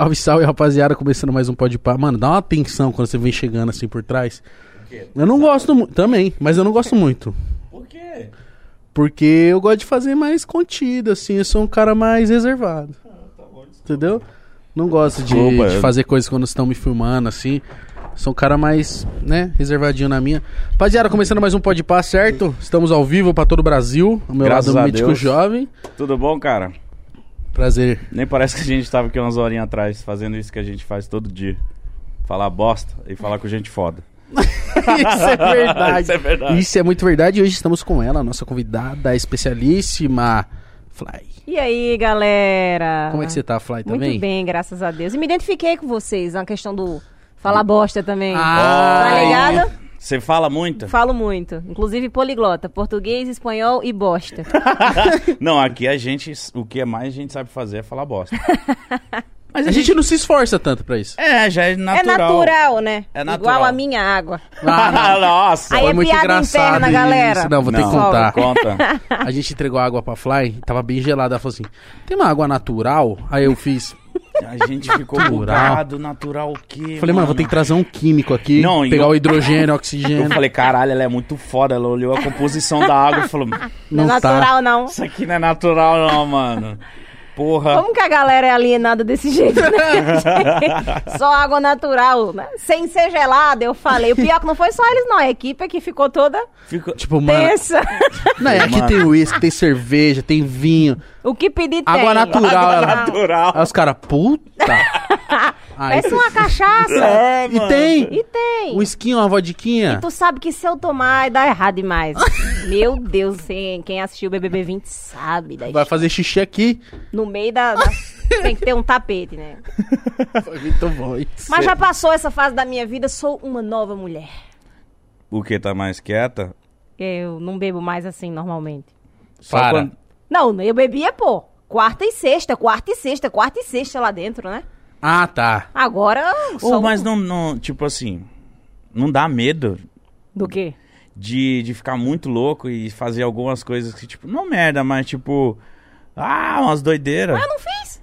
Salve, salve, rapaziada. Começando mais um Pode Pá. Mano, dá uma atenção quando você vem chegando assim por trás. Eu não gosto muito. Também, mas eu não gosto muito. Por quê? Porque eu gosto de fazer mais contido, assim. Eu sou um cara mais reservado. Entendeu? Não gosto de, Desculpa, de fazer coisas quando estão me filmando, assim. Sou um cara mais, né, reservadinho na minha. Rapaziada, começando mais um Pode Pá, certo? Estamos ao vivo pra todo o Brasil. Ao meu Graças lado, o Mítico Deus. Jovem. Tudo bom, cara? Prazer. Nem parece que a gente tava aqui umas horinhas atrás fazendo isso que a gente faz todo dia. Falar bosta e falar com gente foda. Isso é verdade. Isso é verdade. Isso é muito verdade. E hoje estamos com ela, nossa convidada especialíssima, Fly. E aí, galera? Como é que você tá, Fly, Muito também? bem, graças a Deus. E me identifiquei com vocês na questão do falar bosta também. Ah, tá ligado? Você fala muito? Falo muito. Inclusive poliglota. Português, espanhol e bosta. Não, aqui a gente, o que é mais a gente sabe fazer é falar bosta. Mas a gente não se esforça tanto pra isso. É, já é natural. É natural, né? É natural. Igual a minha água. Ah, não. Nossa. Aí Foi é muito piada engraçado interna, galera. isso. Não, vou ter que Não, contar. Conta. A gente entregou água pra Fly, tava bem gelada. Ela falou assim: tem uma água natural? Aí eu fiz. A gente ficou Natural. bugado, natural o quê? Falei, mano, vou ter que trazer um químico aqui. Não, pegar eu- o hidrogênio, o Eu oxigênio. falei, caralho, ela é muito foda. Ela olhou a composição da água e falou: Não, Não é tá. natural, não. Isso aqui não é natural, não, mano. Porra. Como que a galera é alienada desse jeito, né? só água natural, né? Sem ser gelada, eu falei. O pior que não foi só eles, não. A equipe é que ficou toda Ficou... Tipo, mano. Não, é aqui Mano. tem uísque, tem cerveja, tem vinho. O que pedir tem. Água natural. Água natural. Aí os caras, puta. Aí, Parece uma cachaça. É, e mano. tem E tem. um esquinho, uma vodiquinha. Tu sabe que se eu tomar, dá errado demais. Meu Deus, quem, quem assistiu o BBB 20 sabe. Da Vai fazer xixi aqui. No meio da, da- Tem que ter um tapete, né? Foi muito bom isso. Mas já passou essa fase da minha vida, sou uma nova mulher. O que tá mais quieta? Eu não bebo mais assim normalmente. Só Para. quando- Não, eu bebia, pô. Quarta e sexta, quarta e sexta, quarta e sexta lá dentro, né? Ah, tá. Agora. Ô, só mas não, não, tipo assim, não dá medo Do quê? de, de ficar muito louco e fazer algumas coisas que, tipo, não merda, mas tipo, ah, umas doideiras. Eu não fiz.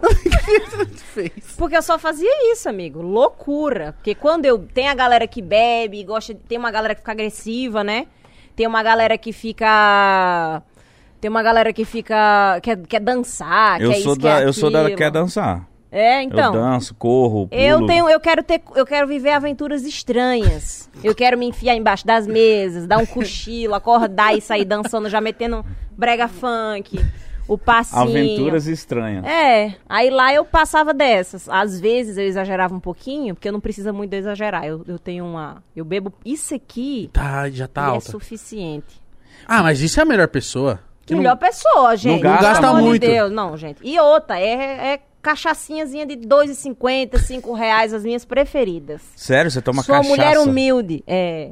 Porque eu só fazia isso, amigo. Loucura. Porque quando eu. Tem a galera que bebe, gosta. de- Tem uma galera que fica agressiva, né? Tem uma galera que fica. Tem uma galera que fica. Quer, quer dançar, eu quer sou isso, da, quer eu sou da quer dançar. É, então. eu danço, corro, pulo. Eu tenho, eu quero ter, eu quero viver aventuras estranhas. Eu quero me enfiar embaixo das mesas, dar um cochilo, acordar e sair dançando, já metendo brega funk, o passinho. aventuras estranhas. É, aí lá eu passava dessas. Às vezes eu exagerava um pouquinho, porque não precisa muito de eu exagerar. Eu, eu tenho uma, eu bebo isso aqui Tá, já tá e é alta. suficiente. Ah, mas isso é a melhor pessoa. Que não- Melhor pessoa, gente. gasta pelo amor de muito. Deus. Não, gente. E outra, é, é cachaçinhazinha de R$ 2,50, 5 reais, as minhas preferidas. Sério, você toma Sou cachaça? mulher humilde. É.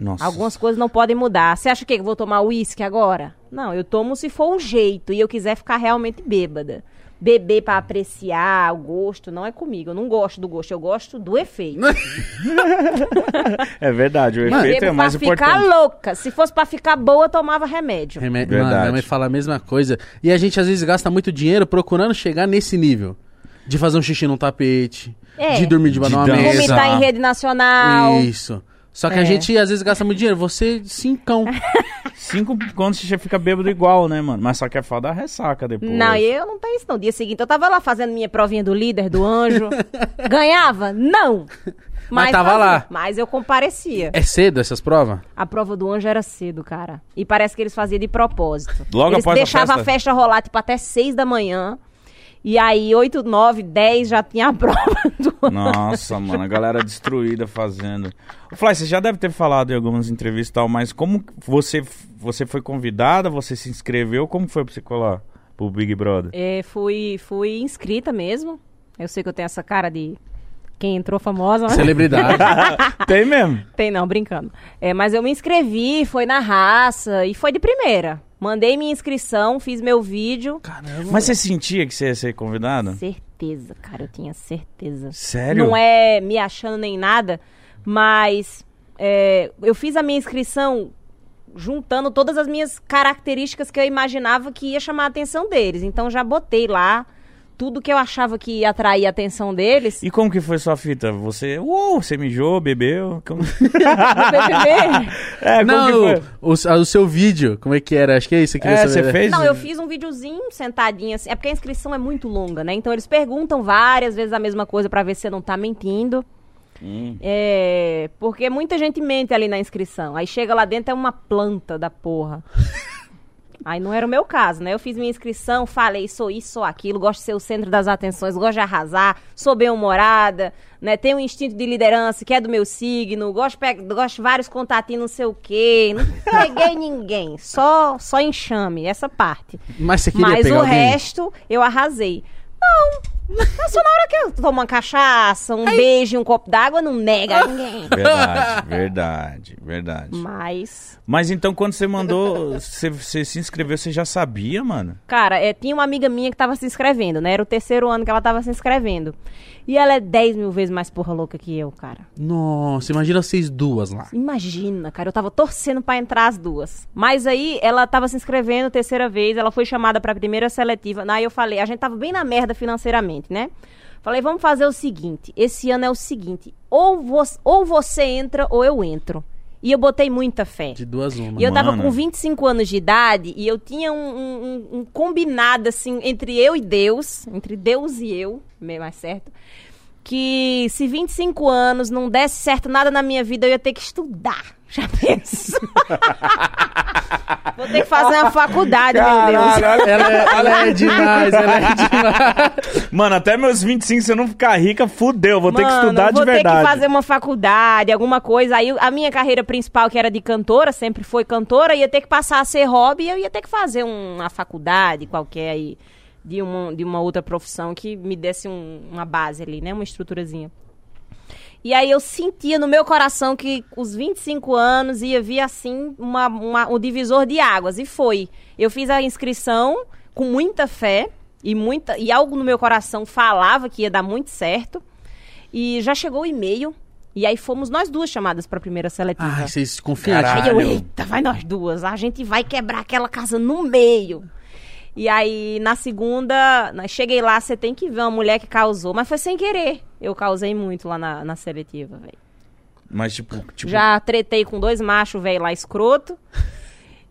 Nossa. Algumas coisas não podem mudar. Você acha o quê? Que eu vou tomar uísque agora? Não, eu tomo se for um jeito e eu quiser ficar realmente bêbada. Beber pra apreciar o gosto não é comigo. Eu não gosto do gosto, eu gosto do efeito. É verdade, o Mano, efeito Bebo é mais pra ficar importante. louca. Se fosse pra ficar boa, eu tomava remédio. Remédio. Verdade. Mano, minha mãe fala a mesma coisa. E a gente às vezes gasta muito dinheiro procurando chegar nesse nível. De fazer um xixi num tapete. É. De dormir debaixo De de uma mesa. Vomitar em rede nacional. Isso. Só que a É. gente às vezes gasta muito dinheiro. Você, cincão. Cinco quando você fica bêbado igual, né, mano? Mas só que é foda a ressaca depois. Não, eu não tenho isso não. Dia seguinte eu tava lá fazendo minha provinha do líder, do anjo. Ganhava? Não. Mas tava fazia. lá. Mas eu comparecia. É cedo essas provas? A prova do anjo era cedo, cara. E parece que eles faziam de propósito. Logo eles após a deixavam a festa? festa rolar, tipo, até seis da manhã. E aí, 8, 9, 10 já tinha a prova do. Nossa, mano, a galera destruída fazendo. Ô, Fly, você já deve ter falado em algumas entrevistas e tal, mas como você, você foi convidada, você se inscreveu, como foi pra você colar pro Big Brother? É, fui, fui inscrita mesmo. Eu sei que eu tenho essa cara de quem entrou famosa, né? Celebridade. Tem mesmo? Tem não, brincando. É, mas eu me inscrevi, foi na raça e foi de primeira. Mandei minha inscrição, fiz meu vídeo. Caramba. Mas você sentia que você ia ser convidada? Certeza, cara, eu tinha certeza. Sério? Não é me achando nem nada, mas é, eu fiz a minha inscrição juntando todas as minhas características que eu imaginava que ia chamar a atenção deles. Então já botei lá tudo que eu achava que ia atrair a atenção deles. E como que foi sua fita? Você, uou, você mijou, bebeu? Como... é, como Não, que foi? o, o- o seu vídeo, como é que era? Acho que é isso que É, você fez? Não, eu fiz um videozinho sentadinha assim. É porque a inscrição é muito longa, né? Então eles perguntam várias vezes a mesma coisa pra ver se você não tá mentindo. Hum. É. Porque muita gente mente ali na inscrição. Aí chega lá dentro é uma planta da porra. Aí não era o meu caso, né? Eu fiz minha inscrição, falei, sou isso, sou aquilo, gosto de ser o centro das atenções, gosto de arrasar, sou bem-humorada, né? Tenho um instinto de liderança que é do meu signo, gosto gosto de vários contatinhos, não sei o quê. Não peguei ninguém, só, só enxame, essa parte. Mas você queria Mas o alguém? resto eu arrasei. Não. É só na hora que eu tomo uma cachaça, um beijo e um copo d'água, não nega ninguém. Verdade, verdade, verdade. Mas, Mas então quando você mandou, você, você se inscreveu, você já sabia, mano? cara, é, tinha uma amiga minha que tava se inscrevendo, né? Era o terceiro ano que ela tava se inscrevendo. E ela é 10 mil vezes mais porra louca que eu, cara. Nossa, imagina vocês duas lá. Imagina, cara, eu tava torcendo pra entrar as duas. Mas aí ela tava se inscrevendo terceira vez, ela foi chamada pra primeira seletiva. Aí eu falei, a gente tava bem na merda financeiramente, né? Falei, vamos fazer o seguinte: esse ano é o seguinte, ou, vo ou você entra ou eu entro. E eu botei muita fé. De duas uma. E eu tava Mano. com 25 anos de idade e eu tinha um, um- um- um combinado, assim, entre eu e Deus, entre Deus e eu, meio mais certo, que se 25 anos não desse certo nada na minha vida, eu ia ter que estudar. Já penso. Vou ter que fazer uma faculdade, meu Deus. Ela é, ela é demais, ela é demais. Mano, até meus 25, se eu não ficar rica, fudeu. Vou ter que Mano, estudar de vou verdade. ter que fazer uma faculdade, alguma coisa. Aí a minha carreira principal, que era de cantora, sempre foi cantora, ia ter que passar a ser hobby e eu ia ter que fazer um- uma faculdade qualquer aí de uma, de uma outra profissão que me desse um- uma base ali, né? Uma estruturazinha. E aí eu sentia no meu coração que os 25 anos ia vir assim uma, uma, um divisor de águas. E foi. Eu fiz a inscrição com muita fé e, muita, e algo no meu coração falava que ia dar muito certo. E já chegou o e-mail. E aí fomos nós duas chamadas para a primeira seletiva. Ai, vocês confiaram. Aí eu, eita, vai nós duas. A gente vai quebrar aquela casa no meio. E aí, na segunda, cheguei lá, você tem que ver uma mulher que causou. Mas foi sem querer. Eu causei muito lá na, na seletiva, velho. Mas tipo, tipo Já tretei com dois machos, velho, lá escroto.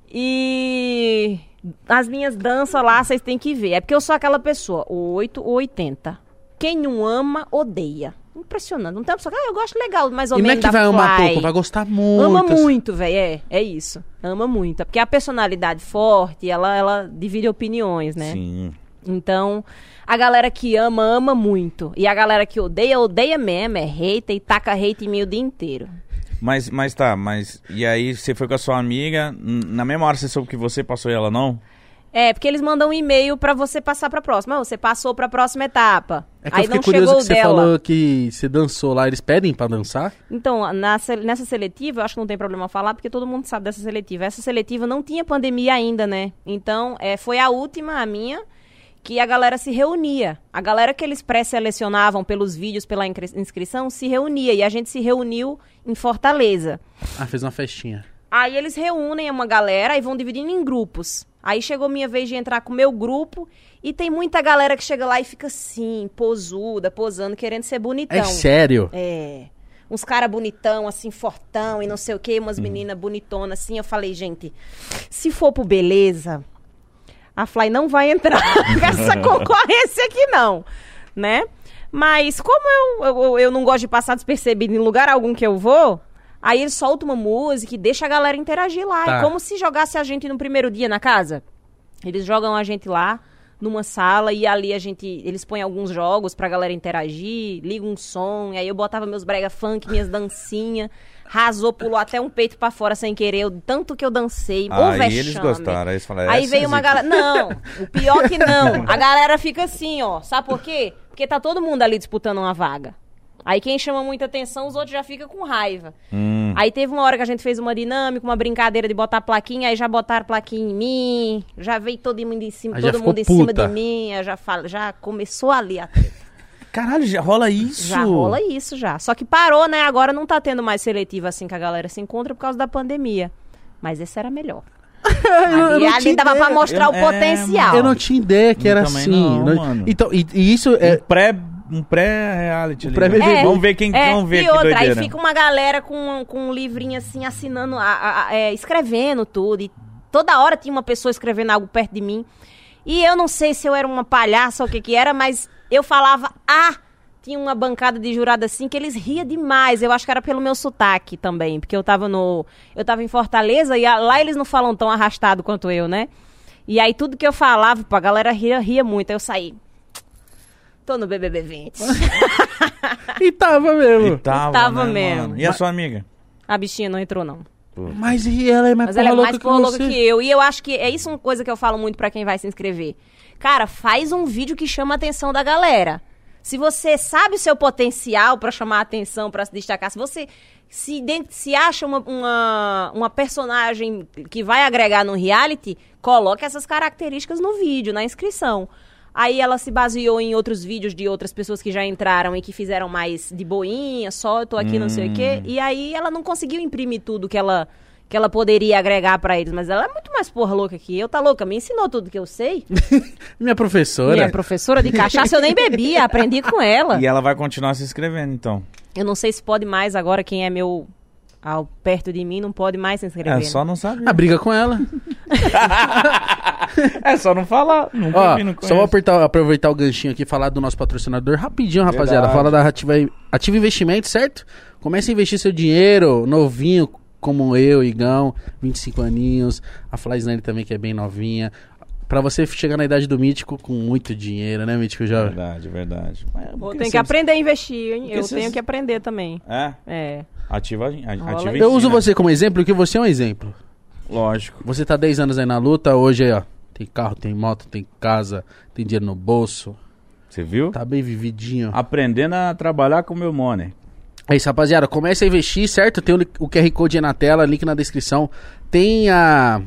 E as minhas danças lá, vocês têm que ver. É porque eu sou aquela pessoa, 8 ou 80. Quem não ama, odeia. Impressionante. Não tem uma pessoa que, ah, eu gosto legal, mais ou E não é menos que da vai amar pouco, vai gostar muito. Ama muito, velho. É, é isso. Ama muito. É porque a personalidade forte, ela, ela divide opiniões, né? Sim. Então, a galera que ama, ama muito. E a galera que odeia, odeia mesmo. É hater e taca hate em mim o dia inteiro. Mas, mas tá, mas. E aí você foi com a sua amiga, na mesma hora você soube que você passou e ela não? É, porque eles mandam um e-mail pra você passar pra próxima. Ah, Você passou pra próxima etapa. É que Aí eu fiquei não curioso chegou que você dela. falou que você dançou lá. Eles pedem pra dançar? Então, se- nessa seletiva, eu acho que não tem problema falar, porque todo mundo sabe dessa seletiva. Essa seletiva não tinha pandemia ainda, né? Então, é, foi a última, a minha, que a galera se reunia. A galera que eles pré-selecionavam pelos vídeos, pela inscri- inscrição, se reunia. E a gente se reuniu em Fortaleza. Ah, fez uma festinha. Aí eles reúnem uma galera e vão dividindo em grupos. Aí chegou minha vez de entrar com o meu grupo e tem muita galera que chega lá e fica assim, posuda, posando, querendo ser bonitão. É sério? É. Uns cara bonitão, assim, fortão e não sei o quê, Hum. umas meninas bonitonas, assim. Eu falei, gente, se for pro beleza, a Fly não vai entrar com essa concorrência aqui, não. Né? Mas como eu, eu, eu não gosto de passar despercebido em lugar algum que eu vou, aí eles soltam uma música e deixa a galera interagir lá. Tá. É como se jogasse a gente no primeiro dia na casa. Eles jogam a gente lá numa sala e ali a gente eles põem alguns jogos pra galera interagir, liga um som, e aí eu botava meus brega funk, minhas dancinhas, rasou, pulou até um peito pra fora sem querer, eu- tanto que eu dancei, ô Aí vexame. eles gostaram, aí eles falaram, Aí "Essa veio é uma zica." galera, não, o pior que não, a galera fica assim, ó, sabe por quê? Porque tá todo mundo ali disputando uma vaga. Aí quem chama muita atenção, os outros já ficam com raiva. Hum. Aí teve uma hora que a gente fez uma dinâmica, uma brincadeira de botar plaquinha, aí já botaram plaquinha em mim, já veio todo mundo em cima, Aí todo mundo em cima puta. de mim, já, fala, já começou ali a treta. Caralho, já rola isso? Já rola isso já. Só que parou, né? Agora não tá tendo mais seletiva assim que a galera se encontra por causa da pandemia. Mas esse era melhor. eu Ali, não dava pra ideia. mostrar o Eu- é, potencial. Eu não tinha ideia que Eu era assim. não, mano. Então, e, e isso é. Pré um pré-reality ali. pré-BBB. né? Vamos ver quem É, vamos ver e que outra, aí doideira. fica uma galera com, com um livrinho assim, assinando, a- a- a- é, escrevendo tudo. E toda hora tinha uma pessoa escrevendo algo perto de mim. E eu não sei se eu era uma palhaça ou o que que era, mas eu falava, ah, tinha uma bancada de jurado assim que eles ria demais. Eu acho que era pelo meu sotaque também, porque eu tava no, eu tava em Fortaleza e a- lá eles não falam tão arrastado quanto eu, né? E aí tudo que eu falava, pô, a galera ria, ria muito. Aí eu saí. Tô no BBB 20. E tava mesmo. E tava, Tava né, mesmo. mano? E a sua amiga? A bichinha não entrou, não. Mas e ela é mais Mas porra ela é louca mais que porra louca você. que eu. E eu acho que é isso uma coisa que eu falo muito pra quem vai se inscrever. Cara, faz um vídeo que chama a atenção da galera. Se você sabe o seu potencial pra chamar a atenção, pra se destacar, se você se, se acha uma, uma, uma personagem que vai agregar no reality, coloque essas características no vídeo, na inscrição. Aí ela se baseou em outros vídeos de outras pessoas que já entraram e que fizeram mais de boinha, só eu tô aqui, não sei o quê. E aí ela não conseguiu imprimir tudo que ela que ela poderia agregar pra eles, mas ela é muito mais porra louca que eu, tá louca? Me ensinou tudo que eu sei. Minha professora. Minha professora de cachaça eu nem bebia, aprendi com ela. E ela vai continuar se inscrevendo, então. Eu não sei se pode mais agora, quem é meu ao perto de mim não pode mais se inscrever. É né? só não saber. Ah, briga com ela. É só não falar. Nunca Ó, vi, não só vou apertar, aproveitar o ganchinho aqui e falar do nosso patrocinador rapidinho, rapaziada. Verdade. Fala da Ativa, Ativa Investimento, certo? Comece a investir seu dinheiro novinho, como eu, Igão, 25 aninhos. A Flyslane também, que é bem novinha. Pra você chegar na idade do Mítico com muito dinheiro, né, Mítico Jovem? Verdade, verdade. Mas Vou que aprender a investir, hein? Eu vocês- tenho que aprender também. É, É. ativa, a- ativa. Eu uso você como exemplo, porque você é um exemplo. Lógico. Você tá 10 anos aí na luta, hoje aí, ó. Tem carro, tem moto, tem casa, tem dinheiro no bolso. Você viu? Tá bem vividinho. Aprendendo a trabalhar com o meu money. É isso, rapaziada. Comece a investir, certo? Tem o, o QR Code aí na tela, link na descrição. Tem a.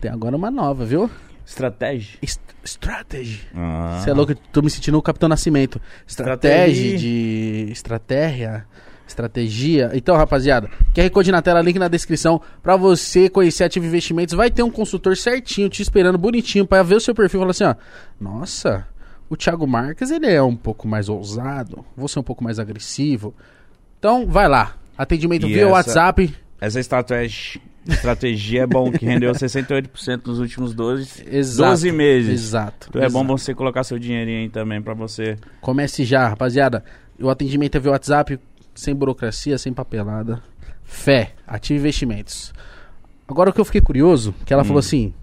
Tem agora uma nova, viu? Estratégia. Est- Strategy. Ah. Você é louco, tô me sentindo o Capitão Nascimento. Estratégia. De. Estratégia. Estratégia. Então, rapaziada, QR Code na tela, link na descrição. Pra você conhecer Ativo Investimentos, vai ter um consultor certinho te esperando, bonitinho, pra ver o seu perfil e falar assim: ó, nossa, o Thiago Marques ele é um pouco mais ousado, você é um pouco mais agressivo. Então, vai lá. Atendimento E via essa- WhatsApp. Essa estratégia, estratégia é bom, que rendeu 68% nos últimos 12, Exato. 12 meses. Exato. Então é bom exato. você colocar seu dinheirinho aí também pra você. Comece já, rapaziada. O atendimento é via WhatsApp, sem burocracia, sem papelada. Fé, ative investimentos. Agora o que eu fiquei curioso, que ela Hum. falou assim: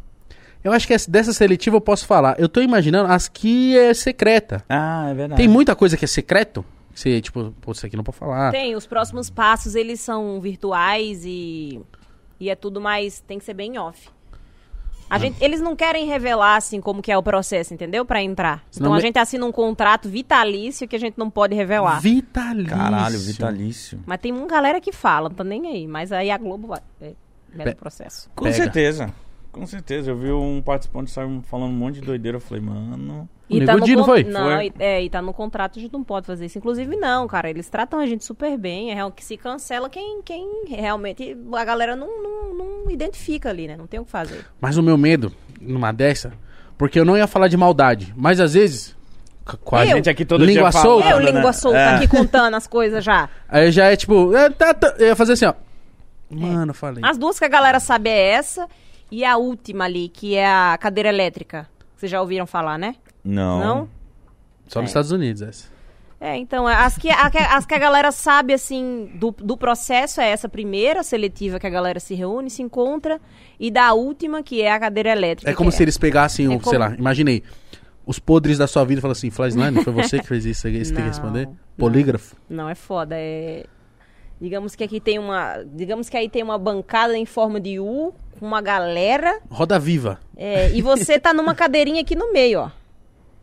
Eu acho que essa- dessa seletiva eu posso falar. Eu tô imaginando as que é secreta. Ah, é verdade. Tem muita coisa que é secreto? Você, tipo, pô, isso aqui não pode falar. Tem, os próximos passos, eles são virtuais e, e é tudo mais, tem que ser bem off. A gente, eles não querem revelar, assim, como que é o processo, entendeu? Pra entrar. Senão então a me- gente assina um contrato vitalício que a gente não pode revelar. Vitalício. Caralho, vitalício. Mas tem uma galera que fala, não tá nem aí. Mas aí a Globo vai. É, é Pe- o processo. Com Pega. certeza. Com certeza. Eu vi um participante saiu falando um monte de doideira. Eu falei, mano. O Nego Di, não con- foi? Não, Foi. e- é, e tá no contrato, a gente não pode fazer isso. Inclusive, não, cara. Eles tratam a gente super bem. É real que se cancela quem, quem realmente. A galera não, não, não identifica ali, né? Não tem o que fazer. Mas o meu medo, numa dessa, porque eu não ia falar de maldade, mas às vezes. Com a Eu? gente aqui todo língua dia solta. falando, Eu, né? língua solta, É. aqui contando as coisas já. Aí já é tipo. é, tá, tá, eu ia fazer assim, ó. Mano, falei. As duas que a galera sabe é essa. E a última ali, que é a cadeira elétrica. Vocês já ouviram falar, né? Não. Não? Só nos é. Estados Unidos, essa. É, então, as que, as que a galera sabe, assim, do, do processo é essa primeira seletiva que a galera se reúne, se encontra, e da última, que é a cadeira elétrica. É como que se eles pegassem, um, É como- sei lá, imaginei. Os podres da sua vida e falassem assim, Flyslane, foi você que fez isso, você tem que Não, responder? não. Polígrafo? Não, é foda, é... Digamos que aqui tem uma... Digamos que aí tem uma bancada em forma de U, com uma galera, Roda viva. é, e você tá numa cadeirinha aqui no meio, ó.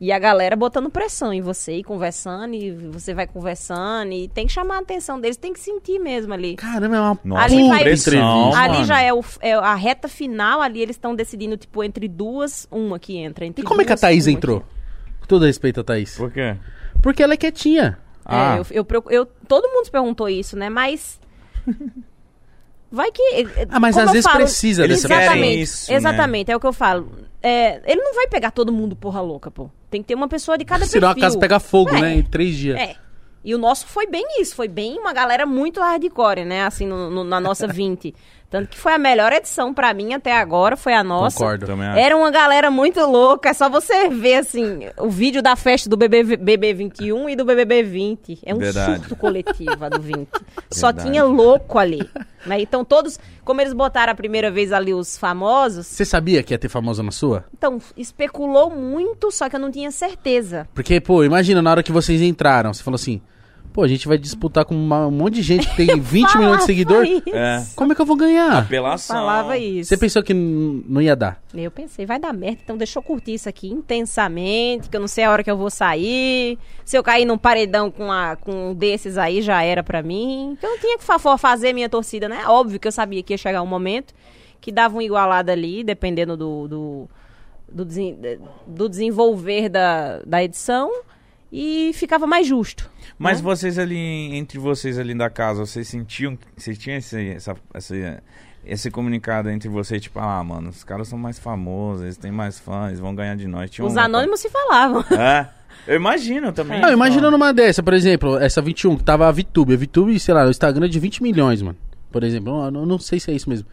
E a galera botando pressão em você, e conversando, e você vai conversando, e tem que chamar a atenção deles, tem que sentir mesmo ali. Caramba, é uma Nossa, Ali vai- pressão, ali mano. já é, o, é a reta final, ali eles estão decidindo, tipo, entre duas, uma que entra. Entre E como é que a duas, Thaís entrou? Com todo respeito a Thaís. Por quê? Porque ela é quietinha. que- Ah. É, eu, eu, eu- todo mundo se perguntou isso, né? Mas Vai que. Ah, mas às vezes falo- precisa dessa Exatamente. isso, né? exatamente, é o que eu falo. É, ele não vai pegar todo mundo porra louca, pô. Tem que ter uma pessoa de cada Senão a perfil. casa pega fogo, É. né? Em três dias. É. E o nosso foi bem isso, foi bem uma galera muito hardcore, né? Assim, no- no- na nossa 20. Tanto que foi a melhor edição pra mim até agora, foi a nossa. Concordo. Também acho. Era uma galera muito louca, é só você ver, assim, o vídeo da festa do BB, BB21 e do BBB 20. É um Verdade. surto coletivo a do 20. Só Verdade. tinha louco ali. Né? Então todos, como eles botaram a primeira vez ali os famosos, Você sabia que ia ter famosa na sua? então especulou muito, só que eu não tinha certeza. Porque, pô, imagina na hora que vocês entraram, você falou assim, pô, a gente vai disputar com uma- um monte de gente que tem 20 milhões de seguidor. isso. É. Como é que eu vou ganhar? Apelação. Falava isso. Você pensou que n- não ia dar? Eu pensei, vai dar merda, então deixa eu curtir isso aqui intensamente, que eu não sei a hora que eu vou sair. Se eu cair num paredão com, a, com um desses aí, já era pra mim. Então eu tinha que fa- fazer minha torcida, né? Óbvio que eu sabia que ia chegar um momento que dava um igualado ali, dependendo do, do, do, desen- do desenvolver da, da edição, e ficava mais justo. Mas né? vocês ali, entre vocês ali da casa, vocês sentiam, vocês tinham esse, essa, esse, esse comunicado entre vocês, tipo, ah, mano, os caras são mais famosos, eles têm mais fãs, eles vão ganhar de nós. Tinha Os uma- anônimos se falavam. É, eu imagino também. Não, imagina numa dessa, por exemplo, essa 21, que tava a VTube. A VTube, sei lá, o Instagram é de 20 milhões, mano. Por exemplo, eu não, não sei se é isso mesmo.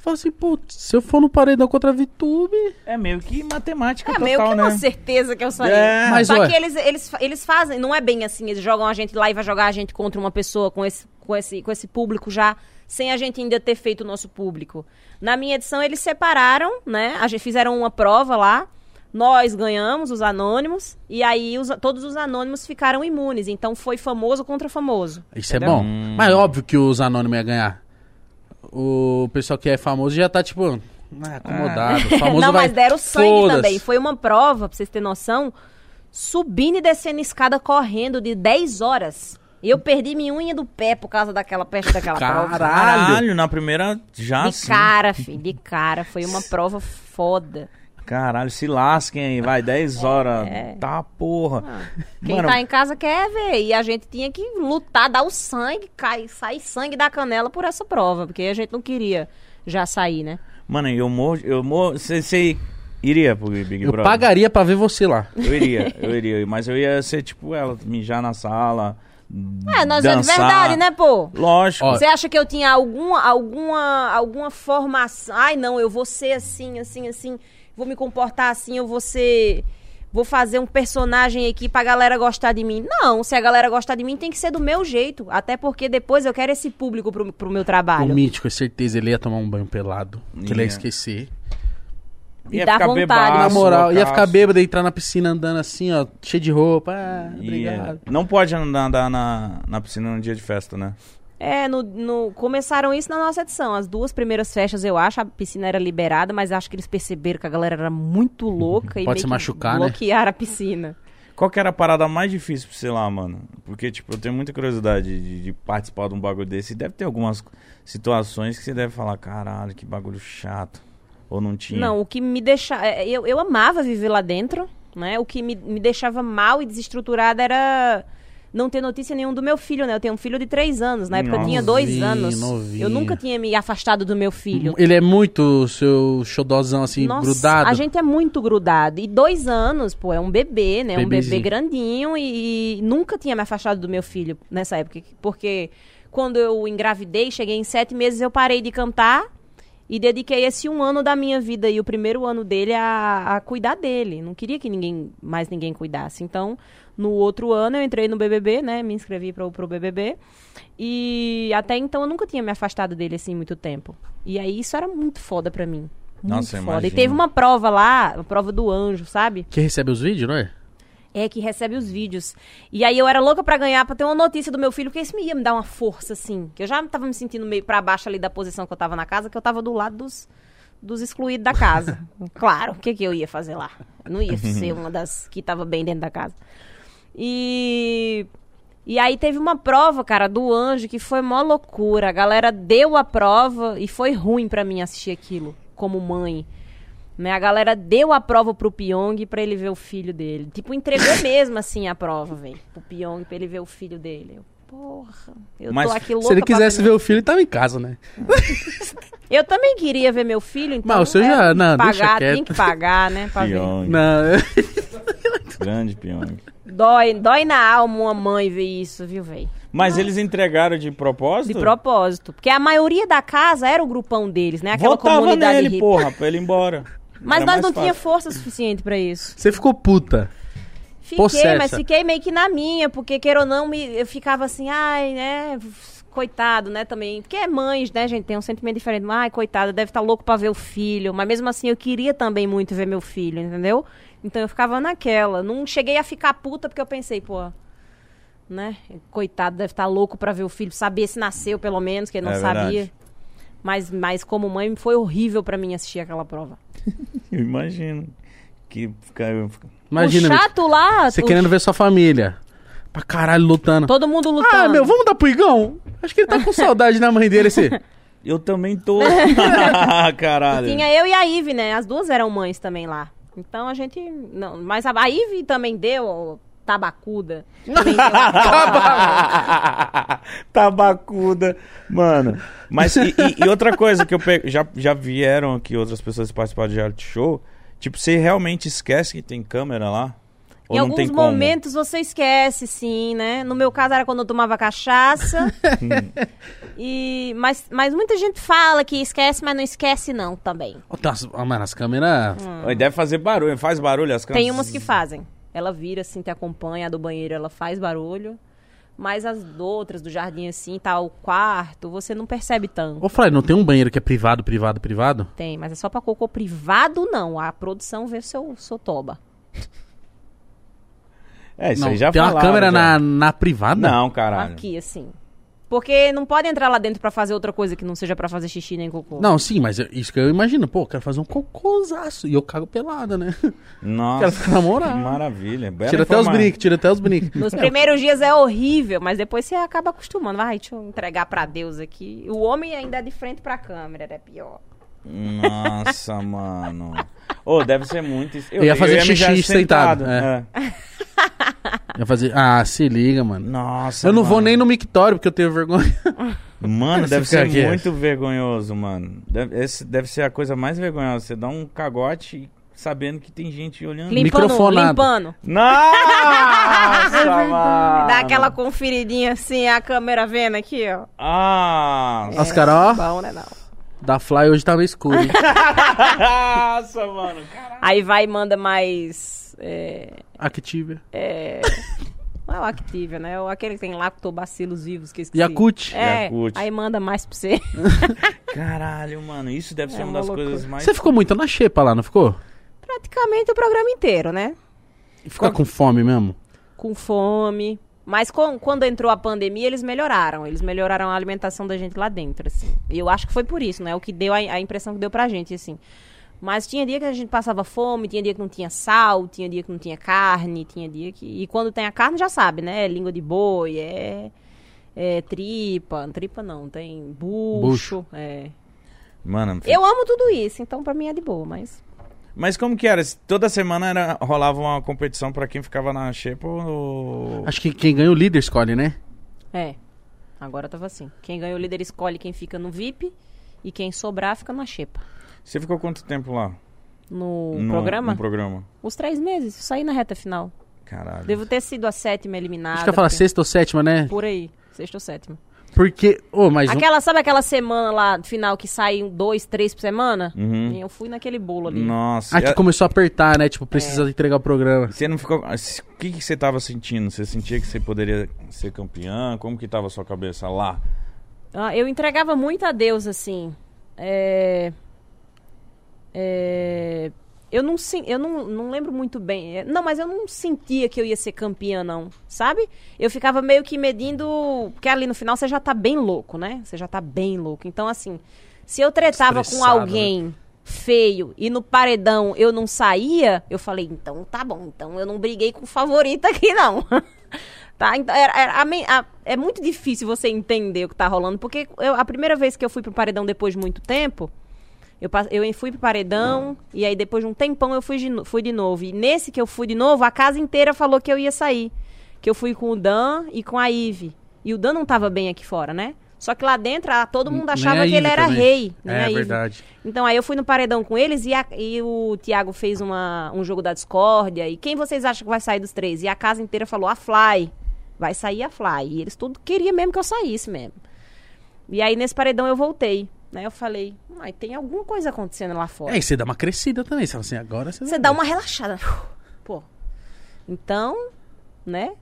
Fala assim, pô, se eu for no paredão contra a VTube. É meio que matemática É total, meio que né? uma certeza que eu saí. É. Mas, Só ué. que eles, eles, eles fazem, não é bem assim, eles jogam a gente lá e vai jogar a gente contra uma pessoa com esse, com esse, com esse público já, sem a gente ainda ter feito o nosso público. Na minha edição, eles separaram, né? A gente fizeram uma prova lá. Nós ganhamos, os anônimos, e aí os- todos os anônimos ficaram imunes. Então foi famoso contra famoso. Isso é Entendeu? bom. Hum. Mas é óbvio que os anônimos iam ganhar. O pessoal que é famoso já tá, tipo, ah, acomodado. O famoso não, vai... mas deram sangue também. Foi uma prova, pra vocês terem noção, subindo e descendo escada correndo de 10 horas. E eu perdi minha unha do pé por causa daquela peste daquela prova. Caralho. Caralho, na primeira já De sim. cara, filho, de cara. Foi uma prova foda. Caralho, se lasquem aí, vai, 10 horas. É. Tá, porra. Quem Mano, tá em casa quer ver. E a gente tinha que lutar, dar o sangue, cai, sair sangue da canela por essa prova. Porque a gente não queria já sair, né? mano, eu morro, eu morro, você iria pro Big Eu Brother? pagaria pra ver você lá. Eu iria, eu iria, mas eu ia ser tipo ela, mijar na sala, É, nós é de dançar. verdade, né, pô? Lógico. Você acha que eu tinha alguma, alguma, alguma formação? Ai, não, eu vou ser assim, assim, assim. Vou me comportar assim, eu vou ser. Vou fazer um personagem aqui pra galera gostar de mim. Não, se a galera gostar de mim, tem que ser do meu jeito. Até porque depois eu quero esse público pro, pro meu O trabalho. mítico, é certeza, ele ia tomar um banho pelado. Que ele ia esquecer. E Ia dá ficar vontade. bebaço, Na moral, ia ficar bêbado, ia entrar na piscina andando assim, ó, cheio de roupa. Ah, Ia. obrigado. Não pode andar, andar na, na piscina no dia de festa, né? É, no, no- começaram isso na nossa edição. As duas primeiras festas, eu acho, a piscina era liberada, mas acho que eles perceberam que a galera era muito louca e Pode meio se que machucar, né? bloquearam a piscina. Qual que era a parada mais difícil pra você lá, mano? Porque, tipo, eu tenho muita curiosidade de, de participar de um bagulho desse. E deve ter algumas situações que você deve falar, caralho, que bagulho chato. Ou não tinha. Não, o que me deixava. Eu, eu amava viver lá dentro, né? O que me, me deixava mal e desestruturada era não ter notícia nenhum do meu filho, né? Eu tenho um filho de três anos. Na época eu tinha dois Novinho, anos. novinho. Eu nunca tinha me afastado do meu filho. Ele é muito seu xodozão, assim, Nossa, grudado. A gente é muito grudado. E dois anos, pô, é um bebê, né? Um Bebezinho. bebê grandinho e, e nunca tinha me afastado do meu filho nessa época. Porque quando eu engravidei, cheguei em sete meses, eu parei de cantar e dediquei esse um ano da minha vida e o primeiro ano dele a, a cuidar dele. Não queria que ninguém mais ninguém cuidasse. Então, no outro ano eu entrei no BBB, né? Me inscrevi pro, pro BBB. E até então eu nunca tinha me afastado dele assim muito tempo. E aí isso era muito foda pra mim. Muito Nossa, foda. E imagino. teve uma prova lá, a prova do anjo, sabe? Que recebe os vídeos, não é? É que recebe os vídeos. E aí eu era louca pra ganhar, pra ter uma notícia do meu filho, porque isso me ia me dar uma força, assim. Que eu já tava me sentindo meio pra baixo ali da posição que eu tava na casa, que eu tava do lado dos, dos excluídos da casa. claro, o que, que eu ia fazer lá? Não ia ser uma das que tava bem dentro da casa. E. E aí teve uma prova, cara, do anjo, que foi mó loucura. A galera deu a prova e foi ruim pra mim assistir aquilo, como mãe. Né? A galera deu a prova pro Pyong pra ele ver o filho dele. Tipo, entregou mesmo assim a prova, velho. Pro Pyong pra ele ver o filho dele. Eu, porra, eu Mas tô aqui louca Se ele quisesse ver o filho, ele tava em casa, né? Eu também queria ver meu filho, então. Mas o seu é, já- não, deixa pagar, quieto. tem que pagar, né? Pra ver. Pyong. Não, Grande Pyong. Dói, dói na alma uma mãe ver isso, viu, velho? Mas eles entregaram de De propósito? propósito. Porque a maioria da casa era o grupão deles, né? Aquela Votava comunidade nele, hippie. porra, pra ele ir embora. Mas nós não tinha fácil. força suficiente pra isso. você ficou puta. Fiquei, Possessa. mas fiquei meio que na minha, porque queira ou não, me, eu ficava assim, ai, né, coitado, né, também. Porque é mães, né, gente, tem um sentimento diferente. Ai, coitado, deve estar louco pra ver o filho. Mas mesmo assim, eu queria também muito ver meu filho, entendeu? Então eu ficava naquela. Não cheguei a ficar puta, porque eu pensei, pô, né, coitado, deve estar louco pra ver o filho, saber se nasceu, pelo menos, que ele não É sabia. Mas, mas como mãe, foi horrível pra mim assistir aquela prova. Eu imagino. Que. Imagina, o chato lá, você o- querendo ver sua família. Pra caralho, lutando. todo mundo lutando. Ah, meu, vamos dar pro Igão? Acho que ele tá com saudade da mãe dele, esse. Eu também tô. Caralho. Tinha eu e a Ive, né? As duas eram mães também lá. Então a gente. Não, mas a, a Ive também deu tabacuda. Tabacuda. Mano. Mas e, e- e outra coisa que eu pe... já, já vieram aqui outras pessoas participar de reality show. Tipo, você realmente esquece que tem câmera lá? Ou em não alguns tem como? momentos você esquece, sim, né? No meu caso era quando eu tomava cachaça. e, mas, mas muita gente fala que esquece, mas não esquece, não, também. Ó, tá, mano, as câmeras. Oi, Deve fazer barulho. Faz barulho as câmeras? Tem umas que fazem. Ela vira assim, te acompanha, a do banheiro ela faz barulho. Mas as outras do jardim assim, tá o quarto, você não percebe tanto. Ô, Flávio, não tem um banheiro que é privado, privado, privado? Tem, mas é só pra cocô privado, não. A produção vê seu, seu toba. É, isso não, aí já tem uma falaram, câmera já. na, na privada? Não, caralho. Aqui, assim. Porque não pode entrar lá dentro pra fazer outra coisa que não seja pra fazer xixi nem cocô. Não, sim, mas eu- isso que eu imagino. Pô, eu quero fazer um cocôzaço. E eu cago pelada, né? Nossa. Quero ficar na moral. Maravilha. Bela tira até os brinques, tira até os brinques. Nos primeiros dias é horrível, mas depois você acaba acostumando. Vai, deixa eu entregar pra Deus aqui. O homem ainda é de frente pra câmera, é pior. Nossa, mano. Ô, deve ser muito. isso. Eu ia fazer mijar xixi sentado, é. Eu fazer... Ah, se liga, mano. Nossa. eu não vou mano. nem no mictório, porque eu tenho vergonha. Mano, deve ser aqui. muito vergonhoso, mano. Deve, esse deve ser a coisa mais vergonhosa. Você dá um cagote sabendo que tem gente olhando. Limpando, Microfonado. limpando. Nossa, mano. Dá aquela conferidinha assim, a câmera vendo aqui, ó. Ah, ó, Bom, né, não. Da Fly hoje tá no escuro. hein? Nossa, mano. Aí vai e manda mais... É, Activia. não é o Activia, né? É o aquele que tem lactobacilos vivos que eu esqueci. Yakult. É, Yakult. aí manda mais pra você. Caralho, mano. Isso deve ser É uma uma das loucura. coisas mais. Você ficou muito na xepa lá, não ficou? Praticamente o programa inteiro, né? E ficar com fome mesmo? com fome. Mas com- quando entrou a pandemia, eles melhoraram. Eles melhoraram a alimentação da gente lá dentro, assim. E eu acho que foi por isso, né? O que deu a, a impressão que deu pra gente, assim. Mas tinha dia que a gente passava fome, tinha dia que não tinha sal, tinha dia que não tinha carne, tinha dia que... E quando tem a carne, já sabe, né? É língua de boi, é... É tripa, tripa não, tem bucho, Bucho. é... Mano, Eu amo tudo isso, então pra mim é de boa, mas... Mas como que era? Toda semana era, rolava uma competição pra quem ficava na xepa ou... Acho que quem ganha o líder escolhe, né? É, agora tava assim. Quem ganha o líder escolhe quem fica no VIP e quem sobrar fica na xepa. Você ficou quanto tempo lá? No, No- programa? No programa. Os três meses, eu saí na reta final. Caralho. Devo ter sido a sétima eliminada. Acho que eu falo porque- sexta ou sétima, né? Por aí, sexta ou sétima. Porque. Ô, mas. um- Aquela, sabe aquela semana lá, final, que sai um, dois, três por semana? Uhum. Eu fui naquele bolo ali. Nossa. Aqui e a- começou a apertar, né? Tipo, precisa É. entregar o programa. Você não ficou... O que, que você tava sentindo? Você sentia que você poderia ser campeã? Como que tava a sua cabeça lá? Ah, eu entregava muito a Deus, assim. É... É... Eu, não, eu não, não lembro muito bem. É, Não, mas eu não sentia que eu ia ser campeã, não. Sabe? Eu ficava meio que medindo. Porque ali no final você já tá bem louco, né? Você já tá bem louco. Então, assim, se eu tretava com Estressado, né? alguém feio e no paredão eu não saía, eu falei, então tá bom. Então eu não briguei com o favorito aqui, não. Tá? Então, era- era- a a- é muito difícil você entender o que tá rolando, porque eu- a primeira vez que eu fui pro paredão depois de muito tempo, eu, eu fui pro paredão, e aí depois de um tempão eu fui de, fui de novo. E nesse que eu fui de novo, a casa inteira falou que eu ia sair. Que eu fui com o Dan e com a Ive. E o Dan não tava bem aqui fora, né? Só que lá dentro, ah, todo mundo achava que ele era também. rei. É verdade. Então aí eu fui no paredão com eles e, a- e o Thiago fez uma, um jogo da discórdia. E quem vocês acham que vai sair dos três? E a casa inteira falou a Fly. Vai sair a Fly. E eles tudo queriam mesmo que eu saísse mesmo. E aí nesse paredão eu voltei. Né? Eu falei, ai, tem alguma coisa acontecendo lá fora. É, e você dá uma crescida também. Você fala assim, agora você. Você dá uma relaxada. Pô. Então, né?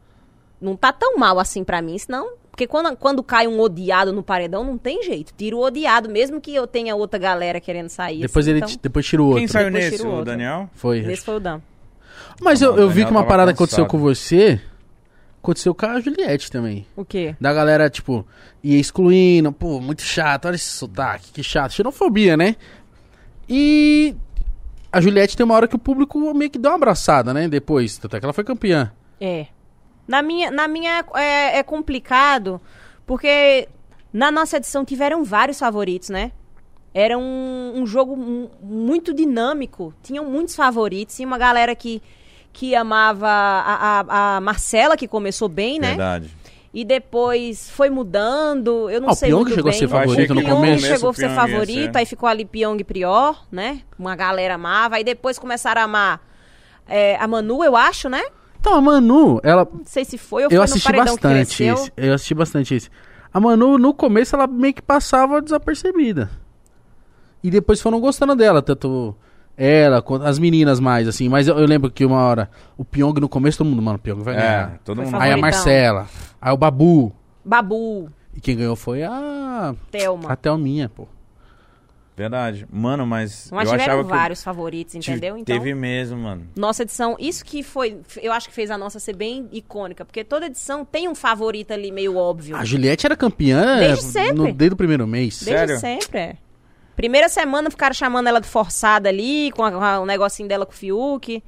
Não tá tão mal assim pra mim, senão. Porque quando, quando cai um odiado no paredão, não tem jeito. Tira o odiado, mesmo que eu tenha outra galera querendo sair. Depois assim, ele então, depois tira o outro. Quem saiu Depois nesse? o O. Daniel? Foi. Esse foi o Dan. Mas eu, Não, eu o vi que uma parada aconteceu cansado. com você. Aconteceu com a Juliette também. O quê? Da galera, tipo, ia excluindo. Pô, muito chato. Olha esse sotaque, que chato. Xenofobia, né? E a Juliette tem uma hora que o público meio que deu uma abraçada, né? Depois. Tanto é que ela foi campeã. É. Na minha, na minha é, é complicado, porque na nossa edição tiveram vários favoritos, né? Era um, um jogo mu- muito dinâmico. Tinham muitos favoritos. Tinha uma galera que, que amava a, a, a Marcela, que começou bem, né? Verdade. E depois foi mudando. Eu não Ah, o sei Pyong muito chegou a bem. ser favorito no começo, chegou o a ser favorito, ser. aí ficou ali Pyong Prior, né? Uma galera amava. Aí depois começaram a amar é, a Manu, eu acho, né? Então, a Manu, ela. Não sei se foi ou foi Eu no assisti bastante esse. Eu assisti bastante esse. A Manu, no começo, ela meio que passava desapercebida. E depois foram gostando dela, tanto ela as meninas mais, assim. Mas eu, eu lembro que uma hora, o Pyong no começo, todo mundo, mano, o Pyong vai É, ganhar. todo Foi mundo. Aí a. Marcela, aí o Babu. Babu, E quem ganhou foi a. Thelma. A Thelminha, pô. Verdade. Mano, mas. Mas eu tiveram achava que. vários favoritos, tive- entendeu? Então, Teve mesmo, mano. nossa edição, isso que foi, eu acho que fez a nossa ser bem icônica, porque toda edição tem um favorito ali meio óbvio. A Juliette era campeã Desde é, sempre. no, desde o primeiro mês. Desde Sério? sempre, é. Primeira semana ficaram chamando ela de forçada ali, com o negocinho dela com o Fiuk. Deixa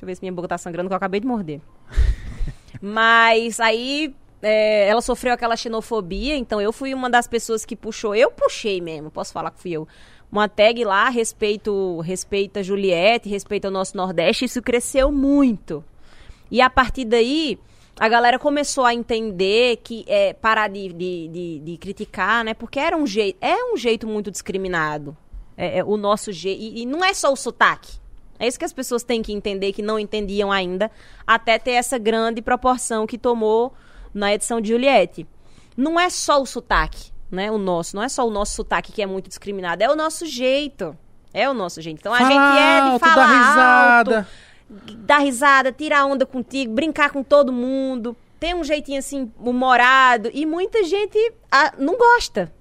eu ver se minha boca tá sangrando, que eu acabei de morder. Mas aí é, ela sofreu aquela xenofobia, então eu fui uma das pessoas que puxou. Eu puxei mesmo, posso falar que fui eu. Uma tag lá, respeito, respeita Juliette, respeita o nosso Nordeste, isso cresceu muito. E a partir daí, a galera começou a entender que é parar de, de, de, de criticar, né? Porque era um jeito, é um jeito muito discriminado. É, é o nosso jeito. E, e não é só o sotaque. É isso que as pessoas têm que entender, que não entendiam ainda, até ter essa grande proporção que tomou na edição de Juliette. Não é só o sotaque, né? O nosso. Não é só o nosso sotaque que é muito discriminado, é o nosso jeito. É o nosso jeito. Então a Fala gente é de alto, falar risada. alto, dar risada, tirar onda contigo, brincar com todo mundo, ter um jeitinho assim humorado e muita gente ah, não gosta.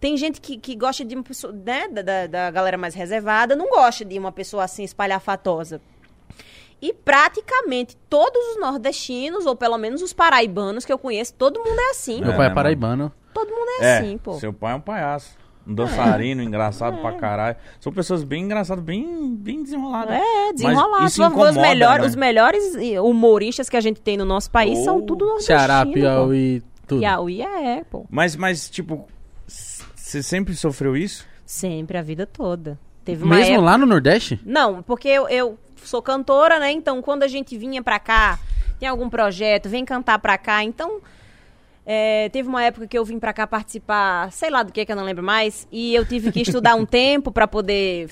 Tem gente que, que gosta de uma pessoa, né, da, da, da galera mais reservada, não gosta de uma pessoa assim espalhafatosa. E praticamente todos os nordestinos, ou pelo menos os paraibanos que eu conheço, todo mundo é assim. Meu É, pai é paraibano. Todo mundo é, É, assim, pô. seu pai é um palhaço. Um dançarino, engraçado pra caralho. São pessoas bem engraçadas, bem, bem desenroladas. É, isso Os, melhor- né? os melhores humoristas que a gente tem no nosso país são Oh, tudo nordestinos. Ceará, pô. Piauí, tudo. Piauí é, pô. Mas, mas, tipo, você sempre sofreu isso? Sempre, a vida toda. Teve uma Mesmo época... lá no Nordeste? Não, porque eu, eu sou cantora, né? Então, quando a gente vinha pra cá, tem algum projeto, vem cantar pra cá. Então, é, teve uma época que eu vim pra cá participar, sei lá do que que eu não lembro mais, e eu tive que estudar um tempo pra poder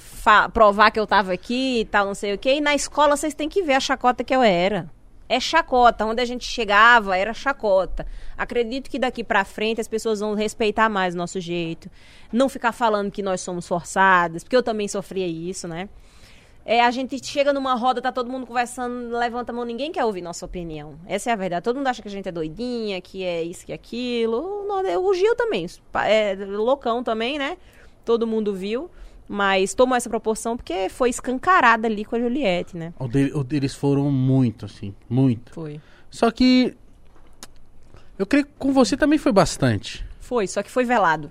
provar que eu tava aqui e tal, não sei o quê. E na escola vocês têm que ver a chacota que eu era. É chacota, onde a gente chegava era chacota. Acredito que daqui pra frente as pessoas vão respeitar mais o nosso jeito. Não ficar falando que nós somos forçadas, porque eu também sofria isso, né? É, a gente chega numa roda, tá todo mundo conversando, levanta a mão, ninguém quer ouvir nossa opinião. Essa é a verdade. Todo mundo acha que a gente é doidinha, que é isso, que é aquilo. O Gil também, é loucão também, né? Todo mundo viu. Mas tomou essa proporção porque foi escancarada ali com a Juliette, né? O, o deles foram muito, assim, muito. Foi. Só que. Eu creio que com você também foi bastante. Foi, só que foi velado.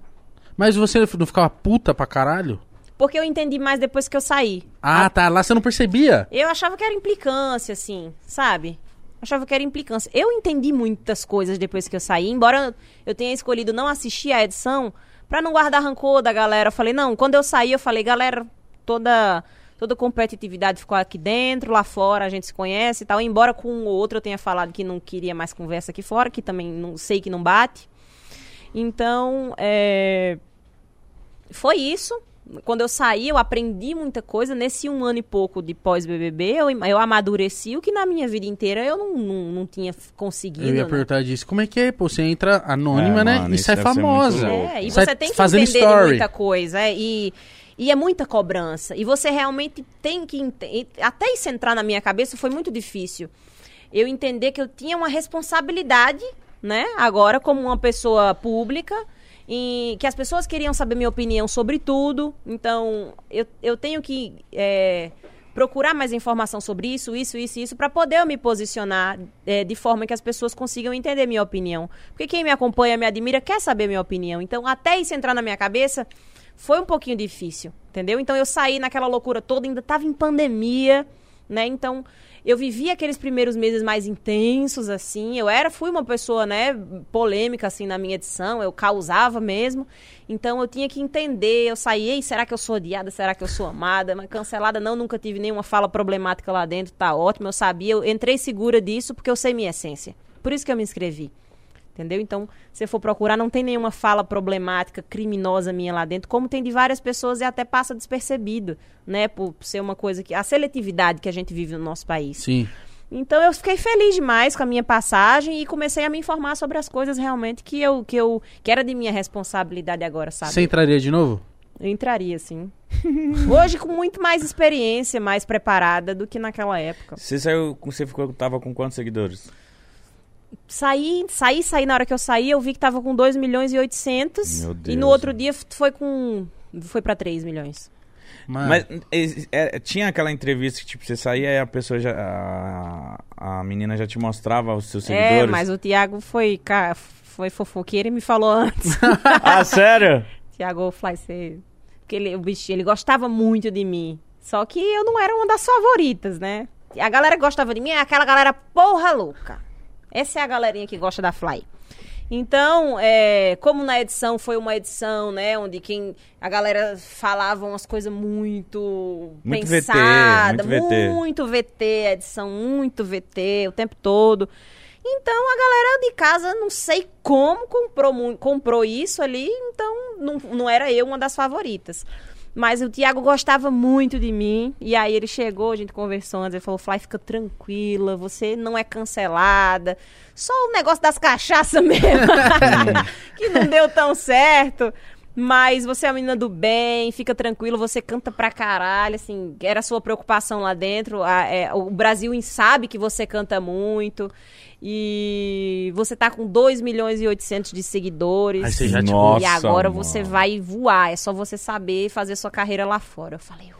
Mas você não ficava puta pra caralho? Porque eu entendi mais depois que eu saí. Ah, tá. Lá você não percebia. Eu achava que era implicância, assim, sabe? Achava que era implicância. Eu entendi muitas coisas depois que eu saí, embora eu tenha escolhido não assistir a edição pra não guardar rancor da galera. Eu falei, não, quando eu saí, eu falei, galera, toda toda competitividade ficou aqui dentro, lá fora a gente se conhece e tal. Embora com ou outro eu tenha falado que não queria mais conversa aqui fora, que também não sei que não bate. Então, é, foi isso. Quando eu saí, eu aprendi muita coisa. Nesse um ano e pouco de pós-BBB, eu, eu amadureci o que na minha vida inteira eu não, não, não tinha conseguido. Eu ia né? perguntar disso. Como é que é? Pô, você entra anônima, É, né? mano, e isso sai famosa. É, e Sai você tem que fazendo entender story. muita coisa. É, e, e é muita cobrança. E você realmente tem que. Até isso entrar na minha cabeça foi muito difícil. Eu entender que eu tinha uma responsabilidade, né? Agora, como uma pessoa pública. Que as pessoas queriam saber minha opinião sobre tudo. Então, eu, eu tenho que é, procurar mais informação sobre isso, isso, isso, isso, para poder eu me posicionar é, de forma que as pessoas consigam entender minha opinião. Porque quem me acompanha, me admira, quer saber minha opinião. Então, até isso entrar na minha cabeça, foi um pouquinho difícil, entendeu? Então, eu saí naquela loucura toda, ainda estava em pandemia, né? Então, eu vivi aqueles primeiros meses mais intensos, assim. Eu era, fui uma pessoa, né, polêmica, assim, na minha edição. Eu causava mesmo. Então, eu tinha que entender. Eu saí, será que eu sou odiada? Será que eu sou amada? Mas cancelada não, nunca tive nenhuma fala problemática lá dentro. Tá ótimo, eu sabia. Eu entrei segura disso porque eu sei minha essência. Por isso que eu me inscrevi. Entendeu? Então, se for procurar, não tem nenhuma fala problemática, criminosa minha lá dentro, como tem de várias pessoas e até passa despercebido, né? Por ser uma coisa que. A seletividade que a gente vive no nosso país. Sim. Então eu fiquei feliz demais com a minha passagem e comecei a me informar sobre as coisas realmente que eu que eu que era de minha responsabilidade agora, sabe? Você entraria de novo? Eu entraria sim. Hoje com muito mais experiência, mais preparada do que naquela época. Você saiu, você ficou, tava com quantos seguidores? Saí, saí, saí na hora que eu saí, eu vi que tava com 2 milhões e 800 Meu e Deus, no outro mano. dia foi com foi pra 3 milhões. Mano, Mas é, é, tinha aquela entrevista que, tipo, você saía e a pessoa já. A, a menina já te mostrava os seus É, seguidores. mas o Thiago foi ca- foi fofoqueiro e me falou antes. Ah, sério? Tiago Fly, você... Porque ele, o bicho, ele gostava muito de mim. Só que eu não era uma das favoritas, né? A galera que gostava de mim é aquela galera porra louca. Essa é a galerinha que gosta da Fly. Então, é, como na edição foi uma edição, né, onde quem a galera falava umas coisas muito, Muito VT, pensadas, muito VT. muito VT, a edição muito VT o tempo todo. Então a galera de casa, não sei como, comprou, comprou isso ali, então não, não era eu uma das favoritas. Mas o Tiago gostava muito de mim, e aí ele chegou, a gente conversou antes, ele falou, Fly, fica tranquila, você não é cancelada, só o negócio das cachaças mesmo, que não deu tão certo. Mas você é uma menina do bem, fica tranquilo, você canta pra caralho, assim, era a sua preocupação lá dentro. a- é, o Brasil sabe que você canta muito. E você tá com 2 milhões e 800 de seguidores. Aí você já, tipo, Nossa, e agora mano. você vai voar. É só você saber fazer sua carreira lá fora. Eu falei, "Uh,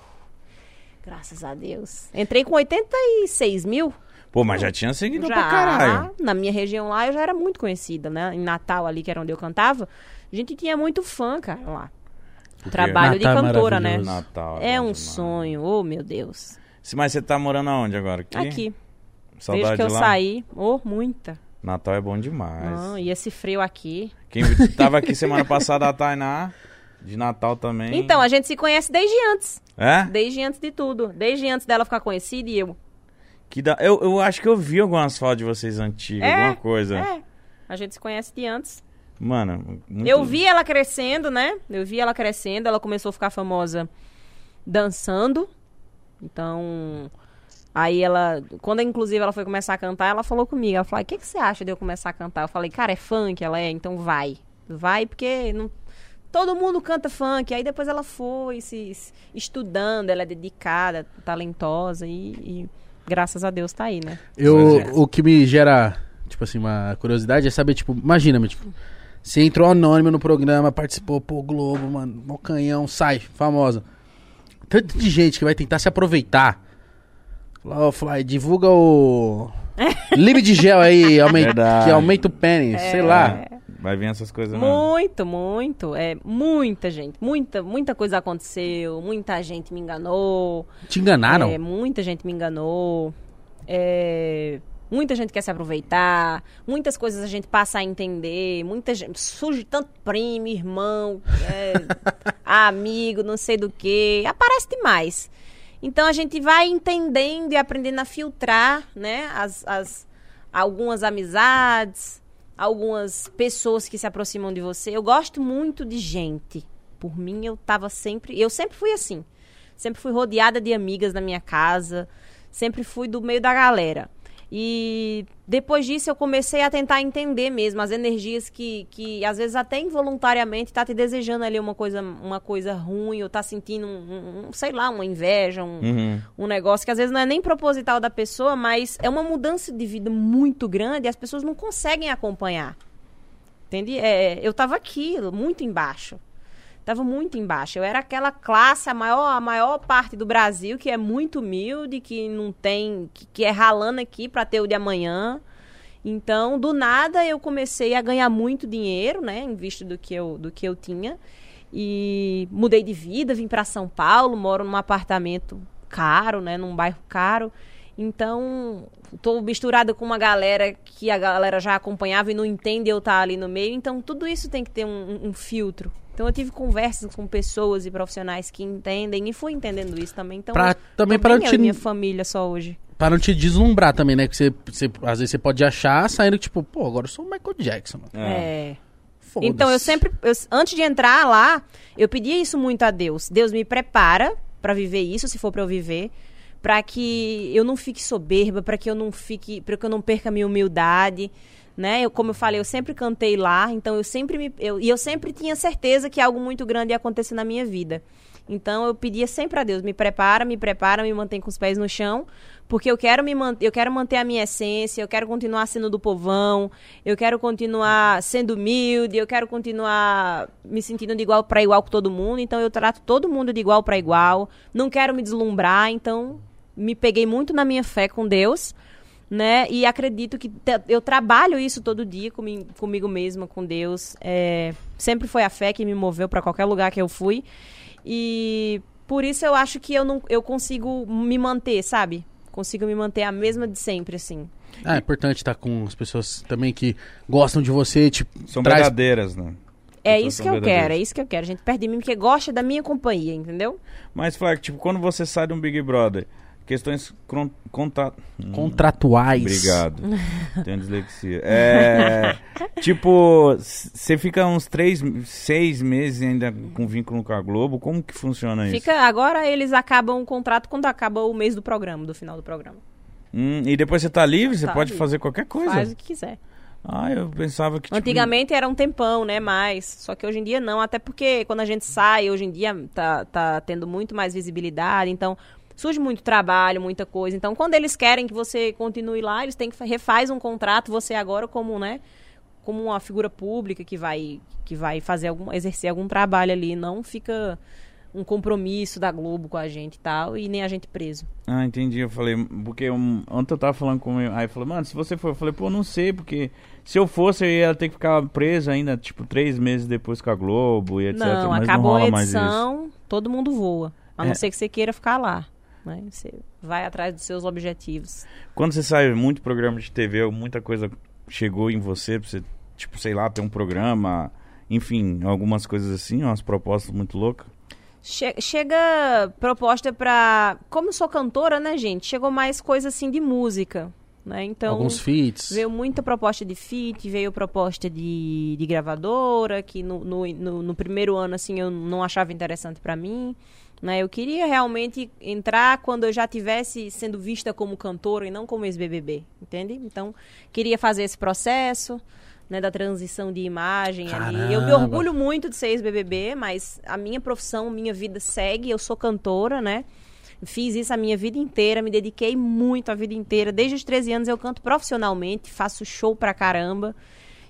graças a Deus. Entrei com 86 mil. Pô, mas já tinha seguidor Já, pra caralho. na minha região lá, eu já era muito conhecida, né? Em Natal, ali, que era onde eu cantava, a gente tinha muito fã, cara, lá. Trabalho de Natal é cantora, né? maravilhoso. Natal. É bom um demais. sonho, oh meu Deus. Se- Mas você tá morando aonde agora? Aqui? Aqui, Saudade desde que eu de lá? saí, oh, muita. Natal é bom demais. Ah, e esse frio aqui. Quem tava aqui semana passada, a Tainá, de Natal também. Então, a gente se conhece desde antes. É? Desde antes de tudo. Desde antes dela ficar conhecida e eu. Que da... eu, eu acho que eu vi algumas fotos de vocês antigas, É, alguma coisa. É. A gente se conhece de antes. Mano, muito... Eu vi ela crescendo, né? Eu vi ela crescendo, ela começou a ficar famosa dançando. Então, aí ela, quando inclusive ela foi começar a cantar, ela falou comigo, ela falou: "O que que você acha de eu começar a cantar?" Eu falei: "Cara, é funk, ela é, então vai. Vai porque não Todo mundo canta funk, aí depois ela foi se, se estudando, ela é dedicada, talentosa e, e graças a Deus tá aí, né? Eu, é. o que me gera, tipo assim, uma curiosidade é saber, tipo, imagina, tipo, você entrou anônimo no programa, participou, pô, Globo, mano, mó canhão, sai, famosa. Tanto de gente que vai tentar se aproveitar. Lá, ô, Fly, divulga o. Lib de gel aí, aumenta, que aumenta o pênis, sei lá. Vai vir essas coisas mesmo. Muito, muito. É muita gente. Muita, muita coisa aconteceu. Muita gente me enganou. Te enganaram? É, muita gente me enganou. É, muita gente quer se aproveitar. Muitas coisas a gente passa a entender. Muita gente. Surge tanto primo, irmão, é, amigo, não sei do que. Aparece demais. Então a gente vai entendendo e aprendendo a filtrar, né? As, as, algumas amizades, algumas pessoas que se aproximam de você. Eu gosto muito de gente. Por mim, eu tava sempre. Eu sempre fui assim. Sempre fui rodeada de amigas na minha casa. Sempre fui do meio da galera. E depois disso eu comecei a tentar entender mesmo as energias que, que às vezes até involuntariamente tá te desejando ali uma coisa, uma coisa ruim, ou tá sentindo um, um sei lá, uma inveja, um, Uhum. um negócio que às vezes não é nem proposital da pessoa, mas é uma mudança de vida muito grande e as pessoas não conseguem acompanhar. Entende? É, eu tava aqui, muito embaixo. Tava muito embaixo. Eu era aquela classe, a maior, a maior parte do Brasil, que é muito humilde, que não tem. que, que é ralando aqui para ter o de amanhã. Então, do nada, eu comecei a ganhar muito dinheiro, né? Em vista do que eu, do que eu tinha. E mudei de vida, vim para São Paulo, moro num apartamento caro, né? Num bairro caro. Então, tô misturada com uma galera que a galera já acompanhava e não entende eu estar ali no meio. Então, tudo isso tem que ter um, um filtro. Então, eu tive conversas com pessoas e profissionais que entendem e fui entendendo isso também. Então, Pra- também para eu te- e minha família só hoje. Pra não te deslumbrar também, né? Que você, você- às vezes você pode achar saindo, tipo, pô, agora eu sou o Michael Jackson, mano. é. Foda-se. Então, eu sempre, eu- antes de entrar lá, eu pedia isso muito a Deus. Deus me prepara pra viver isso, se for pra eu viver, Pra que eu não fique soberba, pra que eu não fique, para que eu não perca a minha humildade, né? Eu, como eu falei, eu sempre cantei lá, então eu sempre me, eu, e eu sempre tinha certeza que algo muito grande ia acontecer na minha vida. Então eu pedia sempre a Deus, me prepara, me prepara, me mantém com os pés no chão, porque eu quero me manter, eu quero manter a minha essência, eu quero continuar sendo do povão, eu quero continuar sendo humilde, eu quero continuar me sentindo de igual para igual com todo mundo, então eu trato todo mundo de igual para igual, não quero me deslumbrar, então me peguei muito na minha fé com Deus, né? E acredito que eu trabalho isso todo dia comi- comigo mesma, com Deus. É, sempre foi a fé que me moveu para qualquer lugar que eu fui. E por isso eu acho que eu não eu consigo me manter, sabe? Consigo me manter a mesma de sempre, assim. Ah, é importante estar com as pessoas também que gostam de você, tipo, São traz... verdadeiras, né? É isso que eu quero, é isso que eu quero. A gente perde de mim porque gosta da minha companhia, entendeu? Mas, Flávio, tipo, quando você sai de um Big Brother, questões conta... Hum, contratuais. Obrigado. Tenho dislexia. É, tipo, você fica uns três, seis meses ainda com vínculo com a Globo. Como que funciona isso? Fica, agora eles acabam o contrato quando acaba o mês do programa, do final do programa. Hum, e depois você tá livre, você Tá pode livre. fazer qualquer coisa. Faz o que quiser. Ah, eu pensava que. tipo, Antigamente era um tempão, né? Mais. Só que hoje em dia não. Até porque quando a gente sai, hoje em dia tá, tá tendo muito mais visibilidade. Então, surge muito trabalho, muita coisa. Então, quando eles querem que você continue lá, eles têm que fa- refaz um contrato, você agora como, né? Como uma figura pública que vai, que vai fazer algum, exercer algum trabalho ali. Não fica um compromisso da Globo com a gente e tal, e nem a gente preso. Ah, entendi. Eu falei, porque um, ontem eu tava falando com ele, aí falou, mano, se você for, eu falei, pô, não sei, porque se eu fosse eu ia ter que ficar preso ainda, tipo, três meses depois com a Globo e etc. Não, mas acabou não a edição, todo mundo voa. A não É. ser que você queira ficar lá. Né? Você vai atrás dos seus objetivos. Quando você sai muito programa de TV, muita coisa chegou em você, pra você, tipo, sei lá, ter um programa, enfim, algumas coisas assim, umas propostas muito loucas. Che- chega proposta pra. Como eu sou cantora, né, gente? Chegou mais coisa assim de música. Né? Então. Alguns feats. Veio muita proposta de feat, veio proposta de, de gravadora, que no, no, no- no primeiro ano, assim, eu não achava interessante pra mim. Né? Eu queria realmente entrar quando eu já tivesse sendo vista como cantora e não como ex-BBB, entende? Então, queria fazer esse processo, né, da transição de imagem ali. Eu me Caramba. orgulho muito de ser ex-BBB, mas a minha profissão, minha vida segue, eu sou cantora, né? Fiz isso a minha vida inteira, me dediquei muito a vida inteira. Desde os 13 anos eu canto profissionalmente, faço show pra caramba.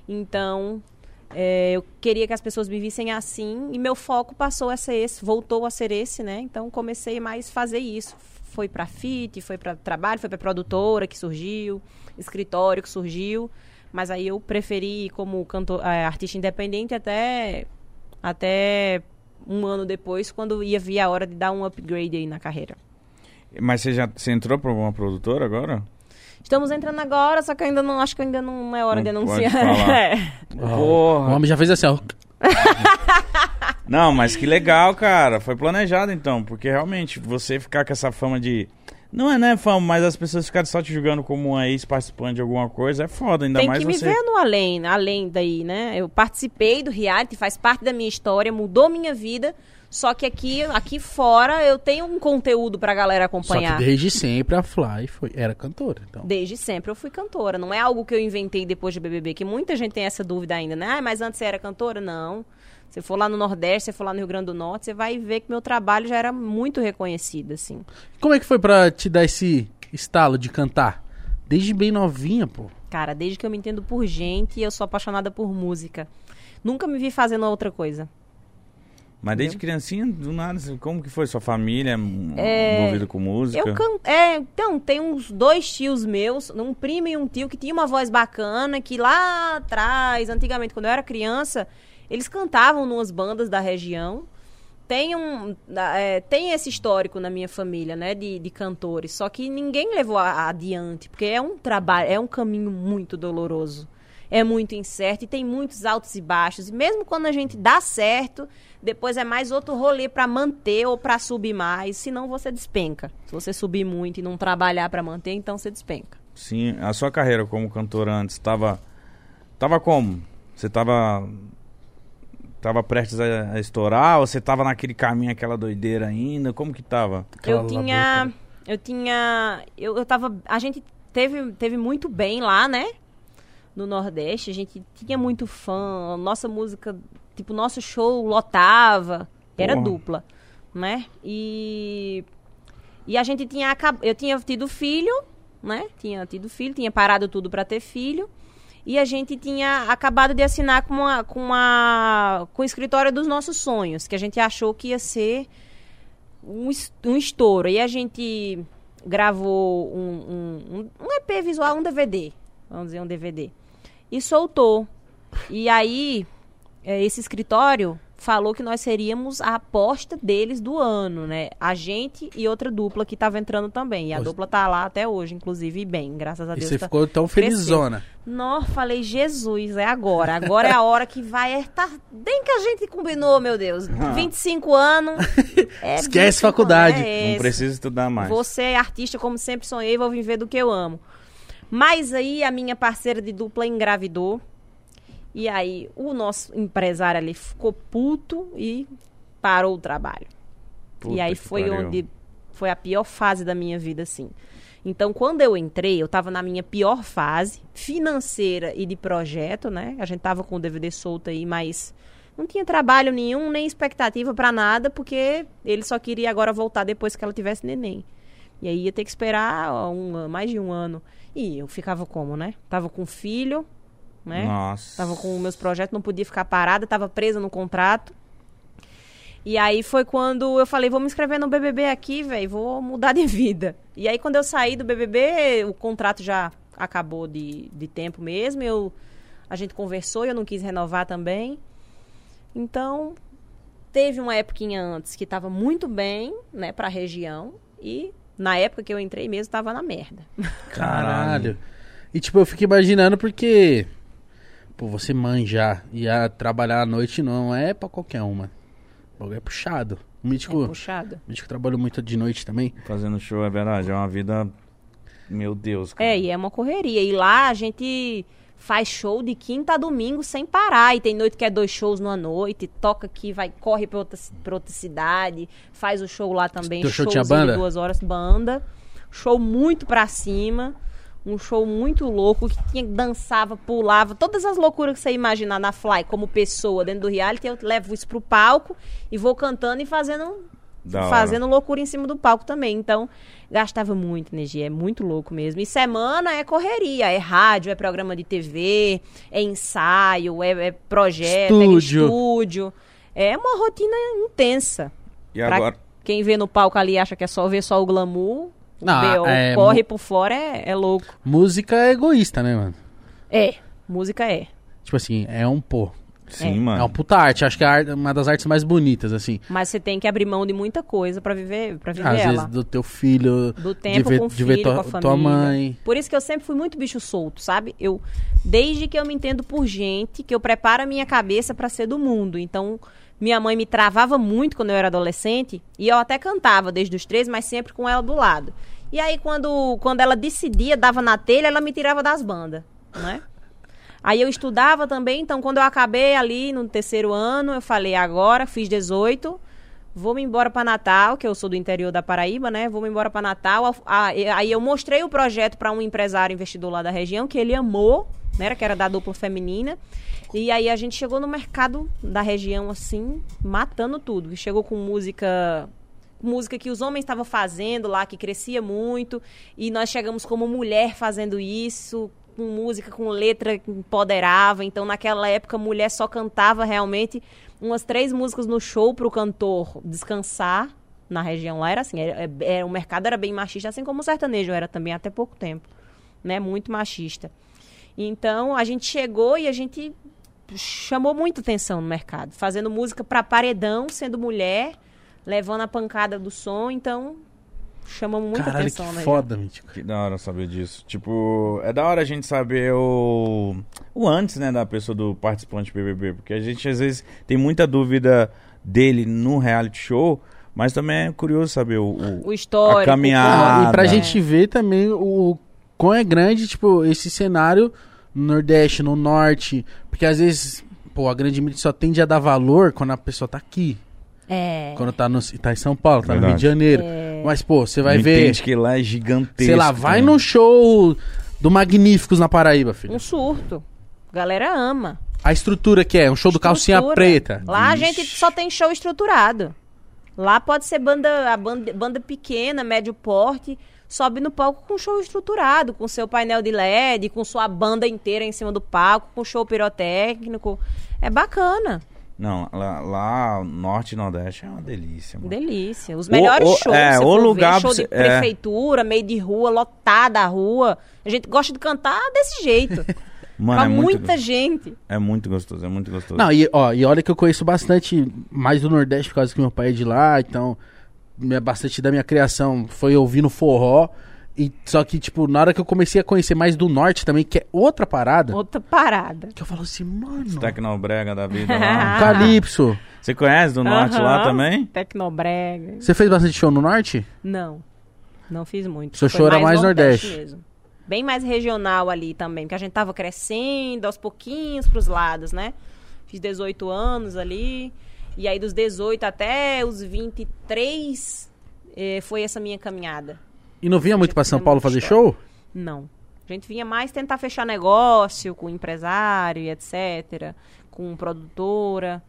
Então, é, eu queria que as pessoas me vissem assim e meu foco passou a ser esse, voltou a ser esse, né? Então, comecei mais fazer isso. Foi pra fit, foi pra trabalho, foi pra produtora que surgiu, escritório que surgiu. Mas aí eu preferi como cantor, é, artista independente até até um ano depois, quando ia vir a hora de dar um upgrade aí na carreira. Mas você já você entrou pra alguma produtora agora? Estamos entrando agora, só que eu ainda não acho que ainda não é hora Não de pode anunciar. falar. É. Ó, Porra. O homem já fez assim, ó. Não, mas que legal, cara. Foi planejado então, porque realmente você ficar com essa fama de. Não é, né, fama, mas as pessoas ficarem só te julgando como uma ex-participante de alguma coisa é foda, ainda Tem mais que me você. ver no além, além daí, né? Eu participei do reality, faz parte da minha história, mudou minha vida. Só que aqui, aqui fora eu tenho um conteúdo pra galera Só acompanhar. que desde sempre a Fly foi, era cantora. Então. Desde sempre eu fui cantora. Não é algo que eu inventei depois de BBB, que muita gente tem essa dúvida ainda, né? Ah, mas antes você era cantora? Não. Você for lá no Nordeste, você for lá no Rio Grande do Norte, você vai ver que meu trabalho já era muito reconhecido, assim. Como é que foi pra te dar esse estalo de cantar? Desde bem novinha, pô. Cara, desde que eu me entendo por gente, eu sou apaixonada por música. Nunca me vi fazendo outra coisa. Mas desde criancinha, do nada, como que foi sua família envolvida com música? É, Eu can... É, então, tem uns dois tios meus, um primo e um tio que tinha uma voz bacana, que lá atrás, antigamente, quando eu era criança, eles cantavam numas bandas da região. Tem, um, é, tem esse histórico na minha família, né, de, de cantores, só que ninguém levou a- adiante, porque é um trabalho, é um caminho muito doloroso. É muito incerto e tem muitos altos e baixos. E mesmo quando a gente dá certo, depois é mais outro rolê pra manter ou pra subir mais, senão você despenca. Se você subir muito e não trabalhar pra manter, então você despenca. Sim, a sua carreira como cantora antes estava tava como? Você estava tava prestes a, a estourar ou você tava naquele caminho aquela doideira ainda? Como que tava? Aquela eu tinha. Eu tinha. Eu, eu tava. A gente teve, teve muito bem lá, né? No Nordeste. A gente tinha muito fã. Nossa música. Tipo, nosso show lotava. Era Porra. dupla. Né? E. E a gente tinha. acab- Eu tinha tido filho, né? Tinha tido filho, tinha parado tudo pra ter filho. E a gente tinha acabado de assinar com, uma, com, uma, com o escritório dos nossos sonhos, que a gente achou que ia ser um, um estouro. E a gente gravou um, um- um EP visual, um DVD. Vamos dizer, um DVD. E soltou. E aí, eh, esse escritório falou que nós seríamos a aposta deles do ano, né? A gente e outra dupla que tava entrando também. E a dupla tá lá até hoje, inclusive, e bem, graças a E Deus. você tá- ficou tão cresceu. felizona. Nó, falei, Jesus, é agora. Agora é a hora que vai. É, tá bem que a gente combinou, meu Deus. 25 anos. é Esquece 25 faculdade. anos, é Não precisa estudar mais. Você é artista como sempre sonhei, vou viver do que eu amo. Mas aí a minha parceira de dupla engravidou. E aí o nosso empresário ali ficou puto e parou o trabalho. Puta e aí foi pariu. onde foi a pior fase da minha vida, assim. Então, quando eu entrei, eu tava na minha pior fase financeira e de projeto, né? A gente tava com o DVD solto aí, mas não tinha trabalho nenhum, nem expectativa pra nada, porque ele só queria agora voltar depois que ela tivesse neném. E aí ia ter que esperar ó, um, mais de um ano. E eu ficava como, né? Tava com filho, né? Nossa. Tava com meus projetos, não podia ficar parada, tava presa no contrato. E aí foi quando eu falei, vou me inscrever no BBB aqui, velho, vou mudar de vida. E aí quando eu saí do BBB, o contrato já acabou de, de tempo mesmo, eu, a gente conversou e eu não quis renovar também. Então, teve uma époquinha antes que tava muito bem, né, pra região, e na época que eu entrei mesmo, tava na merda. Caralho. E tipo, eu fico imaginando porque. Pô, você manjar e a trabalhar à noite não é pra qualquer uma. O bagulho é puxado. O mítico, É puxado. o mítico trabalhou muito de noite também. Fazendo show, é verdade. É uma vida. Meu Deus, cara. É, e é uma correria. E lá a gente faz show de quinta a domingo sem parar. E tem noite que é dois shows numa noite, toca aqui, vai, corre pra outra, pra outra cidade, faz o show lá também. Teu show tinha banda? De duas horas, banda. Show muito pra cima. Um show muito louco, que tinha, dançava, pulava, todas as loucuras que você imaginar na Fly como pessoa dentro do reality, eu levo isso pro palco e vou cantando e fazendo Da hora. fazendo loucura em cima do palco também. Então, gastava muito energia, é muito louco mesmo. E semana é correria, é rádio, é programa de TV, é ensaio, é, é projeto, é Estúdio. estúdio. É uma rotina intensa. E Pra agora. quem vê no palco ali e acha que é só ver só o glamour, Não, é, corre por fora é, é louco. Música é egoísta, né, mano? É, música é. Tipo assim, é um pô. Sim, É. É mano. uma puta arte. Acho que é uma das artes mais bonitas, assim. Mas você tem que abrir mão de muita coisa pra viver, para viver Às ela. vezes do teu filho. do tempo ver- com o de filho, ver tua- com a família. tua mãe. Por isso que eu sempre fui muito bicho solto, sabe? Eu desde que eu me entendo por gente, que eu preparo a minha cabeça pra ser do mundo. Então, Minha mãe me travava muito quando eu era adolescente. E eu até cantava desde os três, mas sempre com ela do lado. E aí, quando, quando ela decidia, dava na telha, ela me tirava das bandas, né? Aí eu estudava também, então quando eu acabei ali no terceiro ano, eu falei, agora fiz 18, vou me embora para Natal, que eu sou do interior da Paraíba, né? Vou me embora para Natal. Aí eu mostrei o projeto para um empresário investidor lá da região, que ele amou, né? Que era da dupla feminina. E aí a gente chegou no mercado da região, assim, matando tudo. Chegou com música música que os homens estavam fazendo lá, que crescia muito, e nós chegamos como mulher fazendo isso, com música, com letra que empoderava. Então, naquela época, a mulher só cantava realmente umas três músicas no show para o cantor descansar. Na região lá era assim, era, era, é, é, o mercado era bem machista, assim como o sertanejo era também até pouco tempo, né? Muito machista. Então, a gente chegou e a gente chamou muita atenção no mercado, fazendo música para paredão, sendo mulher, levando a pancada do som, então chamamos muita Caralho, atenção, que né? foda, Mítico. Que da hora saber disso. Tipo, é da hora a gente saber o, o antes, né, da pessoa do participante BBB, porque a gente às vezes tem muita dúvida dele no reality show, mas também é curioso saber o, o, o histórico, a caminhada. E pra gente ver também o quão é grande, tipo, esse cenário no Nordeste, no Norte, porque às vezes, pô, a grande mídia só tende a dar valor quando a pessoa tá aqui. É. Quando tá, no, tá em São Paulo, tá Verdade. no Rio de Janeiro. É. Mas, pô, você vai Não ver. entende que lá é gigantesco. Sei lá, vai né? no show do Magníficos na Paraíba, filho. Um surto. Galera ama. A estrutura que é, um show do calcinha preta. Lá a Vixe. gente só tem show estruturado. Lá pode ser banda, a banda, banda pequena, médio porte, sobe no palco com show estruturado, com seu painel de LED, com sua banda inteira em cima do palco, com show pirotécnico. É bacana. Não, lá, lá Norte e Nordeste é uma delícia, mano. Delícia. Os melhores o- shows. é, o for ver, lugar show de é. prefeitura, meio de rua, lotada a rua. A gente gosta de cantar desse jeito. Mano, pra é muito, muita gente. é muito gostoso, é muito gostoso. Não, e, ó, e olha que eu conheço bastante mais do Nordeste por causa que meu pai é de lá, então minha, bastante da minha criação foi ouvindo forró. E, só que, tipo, na hora que eu comecei a conhecer mais do Norte também, que é outra parada, Outra parada. que eu falo assim, mano, Tecnobrega da vida lá. Calypso. Você conhece do Norte lá também? Tecnobrega. Você fez bastante show no Norte? Não, não fiz muito. Seu Foi show era mais Nordeste. mesmo. Bem mais regional ali também, porque a gente tava crescendo aos pouquinhos pros lados, né? Fiz 18 anos ali, e aí dos 18 até os 23 eh, foi essa minha caminhada. E não vinha muito pra São Paulo fazer história. show? Não. A gente vinha mais tentar fechar negócio com empresário e etc., com produtora.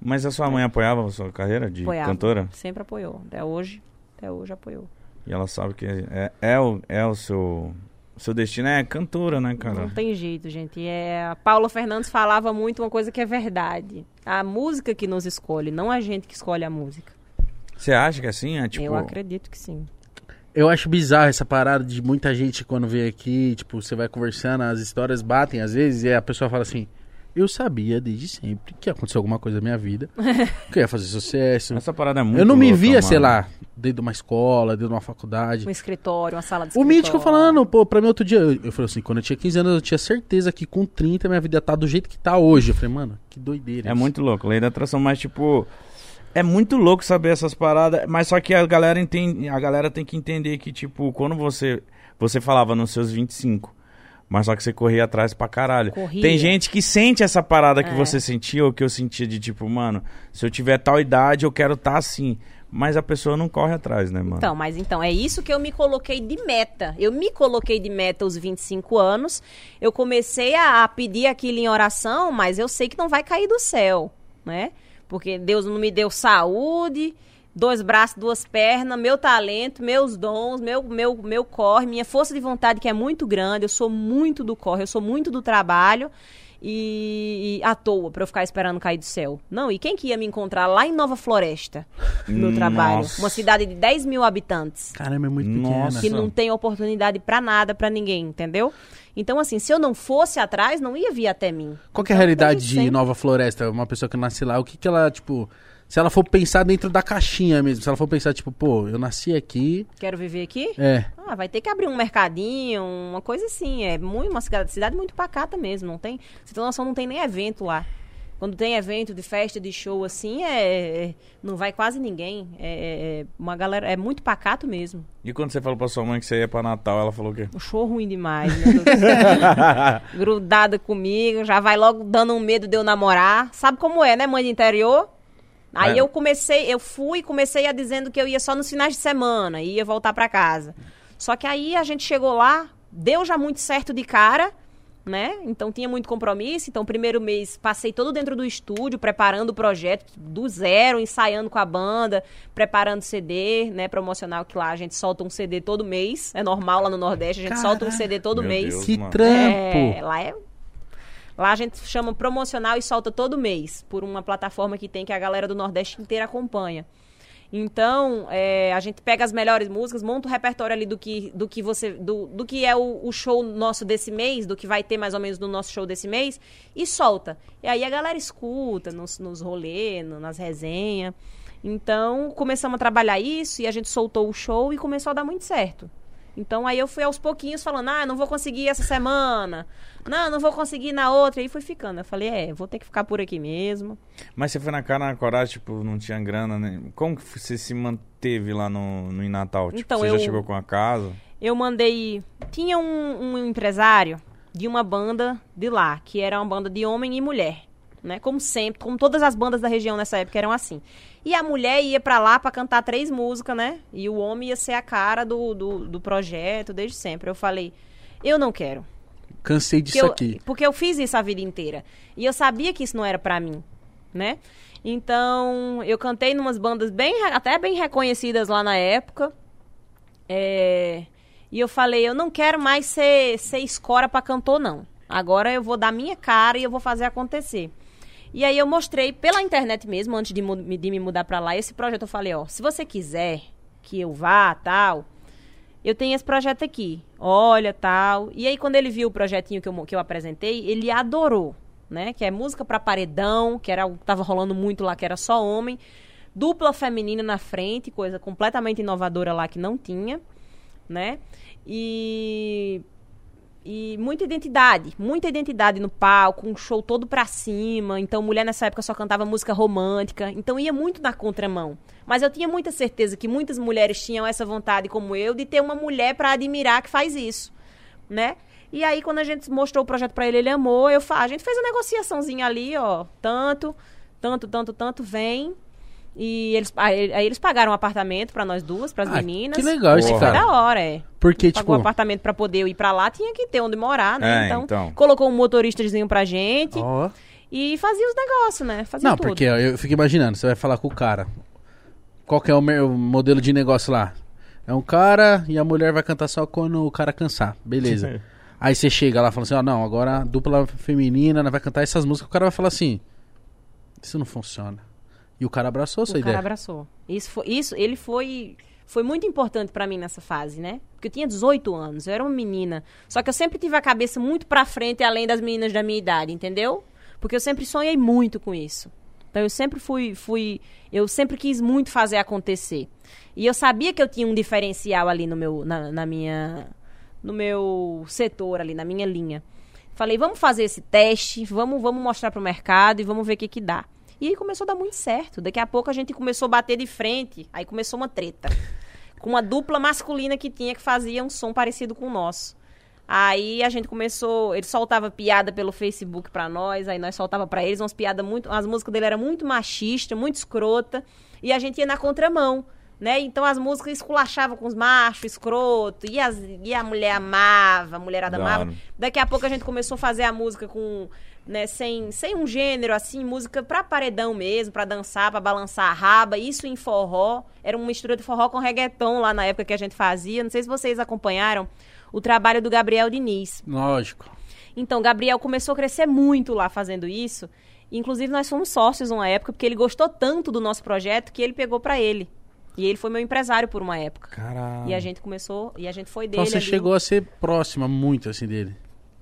Mas a sua mãe apoiava a sua carreira de Apoiava. cantora? Sempre apoiou. Até hoje, até hoje apoiou. E ela sabe que é, é, o, é o seu. O seu destino é cantora, né, cara? Não tem jeito, gente. É, a Paula Fernandes falava muito uma coisa que é verdade. A música que nos escolhe, não a gente que escolhe a música. Você acha que é assim? É tipo. Eu acredito que sim. Eu acho bizarro essa parada de muita gente quando vem aqui, tipo, você vai conversando, as histórias batem às vezes, e a pessoa fala assim: Eu sabia desde sempre que ia acontecer alguma coisa na minha vida, que eu ia fazer sucesso. Essa parada é muito Eu não me louca, via, mano. sei lá, dentro de uma escola, dentro de uma faculdade. Um escritório, uma sala de O escritório. Mítico falando, pô, pra mim outro dia, eu, eu falei assim, quando eu tinha 15 anos, eu tinha certeza que com 30 minha vida ia tá do jeito que tá hoje. Eu falei, mano, que doideira. É isso. muito louco, lei da atração, mas tipo. É muito louco saber essas paradas, mas só que a galera entende, a galera tem que entender que, tipo, quando você. Você falava nos seus 25, mas só que você corria atrás pra caralho. Corria. Tem gente que sente essa parada que É. você sentia, ou que eu sentia de tipo, mano, se eu tiver tal idade, eu quero estar assim. Mas a pessoa não corre atrás, né, mano? Então, mas então, é isso que eu me coloquei de meta. Eu me coloquei de meta aos 25 anos. Eu comecei a, a pedir aquilo em oração, mas eu sei que não vai cair do céu, né? Porque Deus não me deu saúde, dois braços, duas pernas, meu talento, meus dons, meu, meu, meu corre, minha força de vontade que é muito grande. Eu sou muito do corre, eu sou muito do trabalho. E, e à toa pra eu ficar esperando cair do céu. Não, e quem que ia me encontrar lá em Nova Floresta no trabalho? Nossa. Uma cidade de 10 mil habitantes Caramba, é muito pequena. que não tem oportunidade pra nada pra ninguém, entendeu? Então, assim, se eu não fosse atrás, não ia vir até mim. Qual que é a Então, realidade de sempre. Nova Floresta? Uma pessoa que nasce lá, o que que ela, tipo... Se ela for pensar dentro da caixinha mesmo, se ela for pensar, tipo, pô, eu nasci aqui... Quero viver aqui? É, Ah, vai ter que abrir um mercadinho, uma coisa assim. É muito, uma cidade, cidade muito pacata mesmo. Não tem. Você tem noção, não tem nem evento lá. Quando tem evento de festa, de show, assim, é, é- não vai quase ninguém. É, é uma galera, é muito pacato mesmo. E quando você falou pra sua mãe que você ia pra Natal, ela falou o quê? Um show ruim demais, meu Deus. Grudada comigo, já vai logo dando um medo de eu namorar. Sabe como é, né, mãe de interior? Aí É. eu comecei, eu fui e comecei a dizendo que eu ia só nos finais de semana, ia voltar pra casa. Só que aí a gente chegou lá, deu já muito certo de cara, né? Então tinha muito compromisso. Então, primeiro mês passei todo dentro do estúdio, preparando o projeto do zero, ensaiando com a banda, preparando CD, né? Promocional, que lá a gente solta um CD todo mês. É normal lá no Nordeste, a gente solta um Caraca. CD todo Meu mês. Deus. Que mano. trampo! É, lá é. Lá a gente chama promocional e solta todo mês, por uma plataforma que tem que a galera do Nordeste inteira acompanha. Então, é, a gente pega as melhores músicas, monta o repertório ali do que, do que você. Do, do que é o, o show nosso desse mês, do que vai ter mais ou menos no nosso show desse mês, e solta. E aí a galera escuta nos, nos rolês, nas resenhas. Então, começamos a trabalhar isso e a gente soltou o show e começou a dar muito certo. Então aí eu fui aos pouquinhos falando, ah, não vou conseguir essa semana. Não, não vou conseguir na outra. E aí fui ficando. Eu falei, é, vou ter que ficar por aqui mesmo. Mas você foi na cara, na coragem, tipo, não tinha grana, né? Como que você se manteve lá no, no Natal? Tipo, Então, você eu- já chegou com a casa? Eu mandei. Tinha um, um empresário de uma banda de lá, que era uma banda de homem e mulher. Né? Como sempre, como todas as bandas da região nessa época eram assim. E a mulher ia pra lá pra cantar três músicas, né? E o homem ia ser a cara do, do, do projeto desde sempre. Eu falei, eu não quero. Cansei Porque disso eu, aqui. porque eu fiz isso a vida inteira. E eu sabia que isso não era pra mim, né? Então, eu cantei numas bandas bem, até bem reconhecidas lá na época. É, e eu falei, eu não quero mais ser, ser escora pra cantor, não. Agora eu vou dar minha cara e eu vou fazer acontecer. E aí eu mostrei pela internet mesmo, antes de, de me mudar pra lá, esse projeto. Eu falei, ó, se você quiser que eu vá, tal, eu tenho esse projeto aqui. Olha, tal. E aí, quando ele viu o projetinho que eu, que eu apresentei, ele adorou, né? Que é música pra paredão, que era o que tava rolando muito lá, que era só homem. Dupla feminina na frente, coisa completamente inovadora lá que não tinha, né? E e muita identidade, muita identidade no palco, um show todo pra cima. Então, mulher nessa época só cantava música romântica. Então, ia muito na contramão. Mas eu tinha muita certeza que muitas mulheres tinham essa vontade, como eu, de ter uma mulher pra admirar que faz isso, né? E aí, quando a gente mostrou o projeto pra ele, ele amou. Eu. A gente fez a negociaçãozinha ali, ó. Tanto, tanto, tanto, tanto, vem. E eles, aí, aí eles pagaram um apartamento pra nós duas, pras Ah, meninas. que legal esse Porra. Foi cara. da hora, é. Porque, Pagou um tipo. apartamento pra poder eu ir pra lá, tinha que ter onde morar, né? É, então, então. colocou um motoristazinho pra gente Ó. e fazia os negócios, né? Fazia Não, tudo. porque eu fico imaginando, você vai falar com o cara. Qual que é o, me- o modelo de negócio lá? É um cara e a mulher vai cantar só quando o cara cansar. Beleza. Aí você chega lá e fala assim, ó, não, agora a dupla feminina né, vai cantar essas músicas, o cara vai falar assim, isso não funciona. E o cara abraçou a sua o cara ideia. abraçou. Isso, foi, isso ele foi, foi muito importante pra mim nessa fase, né? Porque eu tinha 18 anos, eu era uma menina. Só que eu sempre tive a cabeça muito pra frente, além das meninas da minha idade, entendeu? Porque eu sempre sonhei muito com isso. Então eu sempre fui, fui, eu sempre quis muito fazer acontecer. E eu sabia que eu tinha um diferencial ali no meu, na, na minha, no meu setor ali, na minha linha. Falei, vamos fazer esse teste, vamos, vamos mostrar pro mercado e vamos ver o que que dá. E aí começou a dar muito certo. Daqui a pouco a gente começou a bater de frente, aí começou uma treta. Com uma dupla masculina que tinha que fazia um som parecido com o nosso. Aí a gente começou, ele soltava piada pelo Facebook pra nós, aí nós soltava pra eles umas piadas muito, as músicas dele eram muito machista, muito escrota, e a gente ia na contramão, né? Então as músicas esculachavam com os machos, escroto, e, as, e a mulher amava, a mulherada Da amava. Daqui a pouco a gente começou a fazer a música com, né, sem, sem um gênero assim, música pra paredão mesmo, pra dançar, pra balançar a raba, isso em forró. Era uma mistura de forró com reggaeton lá na época que a gente fazia. Não sei se vocês acompanharam o trabalho do Gabriel Diniz. Lógico. Então, Gabriel começou a crescer muito lá fazendo isso. Inclusive, nós fomos sócios uma época, porque ele gostou tanto do nosso projeto que ele pegou pra ele. E ele foi meu empresário por uma época. Caralho. E a gente começou, e a gente foi dele. Então você ali. chegou a ser próxima muito assim dele.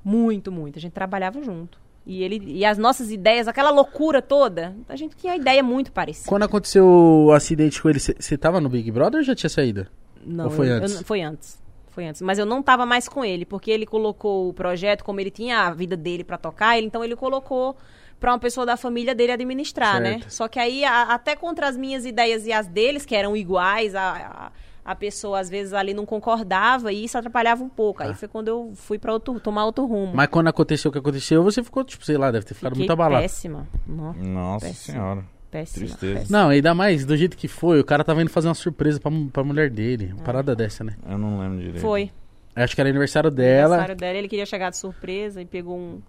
Muito, muito. A gente trabalhava junto. E ele e as nossas ideias, aquela loucura toda, a gente tinha ideia muito parecida. Quando aconteceu o acidente com ele, você tava no Big Brother ou já tinha saído? Não, Ou foi eu- antes? eu foi antes. Foi antes. Mas eu não tava mais com ele, porque ele colocou o projeto, como ele tinha a vida dele pra tocar, ele- então ele colocou pra uma pessoa da família dele administrar, né? Certo. Só que aí, a- até contra as minhas ideias e as deles, que eram iguais, a, a, a pessoa às vezes ali não concordava e isso atrapalhava um pouco. Aí foi quando eu fui pra outro, tomar outro rumo. Mas quando aconteceu o que aconteceu, você ficou, tipo, sei lá, deve ter ficado Fiquei muito abalado. péssima. Nossa, Nossa Péssimo. senhora. péssima. Tristeza. péssima. Não, ainda mais do jeito que foi, o cara tava indo fazer uma surpresa pra, pra mulher dele. Uma parada dessa, né? Eu não lembro direito. Foi. Acho que era aniversário dela. Aniversário dela, ele queria chegar de surpresa e pegou um,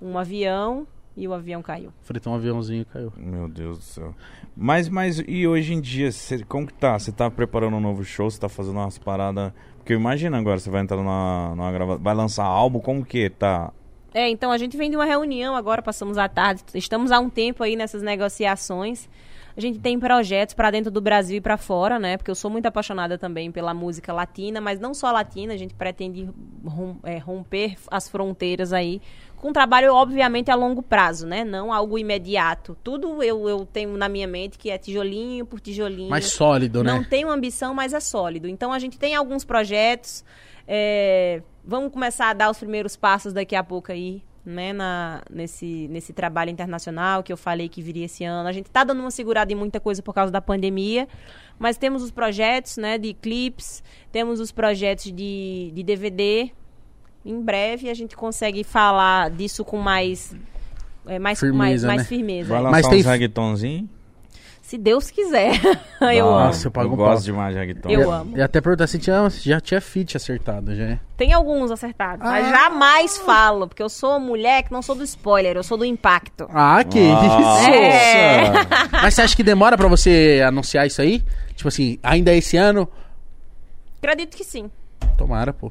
um avião e o avião caiu. Fritou um aviãozinho e caiu. Meu Deus do céu. Mas, mas e hoje em dia, cê- como que tá? Você tá preparando um novo show? Você tá fazendo umas paradas... Porque imagina agora, você vai entrar numa, numa gravação... Vai lançar álbum, como que tá? É, então a gente vem de uma reunião agora, passamos a tarde, estamos há um tempo aí nessas negociações. A gente tem projetos para dentro do Brasil e para fora, né? Porque eu sou muito apaixonada também pela música latina, mas não só latina, a gente pretende rom- é, romper as fronteiras aí com um trabalho, obviamente, a longo prazo, né? Não algo imediato. Tudo eu, eu tenho na minha mente que é tijolinho por tijolinho. Mais sólido, Não né? tem uma ambição, mas é sólido. Então a gente tem alguns projetos. é, vamos começar a dar os primeiros passos daqui a pouco aí, né? Na, nesse, nesse trabalho internacional que eu falei que viria esse ano. A gente tá dando uma segurada em muita coisa por causa da pandemia. Mas temos os projetos, né, de clips, temos os projetos de, de DVD. Em breve a gente consegue falar disso com mais. é, mais, Firmeza, mais, mais né? firmeza. Vai lançar Mas tem-? Se Deus quiser. eu Nossa, amo. eu pago eu um gosto demais de reggaeton. Eu E- amo. E até perguntar se tinha, se já tinha fit acertado, já. é. Tem alguns acertados, mas Ah. jamais falo, porque eu sou uma mulher que não sou do spoiler, eu sou do impacto. Ah, que Nossa! isso! É. Mas você acha que demora pra você anunciar isso aí? Tipo assim, ainda é esse ano? Acredito que sim. Tomara, pô.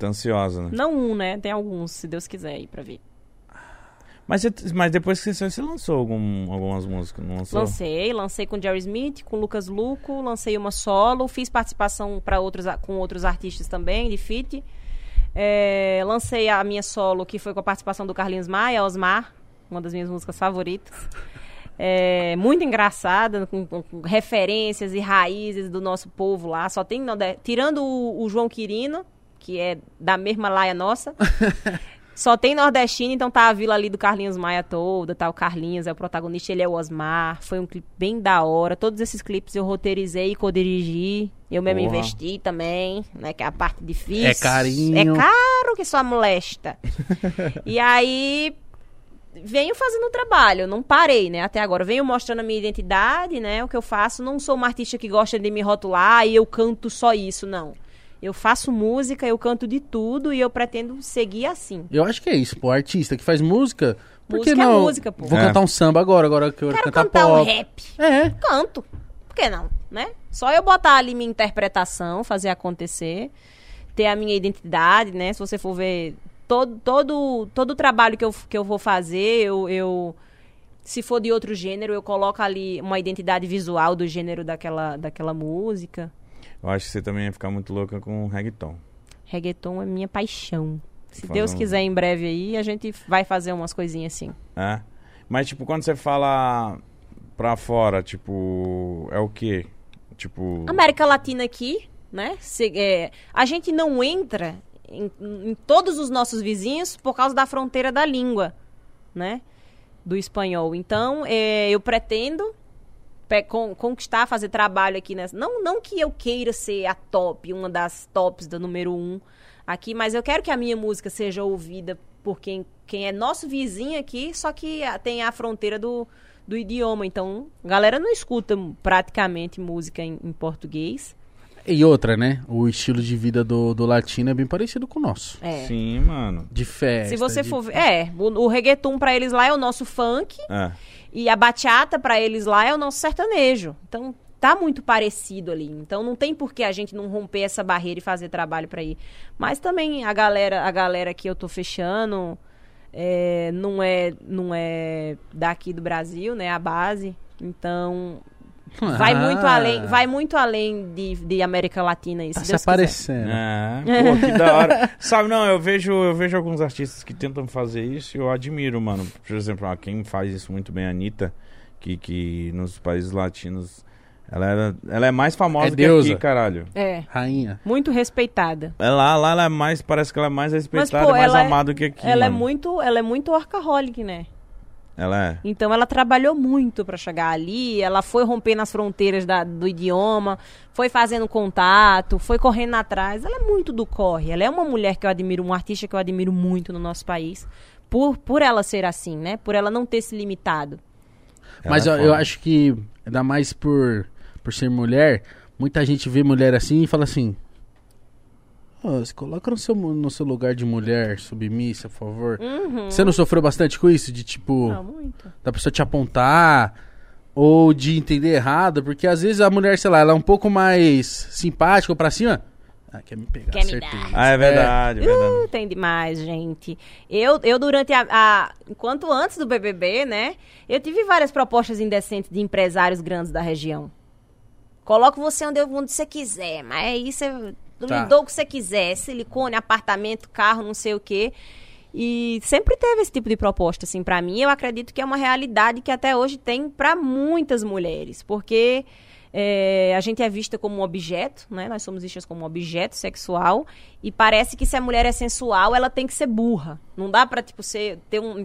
Tá ansiosa, né? Não um, né? Tem alguns, se Deus quiser aí pra ver. Mas, você- mas depois que você você lançou algum- algumas músicas, não lançou? Lancei, lancei com Jerry Smith, com Lucas Luco, lancei uma solo, fiz participação para outros com outros artistas também, de feat. É, lancei a minha solo, que foi com a participação do Carlinhos Maia, Osmar, uma das minhas músicas favoritas. É, muito engraçada, com, com- referências e raízes do nosso povo lá. Só tem tirando o, o João Quirino, que é da mesma laia nossa. Só tem nordestino, então tá a vila ali do Carlinhos Maia toda, tá o Carlinhos, é o protagonista, ele é o Osmar. Foi um clipe bem da hora. Todos esses clipes eu roteirizei e co-dirigi. Eu mesmo Porra. investi também, né, que é a parte difícil. É carinho. É caro que só molesta. e aí venho fazendo o trabalho, não parei, né, até agora. Venho mostrando a minha identidade, né, o que eu faço. Não sou uma artista que gosta de me rotular e eu canto só isso, não. Eu faço música, eu canto de tudo e eu pretendo seguir assim. Eu acho que é isso, pô. Artista que faz música. Por que Música é não? música, pô. Vou É. cantar um samba agora, agora que eu Quero cantar cantar pop. um rap. É. Canto. Por que não, né? Só eu botar ali minha interpretação, fazer acontecer, ter a minha identidade, né? Se você for ver todo todo todo o trabalho que eu, que eu vou fazer, eu, eu se for de outro gênero, eu coloco ali uma identidade visual do gênero daquela daquela música. Eu acho que você também ia ficar muito louca com reggaeton. Reggaeton é minha paixão. Se Deus quiser em breve aí, a gente vai fazer umas coisinhas assim. É? Mas, tipo, quando você fala pra fora, tipo, é o quê? Tipo... América Latina aqui, né? Se- é, a gente não entra em, em todos os nossos vizinhos por causa da fronteira da língua, né? Do espanhol. Então, é, eu pretendo conquistar, fazer trabalho aqui nessa. Não, não que eu queira ser a top, uma das tops da número um aqui, mas eu quero que a minha música seja ouvida por quem, quem é nosso vizinho aqui, só que tem a fronteira do, do idioma. Então, a galera não escuta praticamente música em, em português. E outra, né? O estilo de vida do, do latino é bem parecido com o nosso. É. Sim, mano. De festa. Se você de- for ver. É, o, o reggaeton pra eles lá é o nosso funk É. e a bachata pra eles lá é o nosso sertanejo. Então tá muito parecido ali. Então não tem por que a gente não romper essa barreira e fazer trabalho pra ir. Mas também a galera, a galera que eu tô fechando é, não é não é daqui do Brasil, né? A base. Então vai Ah, muito além, vai muito além de, de América Latina isso. Tá se Deus quiser. aparecendo. É, pô, que da hora. Sabe, não, eu vejo, eu vejo alguns artistas que tentam fazer isso e eu admiro, mano. Por exemplo, ó, quem faz isso muito bem, a Anitta, que, que nos países latinos, ela, era, ela é mais famosa É que deusa. aqui, caralho. É, Rainha. muito respeitada. É Lá, lá ela é mais, parece que ela é mais respeitada pô, e mais é- amada que aqui, ela é mano. muito, ela é muito workaholic, né? Ela é. Então ela trabalhou muito para chegar ali, ela foi rompendo as fronteiras da- do idioma, foi fazendo contato, foi correndo atrás. Ela é muito do corre. Ela é uma mulher que eu admiro, uma artista que eu admiro muito no nosso país, por, por ela ser assim, né? Por ela não ter se limitado. Ela Mas é eu, eu acho que, ainda mais por, por ser mulher, muita gente vê mulher assim e fala assim: "Ô, se coloca no seu, no seu lugar de mulher submissa, por favor. Você não sofreu bastante com isso? De tipo, Não, muito. da pessoa te apontar ou de entender errado? Porque às vezes a mulher, sei lá, ela é um pouco mais simpática ou pra cima. Ah, quer me pegar, Quer me certeza. dar. Ah, é verdade, é verdade. Uh, tem demais, gente. Eu, eu durante a, a- Enquanto antes do BBB, né? Eu tive várias propostas indecentes de empresários grandes da região. Coloco você onde, eu- onde você quiser, mas aí você. Tá. lhe dou o que você quiser. Silicone, apartamento, carro, não sei o quê. E sempre teve esse tipo de proposta, assim, pra mim. Eu acredito que é uma realidade que até hoje tem pra muitas mulheres. Porque é, a gente é vista como um objeto, né? Nós somos vistas como um objeto sexual. E parece que se a mulher é sensual, ela tem que ser burra. Não dá pra, tipo, ser, ter um,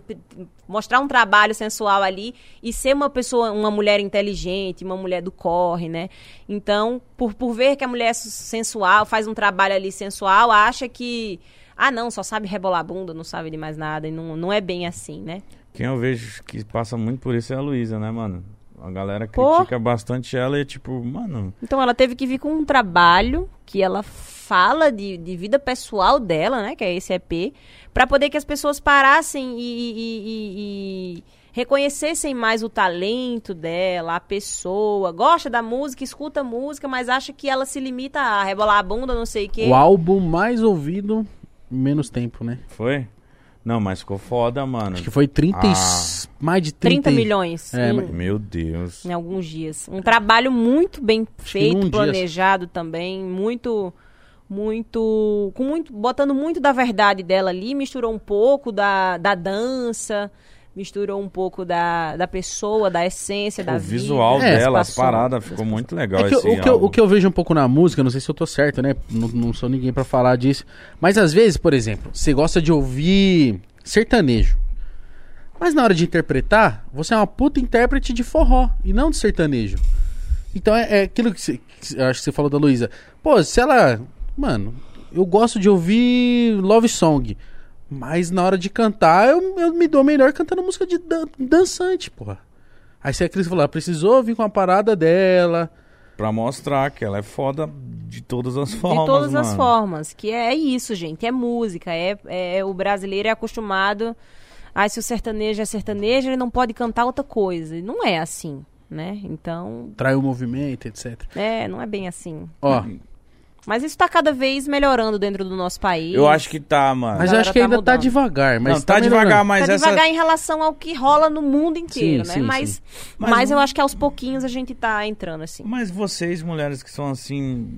mostrar um trabalho sensual ali e ser uma pessoa, uma mulher inteligente, uma mulher do corre, né? Então, por, por ver que a mulher é su- sensual, faz um trabalho ali sensual, acha que. Ah, não, só sabe rebolar a bunda, não sabe de mais nada. E não, não é bem assim, né? Quem eu vejo que passa muito por isso é a Luísa, né, mano? A galera Pô. critica bastante ela e tipo, mano, Então ela teve que vir com um trabalho que ela fala de, de vida pessoal dela, né? Que é esse EP, pra poder que as pessoas parassem e, e- e- e reconhecessem mais o talento dela, a pessoa. Gosta da música, escuta a música, mas acha que ela se limita a rebolar a bunda, não sei o quê. O álbum mais ouvido, menos tempo, né? foi? Não, mas ficou foda, mano. Acho que foi 30 e- Ah. mais de 30, 30 e- milhões É, em, mas- Meu Deus. em alguns dias. Um trabalho muito bem feito, num dia- planejado também, muito muito com muito botando muito da verdade dela ali, misturou um pouco da, da dança, misturou um pouco da, da pessoa, da essência, da o vida. visual É, dela, as paradas, ficou muito legal É que esse o, que eu, o que eu vejo um pouco na música, não sei se eu tô certo, né? Não, não sou ninguém pra falar disso. Mas às vezes, por exemplo, você gosta de ouvir sertanejo. Mas na hora de interpretar, você é uma puta intérprete de forró e não de sertanejo. Então é, é aquilo que, você, que eu acho que você falou da Luísa. Pô, se ela. Mano, eu gosto de ouvir love song. Mas na hora de cantar, eu, eu me dou melhor cantando música de dan- dançante, porra. Aí você a Cris falou, ela precisou vir com a parada dela. Pra mostrar que ela é foda de todas as formas, de todas as mano. formas, que é isso, gente, é música, é, é o brasileiro é acostumado ah, se o sertanejo é sertanejo, ele não pode cantar outra coisa. E Não é assim, né? Então, Trai o movimento, etc. é, não é bem assim. Ó, Mas isso tá cada vez melhorando dentro do nosso país. Eu acho que tá, mano. mas eu acho que tá ainda tá mudando. devagar. Mas não, tá, melhorando. devagar, mas tá essa... devagar em relação ao que rola no mundo inteiro, Sim, né? sim, mas, sim. mas, Mas eu acho que aos pouquinhos a gente tá entrando assim. Mas vocês, mulheres que são assim,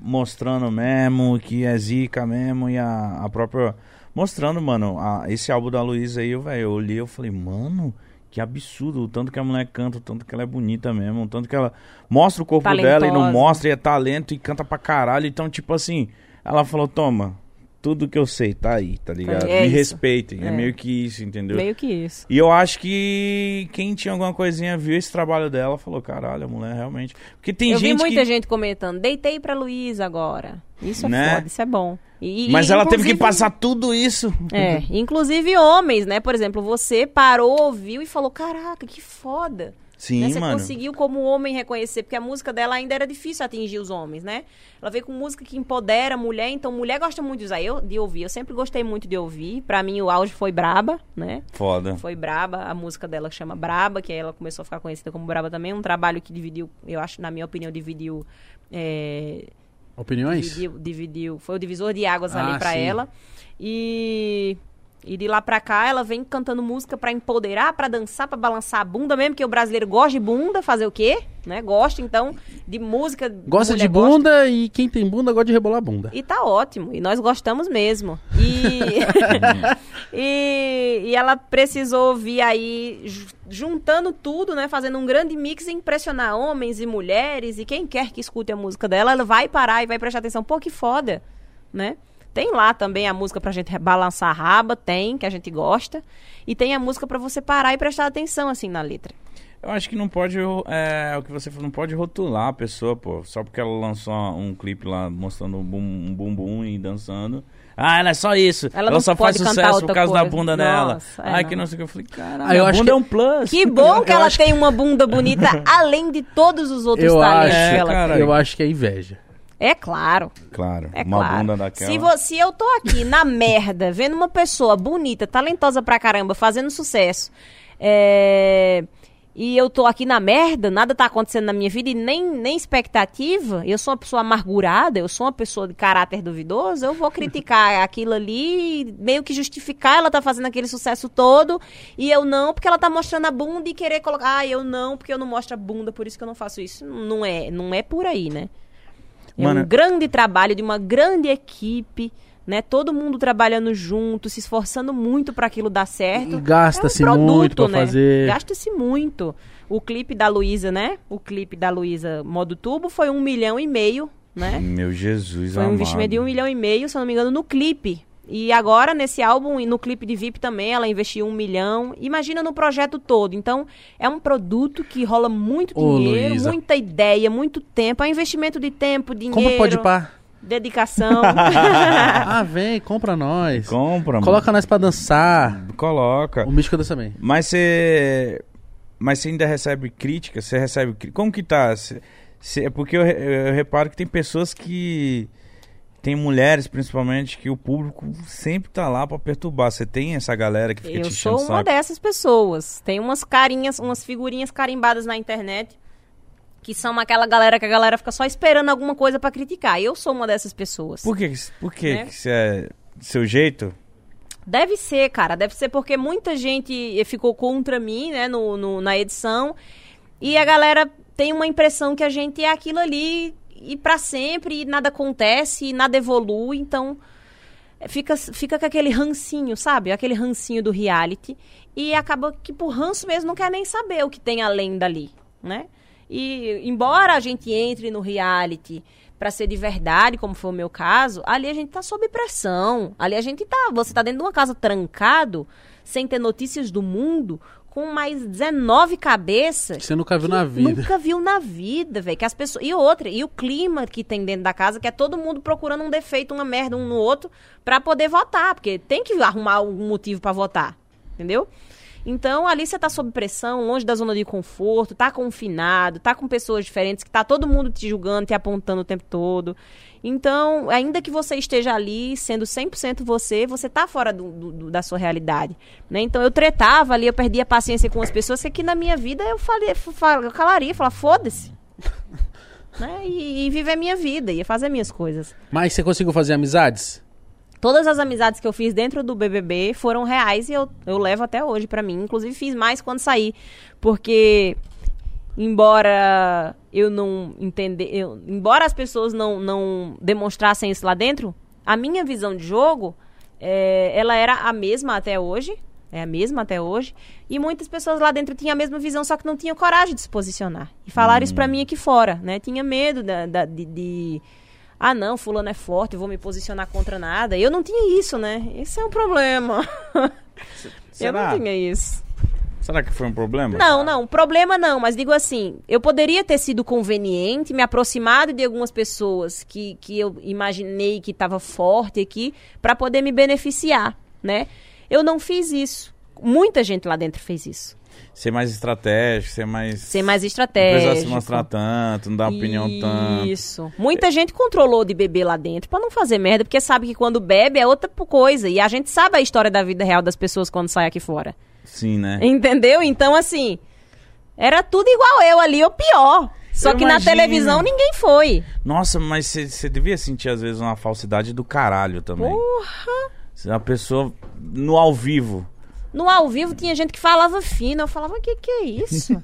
mostrando mesmo, que é zica mesmo, e a, a própria. Mostrando, mano, a- esse álbum da Luísa aí, eu, velho, eu olhei eu falei, mano, que absurdo, o tanto que a mulher canta, o tanto que ela é bonita mesmo, o tanto que ela mostra o corpo dela e não Talentosa. mostra, e é talento e canta pra caralho. Então, tipo assim, ela falou, toma, tudo que eu sei tá aí, tá ligado? É Me isso. respeitem, é. É. meio que isso, entendeu? Meio que isso. E eu acho que quem tinha alguma coisinha viu esse trabalho dela falou, caralho, a mulher realmente. Porque tem eu gente vi muita que. gente comentando, deitei pra Luísa agora. Isso é Né? foda, isso é bom. E- e- Mas ela teve que passar tudo isso. É, inclusive homens, né? Por exemplo, você parou, ouviu e falou: Caraca, que foda. Sim, né? Você mano. conseguiu como homem reconhecer, porque a música dela ainda era difícil atingir os homens, né? Ela veio com música que empodera a mulher, então mulher gosta muito de usar, eu, de ouvir. Eu sempre gostei muito de ouvir. Pra mim o auge foi Braba, né? Foda. Foi Braba, a música dela chama Braba, que aí ela começou a ficar conhecida como Braba também. Um trabalho que dividiu, eu acho, na minha opinião, dividiu. é, Opiniões? dividiu, dividiu, foi o divisor de águas Ah, ali pra sim. ela. E e de lá pra cá ela vem cantando música pra empoderar, pra dançar, pra balançar a bunda mesmo, que o brasileiro gosta de bunda, fazer o quê? Né? Gosta então de música. Gosta de bunda e quem tem bunda gosta de rebolar a bunda. e tá ótimo. E nós gostamos mesmo. E, e, e ela precisou vir aí ju- juntando tudo, né? Fazendo um grande mix e impressionar homens e mulheres. E quem quer que escute a música dela, ela vai parar e vai prestar atenção. Pô, que foda, né? Tem lá também a música pra gente balançar a raba, tem, que a gente gosta. E tem a música pra você parar e prestar atenção, assim, na letra. Eu acho que não pode, é, o que você falou, não pode rotular a pessoa, pô, só porque ela lançou um clipe lá mostrando um bumbum bum, bum e dançando. Ah, ela é só isso. Ela Ela, não só faz sucesso por causa da coisa. bunda dela. Nossa, é, Ai, não. que não sei o que. Eu falei, caralho, a bunda que- é um plus. Que bom que eu ela tem uma bunda bonita, além de todos os outros Eu talentos acho, que ela cara. tem. eu acho que é inveja. É claro. Claro, É uma claro. bunda daquela. Se, vo- se eu tô aqui na merda, vendo uma pessoa bonita, talentosa pra caramba, fazendo sucesso, é, e eu tô aqui na merda, nada tá acontecendo na minha vida e nem, nem expectativa, eu sou uma pessoa amargurada, eu sou uma pessoa de caráter duvidoso, eu vou criticar aquilo ali, meio que justificar ela tá fazendo aquele sucesso todo, e eu não, porque ela tá mostrando a bunda e querer colocar, ah, eu não, porque eu não mostro a bunda, por isso que eu não faço isso. Não é, não é por aí, né? É Mano- um grande trabalho de uma grande equipe, né? Todo mundo trabalhando junto, se esforçando muito para aquilo dar certo. E gasta-se É um muito pra né? fazer. Gasta-se muito. O clipe da Luísa, né? O clipe da Luísa Modo Tubo foi um milhão e meio, né? Meu Jesus Foi um amado. investimento de um milhão e meio, se eu não me engano, no clipe. E agora, nesse álbum e no clipe de VIP também, ela investiu um milhão. Imagina no projeto todo. Então, é um produto que rola muito Ô, dinheiro, Luísa. muita ideia, muito tempo. É um investimento de tempo, dinheiro, Compra pode pá. dedicação. Ah, vem, compra nós. Compra, mano. Coloca nós pra dançar. Coloca. O Místico dança bem. Mas você. Mas você ainda recebe crítica? Você recebe. Como que tá? Cê- cê- é porque eu, re- eu reparo que tem pessoas que. Tem mulheres, principalmente, que o público sempre tá lá pra perturbar. Você tem essa galera que fica Eu te sou uma saco? dessas pessoas. Tem umas carinhas, umas figurinhas carimbadas na internet que são aquela galera que a galera fica só esperando alguma coisa pra criticar. Eu sou uma dessas pessoas. Por que, por que, Né? que é seu jeito? Deve ser, cara. Deve ser porque muita gente ficou contra mim, né, no, no- na edição. E a galera tem uma impressão que a gente é aquilo ali e pra sempre, e nada acontece, e nada evolui. Então, é, fica, fica com aquele rancinho, sabe? Aquele rancinho do reality. E acaba que por ranço mesmo não quer nem saber o que tem além dali, né? E embora a gente entre no reality pra ser de verdade, como foi o meu caso, ali a gente tá sob pressão. Ali a gente tá, você tá dentro de uma casa trancado, sem ter notícias do mundo, com mais 19 cabeças. Que você nunca viu na vida. Nunca viu na vida, velho. Que as pessoas. E outra, e o clima que tem dentro da casa, que é todo mundo procurando um defeito, uma merda um no outro, pra poder votar. Porque tem que arrumar algum motivo pra votar. Entendeu? Então, ali você tá sob pressão, longe da zona de conforto, tá confinado, tá com pessoas diferentes, que tá todo mundo te julgando, te apontando o tempo todo. Então, ainda que você esteja ali, sendo 100% você, você tá fora do- do- da sua realidade, né? Então, eu tretava ali, eu perdia a paciência com as pessoas, que aqui na minha vida eu falei, eu calaria, falar, foda-se. né? E, e viver minha vida, ia fazer minhas coisas. Mas você conseguiu fazer amizades? Todas as amizades que eu fiz dentro do BBB foram reais e eu, eu levo até hoje pra mim. Inclusive fiz mais quando saí, porque embora eu não entender, eu- embora as pessoas não, não demonstrassem isso lá dentro, a minha visão de jogo é, ela era a mesma até hoje, é a mesma até hoje, e muitas pessoas lá dentro tinham a mesma visão, só que não tinham coragem de se posicionar. E falaram isso pra mim aqui fora, né? Tinha medo da, da- de, de ah, não, fulano é forte, eu vou me posicionar contra nada. Eu não tinha isso, né? Esse é um problema. eu Será? não tinha isso. Será que foi um problema? Não, não, problema não, mas digo assim, eu poderia ter sido conveniente, me aproximado de algumas pessoas que, que eu imaginei que estava forte aqui, para poder me beneficiar, né? Eu não fiz isso. Muita gente lá dentro fez isso. Ser mais estratégico, ser mais. Ser mais Não estratégico. precisar se mostrar tanto, não dar opinião tanto. Isso. Muita gente controlou de beber lá dentro pra não fazer merda, porque sabe que quando bebe é outra coisa. E a gente sabe a história da vida real das pessoas quando sai aqui fora. Sim, né? Entendeu? Então, assim, era tudo igual eu ali, ou pior. Só Eu que na imagino. televisão ninguém foi. Nossa, mas você devia sentir às vezes uma falsidade do caralho também. Porra! Se a pessoa no ao vivo. No ao vivo tinha gente que falava fino. Eu falava, o que, que é isso?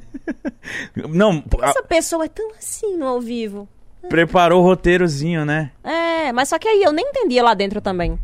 Não, a- Essa pessoa é tão assim no ao vivo. preparou o roteirozinho, né? É, mas só que aí eu nem entendia lá dentro também.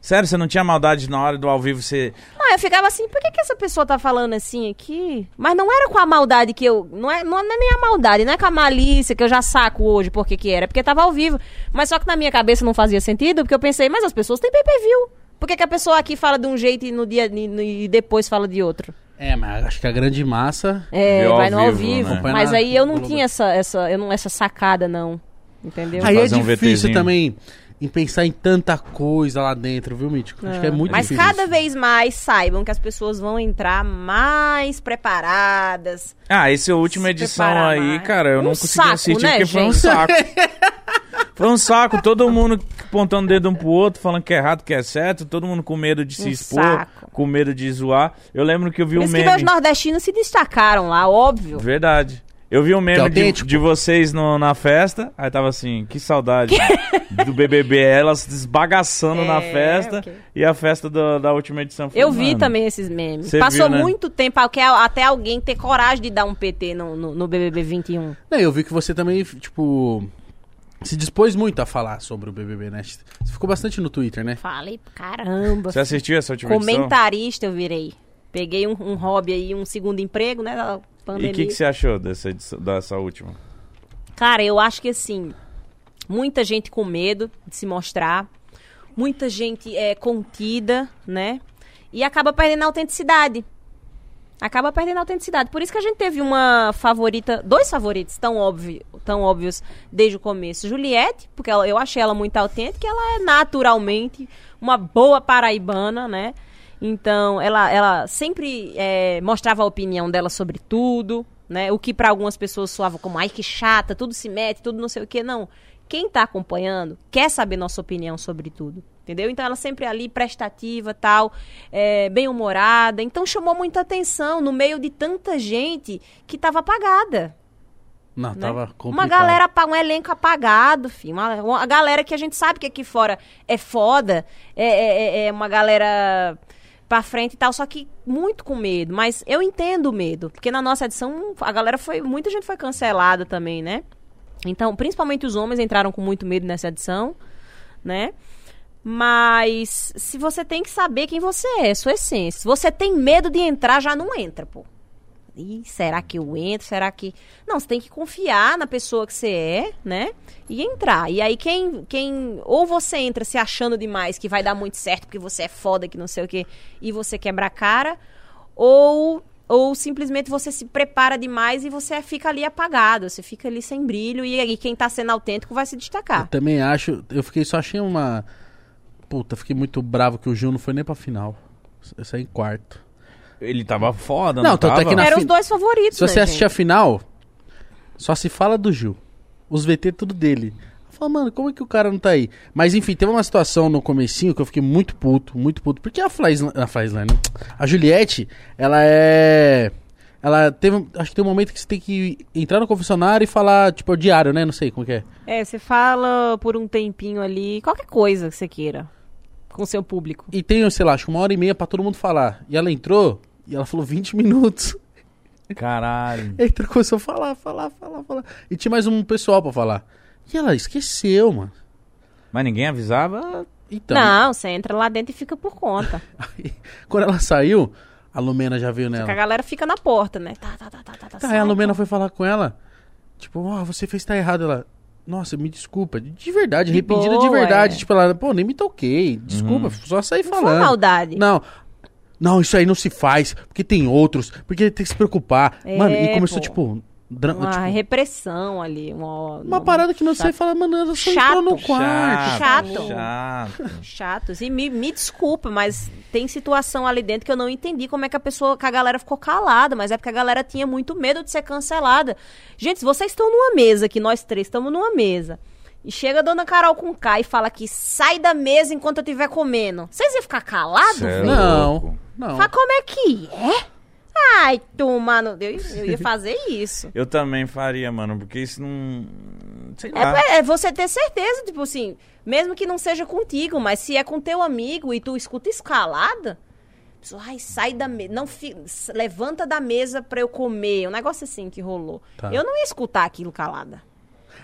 Sério, você não tinha maldade na hora do ao vivo, você... Não, eu ficava assim, por que, que essa pessoa tá falando assim aqui? Mas não era com a maldade que eu. Não é, não é nem a maldade, não é com a malícia que eu já saco hoje porque que era, é porque tava ao vivo. Mas só que na minha cabeça não fazia sentido, porque eu pensei, mas as pessoas têm pay-per-view. Por que, que a pessoa aqui fala de um jeito e no dia e, no- e depois fala de outro? É, mas acho que a grande massa. É, vai no ao vivo, vivo. né? Mas aí eu não tinha essa, essa, eu não, essa sacada, não. Entendeu? Aí é um difícil VTzinho. também em pensar em tanta coisa lá dentro, viu, Mítico? Acho que é muito Mas difícil. cada vez mais saibam que as pessoas vão entrar mais preparadas. Ah, essa última Se edição preparar aí, mais. cara, eu Um não consegui saco, assistir né, porque foi um gente? saco. foi um saco, todo mundo apontando o dedo um pro outro, falando que é errado, que é certo, todo mundo com medo de se Um expor, saco. com medo de zoar. Eu lembro que eu vi Por um isso que meme. meus nordestinos se destacaram lá, óbvio. Verdade. Eu vi um meme de, de vocês no- na festa, aí tava assim, que saudade do BBB, elas desbagaçando na É, festa ok. e a festa do- da última edição. foi, Eu vi mano, também esses memes. Passou viu, né? muito tempo até, até alguém ter coragem de dar um PT no, no, no BBB 21. Não, eu vi que você também, tipo, se dispôs muito a falar sobre o BBB, né? Você ficou bastante no Twitter, né? Falei, caramba. Você assistiu essa última edição? Comentarista eu virei. Peguei um, um hobby aí, um segundo emprego, né? Da E pandemia. o que, que você achou dessa, edição, dessa última? Cara, eu acho que assim, muita gente com medo de se mostrar, muita gente é, contida, né? E acaba perdendo a autenticidade. Acaba perdendo a autenticidade. Por isso que a gente teve uma favorita, dois favoritos tão, óbvio, tão óbvios desde o começo. Juliette, porque ela- eu achei ela muito autêntica, ela é naturalmente uma boa paraibana, né? Então, ela, ela sempre é, mostrava a opinião dela sobre tudo, né? O que para algumas pessoas soava como, ai, que chata, tudo se mete, tudo não sei o quê. Não. Quem tá acompanhando quer saber nossa opinião sobre tudo. Entendeu? Então ela sempre ali, prestativa, tal, é, bem-humorada. Então chamou muita atenção no meio de tanta gente que tava apagada. Não, né? tava complicado. Uma galera, um elenco apagado, filho. Uma, uma galera que a gente sabe que aqui fora é foda, é, é- é uma galera pra frente e tal, só que muito com medo. Mas eu entendo o medo, porque na nossa edição a galera foi. Muita gente foi cancelada também, né? Então, principalmente os homens entraram com muito medo nessa edição, né? Mas se você tem que saber quem você é, sua essência. Se você tem medo de entrar, já não entra, pô. Ih, será que eu entro? Será que. Não, você tem que confiar na pessoa que você é, né? E entrar. E aí, quem. quem Ou você entra se achando demais que vai dar muito certo porque você é foda, que não sei o quê, e você quebra a cara. Ou. Ou simplesmente você se prepara demais e você fica ali apagado, você fica ali sem brilho e aí quem tá sendo autêntico vai se Eu destacar. também acho. Eu fiquei só achei uma. Puta, fiquei muito bravo que o Gil não foi nem pra final. Eu saí em quarto. Ele tava foda, Não, não, tanto é tava? que na- Eram os dois favoritos, Se você né, assistir a gente? final, só se fala do Gil. Os VT tudo dele. Eu falo, mano, como é que o cara não tá aí? Mas enfim, teve uma situação no comecinho que eu fiquei muito puto, muito puto. Porque a Flyslane, a Flyslane, né? a Juliette, ela é... Ela teve, acho que tem um momento que você tem que entrar no confessionário e falar, tipo, é o diário, né? Não sei como que é. É, você fala por um tempinho ali, qualquer coisa que você queira, com o seu público. E tem, sei lá, acho que uma hora e meia pra todo mundo falar. E ela entrou e ela falou 20 minutos. Caralho. E aí ela começou a falar, falar, falar, falar. E tinha mais um pessoal pra falar. E ela esqueceu, mano. Mas ninguém avisava. Então, Não, você entra lá dentro e fica por conta. aí, quando ela saiu, a Lumena já veio Porque a nela. galera fica na porta, né? Tá, tá, tá, tá, tá. tá Tá, sai, aí a Lumena pô. foi falar com ela. Tipo, ó, você fez tá errado. Ela, nossa, me desculpa. De verdade, De arrependida de verdade. é. Tipo, ela, pô, nem me toquei. Desculpa, só saí Não foi falando. maldade. Não. Não, isso aí não se faz, porque tem outros, porque tem que se preocupar. É, mano, e começou, pô. tipo, drama, Uma tipo, repressão ali. Uma, uma parada que não sei falar, mano, ela só Chato. no quarto. Chato. Chato. chatos. E me, me desculpa, mas tem situação ali dentro que eu não entendi como é que a pessoa, que a galera ficou calada, mas é porque a galera tinha muito medo de ser cancelada. Gente, vocês estão numa mesa, que nós três estamos numa mesa, e chega a dona Carol com K e fala que sai da mesa enquanto eu estiver comendo. Vocês iam ficar calados, Cê é velho? Não, louco. Não. Fala, como é que é? Ai, tu, mano, eu, eu ia fazer isso. Eu também faria, mano, porque isso não. Sei É, lá. pra- é você ter certeza, tipo assim, mesmo que não seja contigo, mas se é com teu amigo e tu escuta escalada, ai, sai da mesa, não fi- levanta da mesa pra eu comer, um negócio assim que rolou. Tá. Eu não ia escutar aquilo calada.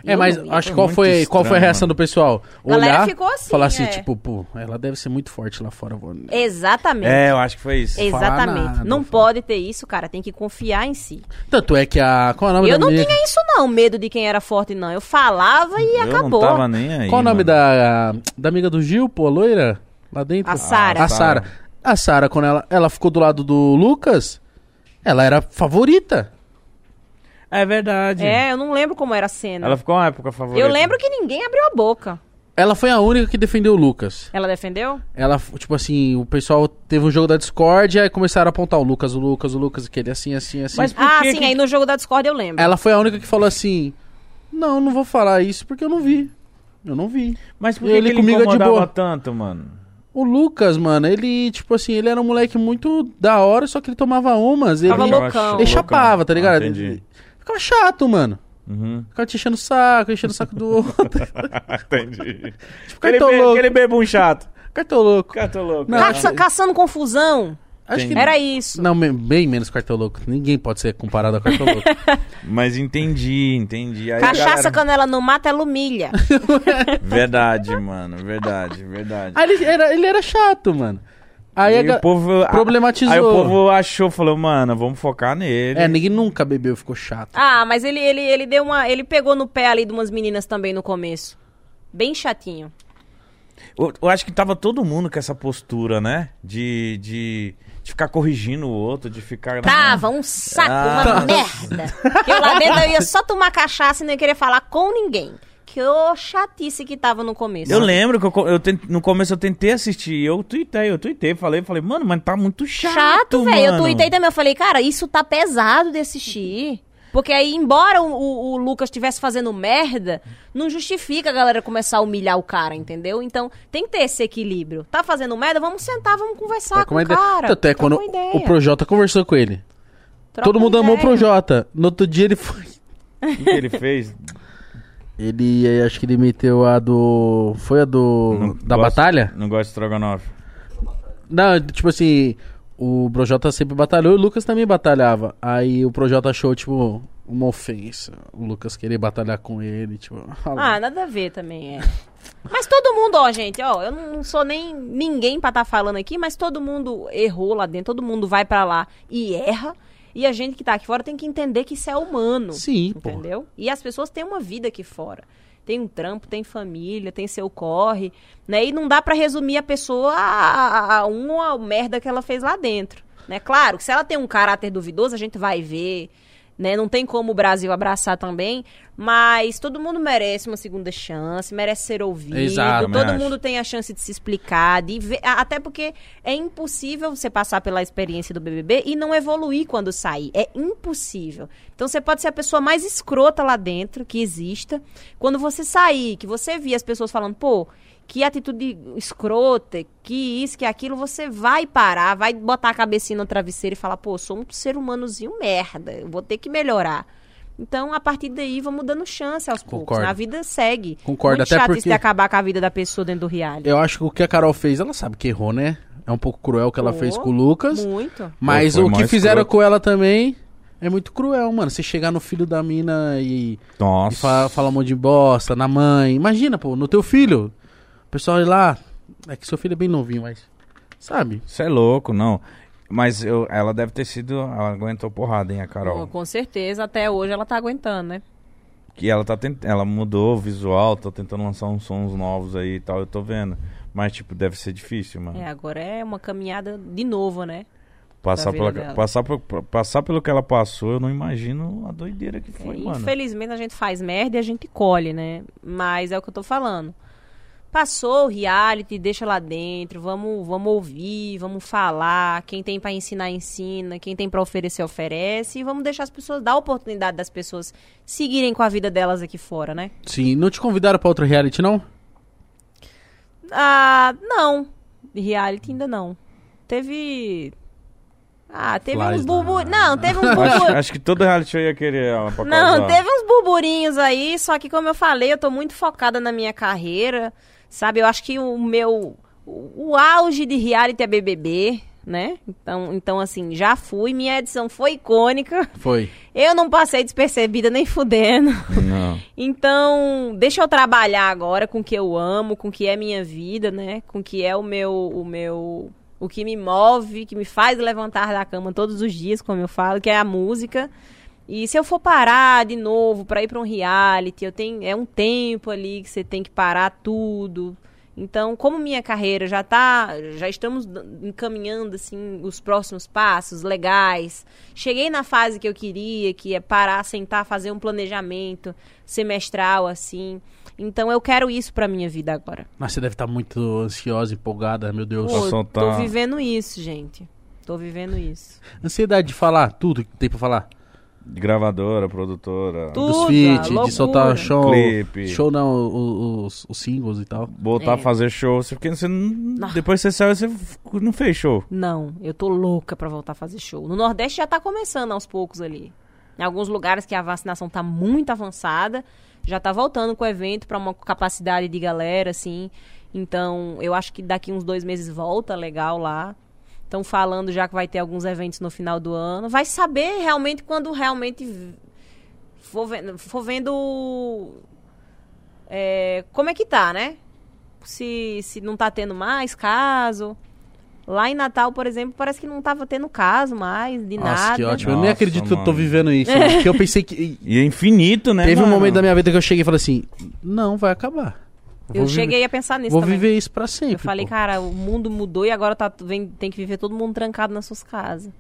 É, Eu mas não acho que qual foi, qual foi a estranho, reação mano. do pessoal? Galera Olhar, ficou assim, falar assim, é. tipo, pô, ela deve ser muito forte lá fora. Vou... Exatamente. É, eu acho que foi isso. Exatamente. nada, não fala- pode ter isso, cara. Tem que confiar em si. Tanto é que a... Qual é o nome eu da não menina? tinha isso, não, medo de quem era forte, não. Eu falava e eu acabou. não tava nem aí. Qual o nome mano. da, da amiga do Gil, pô, a loira? Lá dentro? A Sara. A Sara. A Sara, quando ela, ela ficou do lado do Lucas, ela era favorita. É verdade. É, eu não lembro como era a cena. Ela ficou uma época favorita. Eu lembro que ninguém abriu a boca. Ela foi a única que defendeu o Lucas. Ela defendeu? Ela, tipo assim, o pessoal teve um jogo da Discord e aí começaram a apontar o Lucas, o Lucas, o Lucas, que ele assim, assim, assim. Mas por Ah, que sim, que- aí no jogo da Discord eu lembro. Ela foi a única que falou assim: Não, não vou falar isso porque eu não vi. Eu não vi. Mas por que Ele que ele comigo é de boa. tanto, mano? O Lucas, mano, ele, tipo assim, ele era um moleque muito da hora, só que ele tomava umas. Ele, Tava loucão. ele chapava, tá loucão. ligado? Ah, entendi. Ficava chato, mano. Uhum. Ficava te enchendo o saco, enchendo o saco do outro. Entendi. Tipo, Aquele, cartão be louco. aquele bebum chato. Cartão louco. Cartão louco. Não, Caça- acho- Caçando confusão. Acho que. Era isso. Não, bem menos cartão louco. Ninguém pode ser comparado a cartão louco. Mas entendi, entendi. Aí Cachaça, galera- canela no mato, ela humilha. Verdade, mano. Verdade, verdade. Aí ele era, ele era chato, mano. Aí a Aí ga- o povo problematizou. Aí o povo achou, falou, mano, vamos focar nele. É, ninguém nunca bebeu, ficou chato. Ah, mas ele, ele, ele deu uma. Ele pegou no pé ali de umas meninas também no começo. Bem chatinho. Eu, eu acho que tava todo mundo com essa postura, né? De, de, de ficar corrigindo o outro, de ficar. Tava um saco, Ah. uma merda. Que eu lá dentro eu ia só tomar cachaça e não ia querer falar com ninguém. Que ô chatice que tava no começo. Eu lembro que eu, eu tent- no começo eu tentei assistir, eu tuitei, eu tuitei, falei, falei, mano, mas tá muito chato, Chato, velho. Eu tuitei também. Eu falei, cara, isso tá pesado de assistir. Porque aí, embora o, o- o Lucas estivesse fazendo merda, não justifica a galera começar a humilhar o cara, entendeu? Então, tem que ter esse equilíbrio. Tá fazendo merda? Vamos sentar, vamos conversar Troca com uma o ideia. cara. Tanto é Troca quando ideia. o Projota conversou com ele. Troca Todo mundo amou o ideia. Projota. No outro dia ele foi. O que ele fez? Ele, eh, acho que ele meteu a do. Foi a do. Não da gosto- batalha? Não gosto de estrogonofe. Não, tipo assim. O Projota sempre batalhou e o Lucas também batalhava. Aí o Projota achou, tipo, uma ofensa. O Lucas querer batalhar com ele, tipo. Ah, nada a ver também, é. Mas todo mundo, ó, gente, ó, eu não sou nem ninguém pra estar falando aqui, mas todo mundo errou lá dentro, todo mundo vai pra lá e erra. E a gente que tá aqui fora tem que entender que isso é humano. Sim. Entendeu? E as pessoas têm uma vida aqui fora. Tem um trampo, tem família, tem seu corre, né? E não dá pra resumir a pessoa a, a, a uma merda que ela fez lá dentro, né? Claro, que se ela tem um caráter duvidoso, a gente vai ver, né? Não tem como o Brasil abraçar também, mas todo mundo merece uma segunda chance, merece ser ouvido, Exato, todo mundo tem a chance de se explicar, de ver, até porque é impossível você passar pela experiência do BBB e não evoluir quando sair, é impossível. Então você pode ser a pessoa mais escrota lá dentro que exista, quando você sair, que você vir as pessoas falando, pô, que atitude escrota, que isso, que aquilo, você vai parar, vai botar a cabecinha no travesseiro e falar, pô, sou um ser humanozinho merda, eu vou ter que melhorar. Então, a partir daí, vamos dando chance aos poucos. Concordo. A vida segue. Concordo, Muito até chato porque- isso de acabar com a vida da pessoa dentro do reality. Eu acho que o que a Carol fez, ela sabe que errou, né? É um pouco cruel o que ela Pô, fez com o Lucas. Muito. Mas Pô, o que fizeram escroto. com ela também é muito cruel, mano. Você chegar no filho da mina e, e Nossa. fa- falar um monte de bosta, na mãe. Imagina, pô, no teu filho. O pessoal ir lá. É que seu filho é bem novinho, mas. Sabe? Você é louco, não. Mas eu, ela deve ter sido. Ela aguentou porrada, hein, a Pô, Carol. com certeza, até hoje ela tá aguentando, né? Que ela tá tent... Ela mudou o visual, tá tentando lançar uns sons novos aí e tal, eu tô vendo. Mas, tipo, deve ser difícil, mano. É, agora é uma caminhada de novo, né? Passar, vida pela... dela. passar, por... passar pelo que ela passou, eu não imagino a doideira que foi, É, mano. Infelizmente a gente faz merda e a gente colhe, né? Mas é o que eu tô falando. Passou o reality, deixa lá dentro, vamos, vamos ouvir, vamos falar. Quem tem pra ensinar, ensina. Quem tem pra oferecer, oferece. E vamos deixar as pessoas, dar a oportunidade das pessoas seguirem com a vida delas aqui fora, né? Sim. Não te convidaram pra outro reality, não? Ah, não. Reality ainda não. Teve. Ah, teve Flies uns burburinhos. Não, teve uns acho, burburinhos. acho que todo reality ia querer ela pra Não, causar. teve uns burburinhos aí, só que como eu falei, eu tô muito focada na minha carreira, sabe? Eu acho que o meu o, auge de reality é BBB, né? Então, então, assim, já fui, minha edição foi icônica. Foi. Eu não passei despercebida nem fudendo. Não. Então, deixa eu trabalhar agora com o que eu amo, com o que é minha vida, né? Com o que é o meu, o meu, o que me move, que me faz levantar da cama todos os dias, como eu falo, que é a música. E se eu for parar de novo para ir para um reality, eu tenho é um tempo ali que você tem que parar tudo. Então, como minha carreira já tá, já estamos encaminhando assim os próximos passos legais. Cheguei na fase que eu queria, que é parar, sentar, fazer um planejamento semestral assim. Então, eu quero isso pra minha vida agora. Mas você deve estar muito ansiosa, empolgada, meu Deus. Pô, soltar. tô vivendo isso, gente. Tô vivendo isso. Ansiedade de falar tudo que tem pra falar. De gravadora, produtora. Tu- Dos Tudo, feats, a loucura. de soltar show. Clipe. Show não, os, os singles e tal. Voltar É. a fazer show. Você- Porque você não, Não. depois você saiu, você não fez show. Não, eu tô louca pra voltar a fazer show. No Nordeste já tá começando aos poucos ali. Em alguns lugares que a vacinação tá muito avançada, já tá voltando com o evento pra uma capacidade de galera, assim. Então, eu acho que daqui uns dois meses volta legal lá. Estão falando já que vai ter alguns eventos no final do ano. Vai saber realmente quando realmente for vendo, for vendo é, como é que tá, né? Se, se não tá tendo mais caso. Lá em Natal, por exemplo, parece que não tava tendo caso mais, de Nossa, nada. que ótimo. eu nem Nossa, acredito que eu tô mano. vivendo isso. Porque eu pensei que. E é infinito, né? Teve um mano? momento da minha vida que eu cheguei e falei assim: não, vai acabar. Eu Vou cheguei Viver, a pensar nisso vou também. viver isso pra sempre. Eu falei, pô. cara, o mundo mudou e agora tá, vem, tem que viver todo mundo trancado nas suas casas.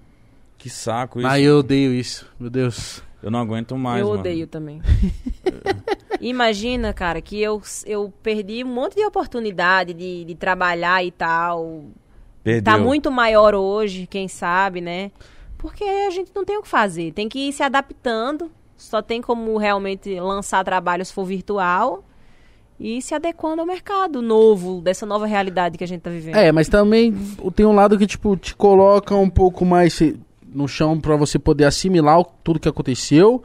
Que saco isso. Ah, eu odeio isso. Meu Deus. Eu não aguento mais, eu mano. odeio também. Imagina, cara, que eu, eu perdi um monte de oportunidade de, de trabalhar e tal. Perdeu. Tá muito maior hoje, quem sabe, né? Porque a gente não tem o que fazer. Tem que ir se adaptando. Só tem como realmente lançar trabalho se for virtual. E se adequando ao mercado novo, dessa nova realidade que a gente tá vivendo. É, mas também tem um lado que, tipo, te coloca um pouco mais no chão pra você poder assimilar o- tudo que aconteceu,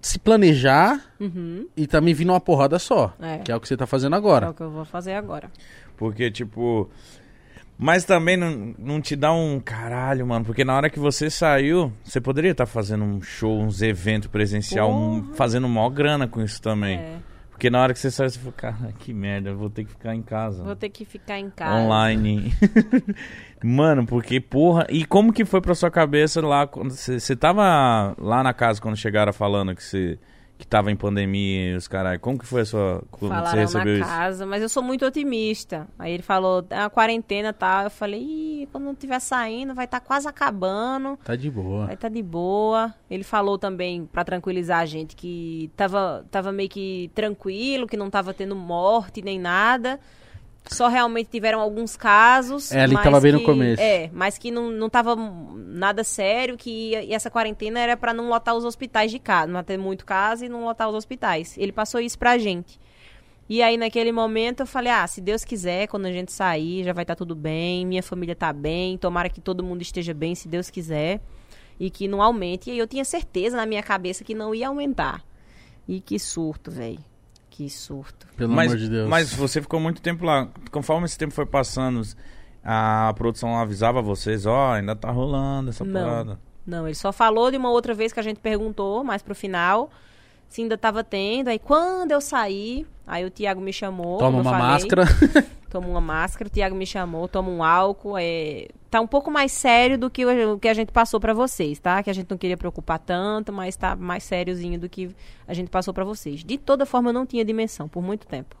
se planejar Uhum. e também vir numa porrada só. É. Que é o que você tá fazendo É agora. o que eu vou fazer agora. Porque, tipo. Mas também não, não te dá um caralho, mano. Porque na hora que você saiu, você poderia estar fazendo um show, uns eventos presencial, um- fazendo maior grana com isso também. É, Porque na hora que você saiu, você falou, cara, que merda, vou ter que ficar em casa. vou ter que ficar em casa. Online. Mano, porque, porra. E como que foi pra sua cabeça lá você tava lá na casa quando chegaram falando que você que tava em pandemia e os caralho? Como que foi a sua. Você Falaram na recebeu isso? casa, mas eu sou muito otimista. Aí ele falou, é a quarentena e tal. Eu falei, Ih, quando não estiver saindo, vai estar quase acabando. Tá de boa. Vai estar de boa. Ele falou também, pra tranquilizar a gente, que tava, tava meio que tranquilo, que não tava tendo morte nem nada. Só realmente tiveram alguns casos. É, ali mas tava bem no começo. É, mas que não, não tava nada sério, que e essa quarentena era pra não lotar os hospitais de casa, não ter muito caso e não lotar os hospitais. Ele passou isso pra gente. E aí, naquele momento, eu falei, ah, se Deus quiser, quando a gente sair, já vai estar tudo bem, minha família tá bem, tomara que todo mundo esteja bem, se Deus quiser, e que não aumente. E aí eu tinha certeza na minha cabeça que não ia aumentar. E que surto, velho. Que surto. Pelo mas, amor de Deus. Mas você ficou muito tempo lá. Conforme esse tempo foi passando, a produção avisava vocês, ó, ainda tá rolando essa Não. parada. Não, ele só falou de uma outra vez que a gente perguntou, mais pro final, se ainda tava tendo. Aí quando eu saí, aí o Tiago me chamou. Toma uma falei. máscara. Toma uma máscara, o Tiago me chamou, toma um álcool. É... Tá um pouco mais sério do que o que a gente passou pra vocês, tá? Que a gente não queria preocupar tanto, mas tá mais sériozinho do que a gente passou pra vocês. De toda forma, eu não tinha dimensão por muito tempo.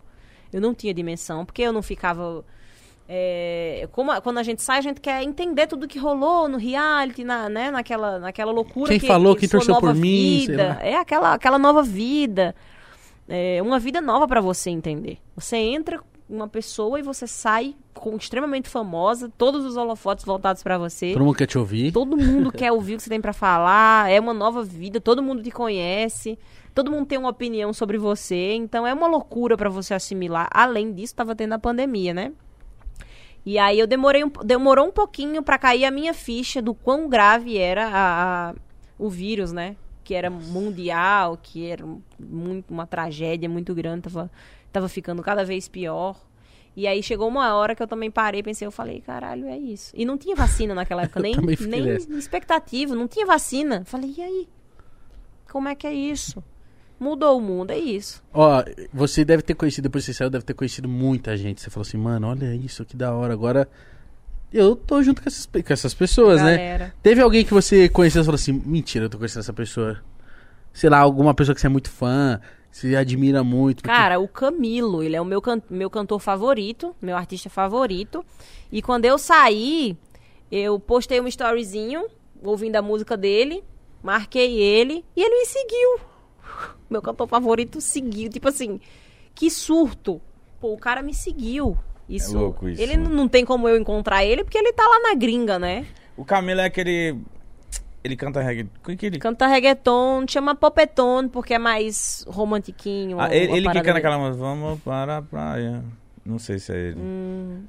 Eu não tinha dimensão, porque eu não ficava. é, como a- quando a gente sai, a gente quer entender tudo que rolou no reality, na, né, naquela, naquela loucura. Quem que, falou, que sua torceu por mim, vida. É aquela, aquela nova vida. É uma vida nova pra você entender. Você entra uma pessoa e você sai com extremamente famosa, todos os holofotes voltados pra você. Todo mundo quer te ouvir. Todo mundo quer ouvir o que você tem pra falar, é uma nova vida, todo mundo te conhece, todo mundo tem uma opinião sobre você, então é uma loucura pra você assimilar. Além disso, tava tendo a pandemia, né? E aí eu demorei um, demorou um pouquinho pra cair a minha ficha do quão grave era a, a- o vírus, né? Que era mundial, que era muito, uma tragédia muito grande, tava, tava ficando cada vez pior. E aí chegou uma hora que eu também parei, pensei, eu falei, caralho, é isso. E não tinha vacina naquela época, nem, nem nessa. expectativa, não tinha vacina. Falei, e aí? Como é que é isso? Mudou o mundo, é isso. Ó, você deve ter conhecido, depois que você saiu, deve ter conhecido muita gente. Você falou assim, mano, olha isso, que da hora. Agora eu tô junto com essas, com essas pessoas, né? Galera. Teve alguém que você conheceu e falou assim, mentira, eu tô conhecendo essa pessoa. Sei lá, alguma pessoa que você é muito fã, você admira muito. porque- Cara, o Camilo, ele é o meu, can- meu cantor favorito, meu artista favorito. E quando eu saí, eu postei um storyzinho, ouvindo a música dele, marquei ele e ele me seguiu. Meu cantor favorito seguiu, tipo assim, que surto. Pô, o cara me seguiu. Isso, É louco isso, Ele né? não tem como eu encontrar ele porque ele tá lá na gringa, né? O Camilo é aquele. Ele canta reggae. O que ele. Canta reggaeton, chama popetone porque é mais romantiquinho. Ah, ele, ele que canta aquela música. Vamos para a praia. Não sei se é ele. Hum.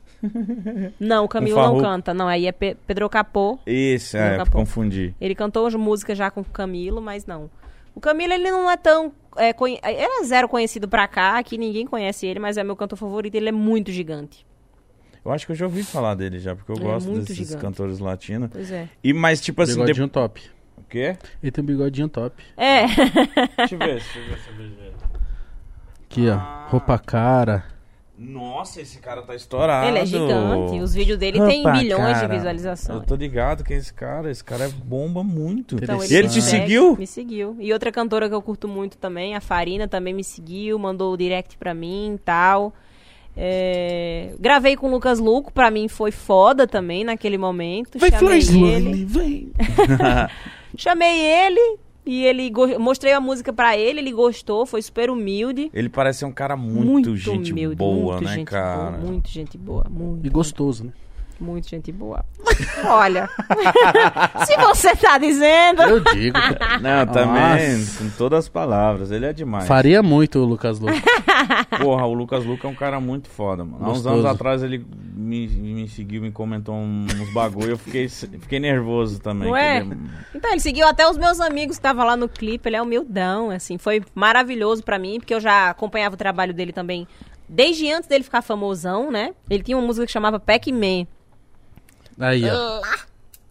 Não, o Camilo Um não canta, não. Aí é Pe- Pedro Capô. Isso, é, capô. confundi. Ele cantou as músicas já com o Camilo, mas não. O Camilo, ele não é tão. É, conhe- Ele é zero conhecido pra cá, aqui ninguém conhece ele, mas é meu cantor favorito. Ele é muito gigante. Eu acho que eu já ouvi falar dele já, porque eu Ele é gosto muito desses gigante. cantores latinos. Pois é. E, mas, tipo assim. bigodinho de- top. O quê? Ele tem um bigodinho top. É. Deixa eu ver, deixa eu ver se eu vejo ele. Aqui, ó. Ah. Roupa cara. Nossa, esse cara tá estourado. ele é gigante. Os vídeos dele têm Opa, bilhões cara. de visualizações. Eu tô ligado que é esse cara. Esse cara é bomba muito. Então, e ele te me segue, seguiu? Me seguiu. E outra cantora que eu curto muito também, a Farina, também me seguiu, mandou o direct pra mim e tal. É, Gravei com o Lucas Luco, pra mim foi foda também naquele momento. Vem, Chamei Flores ele. Vem. Chamei ele e ele go- mostrei a música pra ele, ele gostou, foi super humilde. Ele parece ser um cara muito, gente humilde, boa, muito né, gente cara? Boa, muito gente boa, muito. E gostoso, né? Muito gente boa. Olha, se você tá dizendo. Eu digo. Não, também, Nossa. com todas as palavras. Ele é demais. Faria muito o Lucas Luco. Porra, o Lucas Luca é um cara muito foda, mano. Há uns anos atrás ele me, me seguiu, me comentou uns bagulho. Eu fiquei, fiquei nervoso também. Não que é? ele Então, ele seguiu até os meus amigos que estavam lá no clipe. Ele é humildão, assim. Foi maravilhoso pra mim, porque eu já acompanhava o trabalho dele também desde antes dele ficar famosão, né? Ele tinha uma música que chamava Pac-Man. Aí, ó. Lá,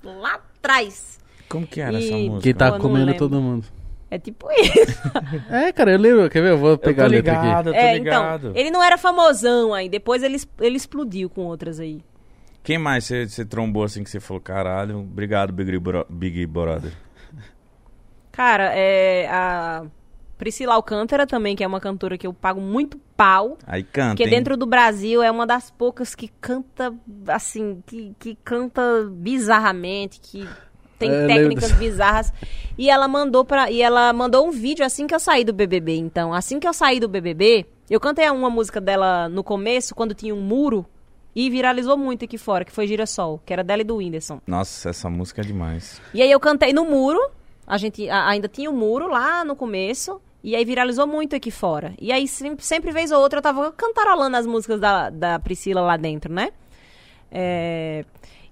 lá atrás. Como que era E- essa música? Que tá Pô, não comendo lembro. todo mundo. É tipo isso. É, cara, eu lembro. Quer ver? Eu vou Eu pegar tô a letra aqui. ligado, eu tô É, ligado. então, ele não era famosão aí. Depois ele, es- ele explodiu com outras aí. Quem mais você você trombou assim que você falou, caralho, obrigado, Big, Bro- Big Brother. Cara, é a Priscila Alcântara também, que é uma cantora que eu pago muito pau. Aí canta, Porque hein? dentro do Brasil é uma das poucas que canta, assim, que, que canta bizarramente, que tem É, técnicas lembro. bizarras. E ela mandou para e ela mandou um vídeo assim que eu saí do BBB. Então, assim que eu saí do BBB, eu cantei uma música dela no começo, quando tinha um muro, e viralizou muito aqui fora, que foi Girassol, que era dela e do Whindersson. Nossa, essa música é demais. E aí eu cantei no muro, a gente a- ainda tinha um muro lá no começo, e aí viralizou muito aqui fora. E aí sempre, sempre vez ou outra eu tava cantarolando as músicas da, da Priscila lá dentro, né? É,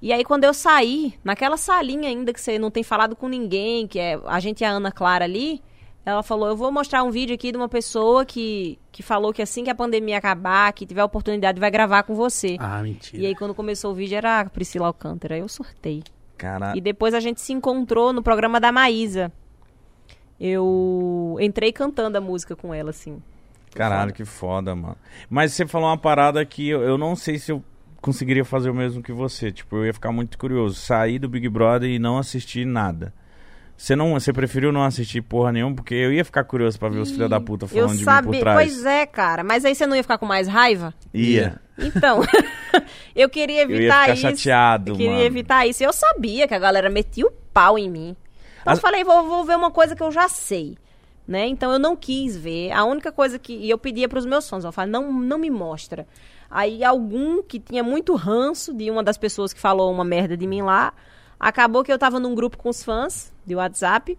E aí quando eu saí, naquela salinha ainda que você não tem falado com ninguém, que é a gente e a Ana Clara ali, ela falou, eu vou mostrar um vídeo aqui de uma pessoa que, que falou que assim que a pandemia acabar, que tiver oportunidade, vai gravar com você. Ah, mentira. E aí quando começou o vídeo era a Priscila Alcântara, aí eu sortei. Cara, E depois a gente se encontrou no programa da Maísa. Eu entrei cantando a música com ela, assim. caralho, que foda, mano. Mas você falou uma parada que eu, eu não sei se eu conseguiria fazer o mesmo que você. Tipo, eu ia ficar muito curioso. Sair do Big Brother e não assistir nada. Você não, você preferiu não assistir porra nenhuma? Porque eu ia ficar curioso pra ver os filhos da puta falando eu de mim sabia, por trás. pois é, cara. Mas aí você não ia ficar com mais raiva? Ia. Então, eu queria Eu ia evitar ficar isso. chateado, eu queria mano. evitar isso. Eu sabia que a galera metia o pau em mim. Então As- eu falei, vou, vou ver uma coisa que eu já sei. Né? Então eu não quis ver. A única coisa que. E eu pedia pros meus fãs, eu falei, não, não me mostra. Aí algum que tinha muito ranço de uma das pessoas que falou uma merda de mim lá. Acabou que eu tava num grupo com os fãs de WhatsApp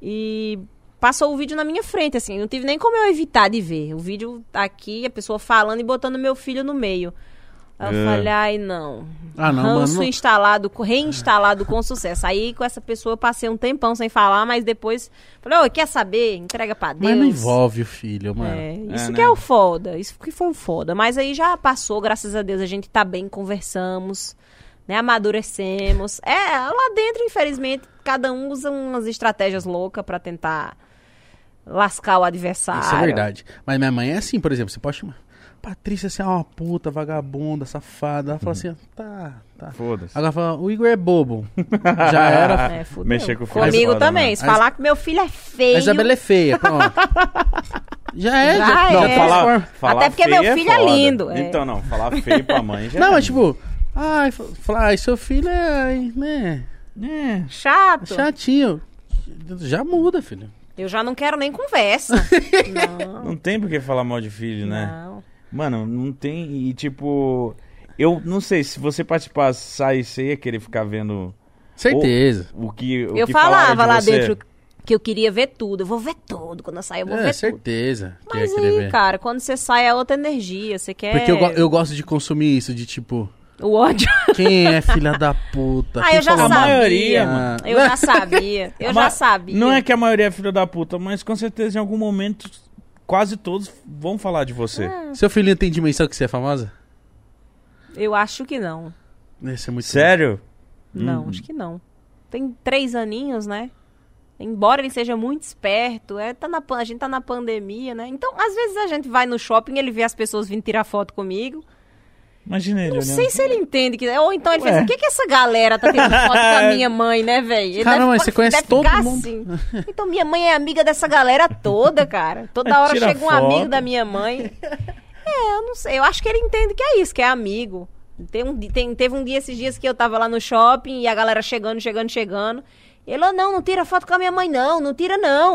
e passou o vídeo na minha frente, assim, não tive nem como eu evitar de ver. O vídeo tá aqui, a pessoa falando e botando meu filho no meio. Aí eu É. falei, ai não. Ah, não, Ranço mano, não- instalado, reinstalado com sucesso. Aí com essa pessoa eu passei um tempão sem falar, mas depois falei, ô, quer saber? Entrega pra Deus. Mas não envolve o filho, mano. É, isso É, que né? é o foda, isso que foi o foda. Mas aí já passou, graças a Deus, a gente tá bem, conversamos, né? Amadurecemos. É, lá dentro, infelizmente, cada um usa umas estratégias loucas pra tentar lascar o adversário. Isso é verdade. Mas minha mãe é assim, por exemplo, você pode chamar. Patrícia, você é uma puta, vagabunda, safada. Ela fala assim, tá, tá. Foda-se. Agora fala, o Igor é bobo. Já era. É, fudeu. Mexer com o filho Comigo é foda, também. mano. Se falar que meu filho é feio. A Isabela é feia, pronto. Já é, Já já. é. Não, É. falar, falar Até porque meu filho é foda. lindo, é. Então, não, falar feio pra mãe já Não, é. mas tipo, ai, fa- falar, ai, seu filho é, né, É. Chato. chatinho. Já muda, filho. Eu já não quero nem conversa. não. Não tem por que falar mal de filho, né? Não. Mano, não tem. E tipo, eu não sei, se você participasse, sair, você ia querer ficar vendo Certeza. o que. O Eu que falava lá dentro que eu queria ver tudo. Eu vou ver tudo. Quando eu sair, eu vou É, ver tudo. certeza. que Mas aí, ver. cara, quando você sai é outra energia. Você quer Porque eu, eu gosto de consumir isso, de tipo, o ódio. quem é filha da puta? Ah, Quem eu já falou A sabia. maioria, mano. Eu já sabia. Eu já sabia. Não é que a maioria é filho da puta, mas com certeza em algum momento quase todos vão falar de você. Seu filhinho tem dimensão que você é famosa? Eu acho que não. Esse é muito Sério? Não, Hum. acho que não. Tem três aninhos, né? Embora ele seja muito esperto, é, tá na, a gente tá na pandemia, né? Então, às vezes a gente vai no shopping, ele vê as pessoas vindo tirar foto comigo. Imagina ele, Não né? sei se ele entende que. Ou então ele Ué. fez assim, o que, que essa galera tá tendo foto com a minha mãe, né, velho? Caramba, deve- você conhece deve todo mundo. assim. Então minha mãe é amiga dessa galera toda, cara. Toda hora chega um foto. amigo da minha mãe. É, eu não sei. Eu acho que ele entende que é isso, que é amigo. Tem um, tem, teve um dia esses dias que eu tava lá no shopping e a galera chegando, chegando, chegando. Ele, "Oh, não, não tira foto com a minha mãe, não, não tira, não.